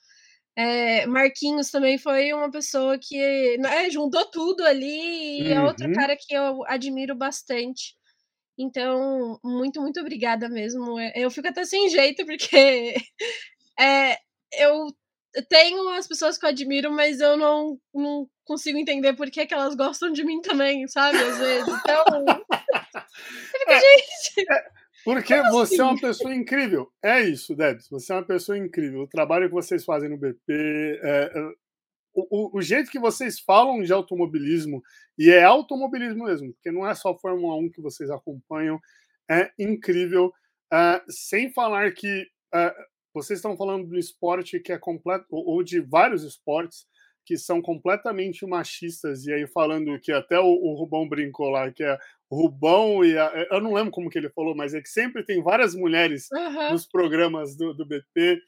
É, Marquinhos também foi uma pessoa que né, juntou tudo ali e uhum. é outro cara que eu admiro bastante. Então, muito, muito obrigada mesmo. É, eu fico até sem jeito, <laughs> porque é, eu tenho as pessoas que eu admiro, mas eu não, não consigo entender por que, que elas gostam de mim também, sabe? Às vezes. Então. <laughs> é, gente. É, porque Como você assim? é uma pessoa incrível. É isso, Debs. Você é uma pessoa incrível. O trabalho que vocês fazem no BP, é, é, o, o, jeito que vocês falam de automobilismo, e é automobilismo mesmo, porque não é só Fórmula 1 que vocês acompanham, é incrível. É, sem falar que é, vocês estão falando do esporte que é completo, ou de vários esportes que são completamente machistas, e aí falando que até o, o Rubão brincou lá, que é Rubão e a, eu não lembro como que ele falou, mas é que sempre tem várias mulheres uhum. nos programas do, do BP,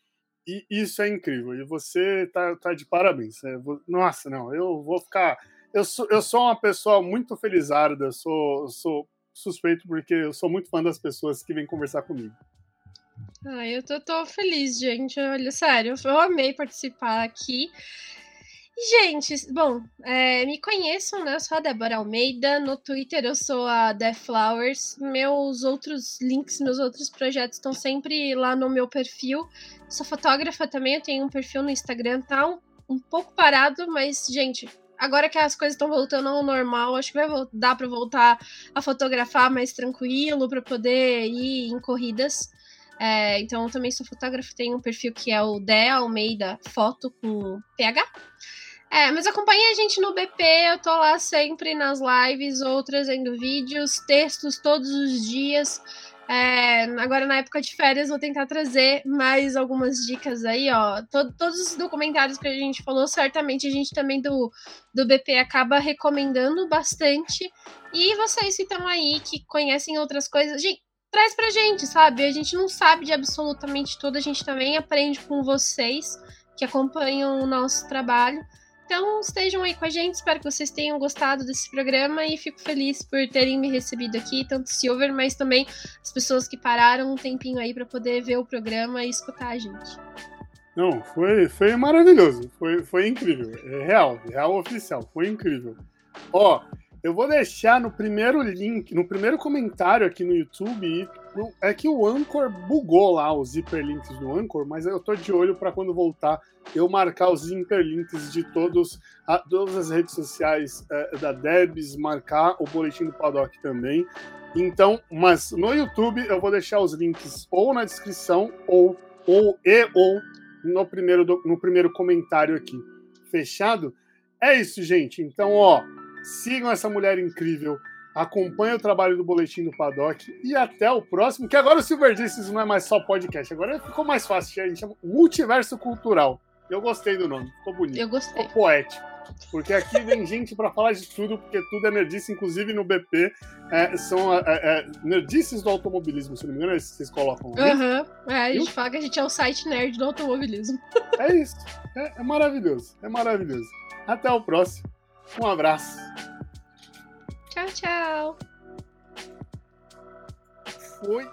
e isso é incrível. E você tá, tá de parabéns. Né? Nossa, não, eu vou ficar. Eu sou, eu sou uma pessoa muito felizarda, sou, sou suspeito porque eu sou muito fã das pessoas que vêm conversar comigo. Ah, eu tô, tô feliz, gente. Olha, sério, eu amei participar aqui. Gente, bom, é, me conheçam, né? Eu sou a Débora Almeida. No Twitter eu sou a Death Flowers. Meus outros links, meus outros projetos estão sempre lá no meu perfil. Sou fotógrafa também, eu tenho um perfil no Instagram, tá um, um pouco parado, mas, gente, agora que as coisas estão voltando ao normal, acho que vai dar para voltar a fotografar mais tranquilo, para poder ir em corridas. É, então, eu também sou fotógrafa, tenho um perfil que é o De Almeida Foto com PH. É, mas acompanhe a gente no BP, eu tô lá sempre nas lives ou trazendo vídeos, textos todos os dias. É, agora na época de férias vou tentar trazer mais algumas dicas aí, ó. Todo, todos os documentários que a gente falou, certamente a gente também do, do BP acaba recomendando bastante. E vocês que estão aí, que conhecem outras coisas, gente, traz pra gente, sabe? A gente não sabe de absolutamente tudo, a gente também aprende com vocês que acompanham o nosso trabalho. Então estejam aí com a gente, espero que vocês tenham gostado desse programa e fico feliz por terem me recebido aqui, tanto Silver, mas também as pessoas que pararam um tempinho aí para poder ver o programa e escutar a gente. Não, foi, foi maravilhoso, foi, foi incrível, é real, real oficial, foi incrível. Ó, eu vou deixar no primeiro link, no primeiro comentário aqui no YouTube. É que o Anchor bugou lá os hiperlinks do Anchor, mas eu tô de olho para quando voltar eu marcar os hiperlinks de todos, a, todas as redes sociais é, da Debs, marcar o boletim do Paddock também. Então, mas no YouTube eu vou deixar os links ou na descrição ou, ou e ou no primeiro, no primeiro comentário aqui. Fechado? É isso, gente. Então, ó. Sigam essa mulher incrível. Acompanhe o trabalho do Boletim do Paddock. E até o próximo, que agora o Silver não é mais só podcast. Agora ficou mais fácil. A gente chama Multiverso Cultural. Eu gostei do nome. Ficou bonito. Eu gostei. Ficou poético. Porque aqui vem <laughs> gente para falar de tudo, porque tudo é nerdice, inclusive no BP. É, são é, é, nerdices do automobilismo, se não me engano, é isso que vocês colocam. Aham. Uhum. É, a gente fala que a gente é o site nerd do automobilismo. É isso. É, é maravilhoso. É maravilhoso. Até o próximo. Um abraço. Tchau, tchau. Foi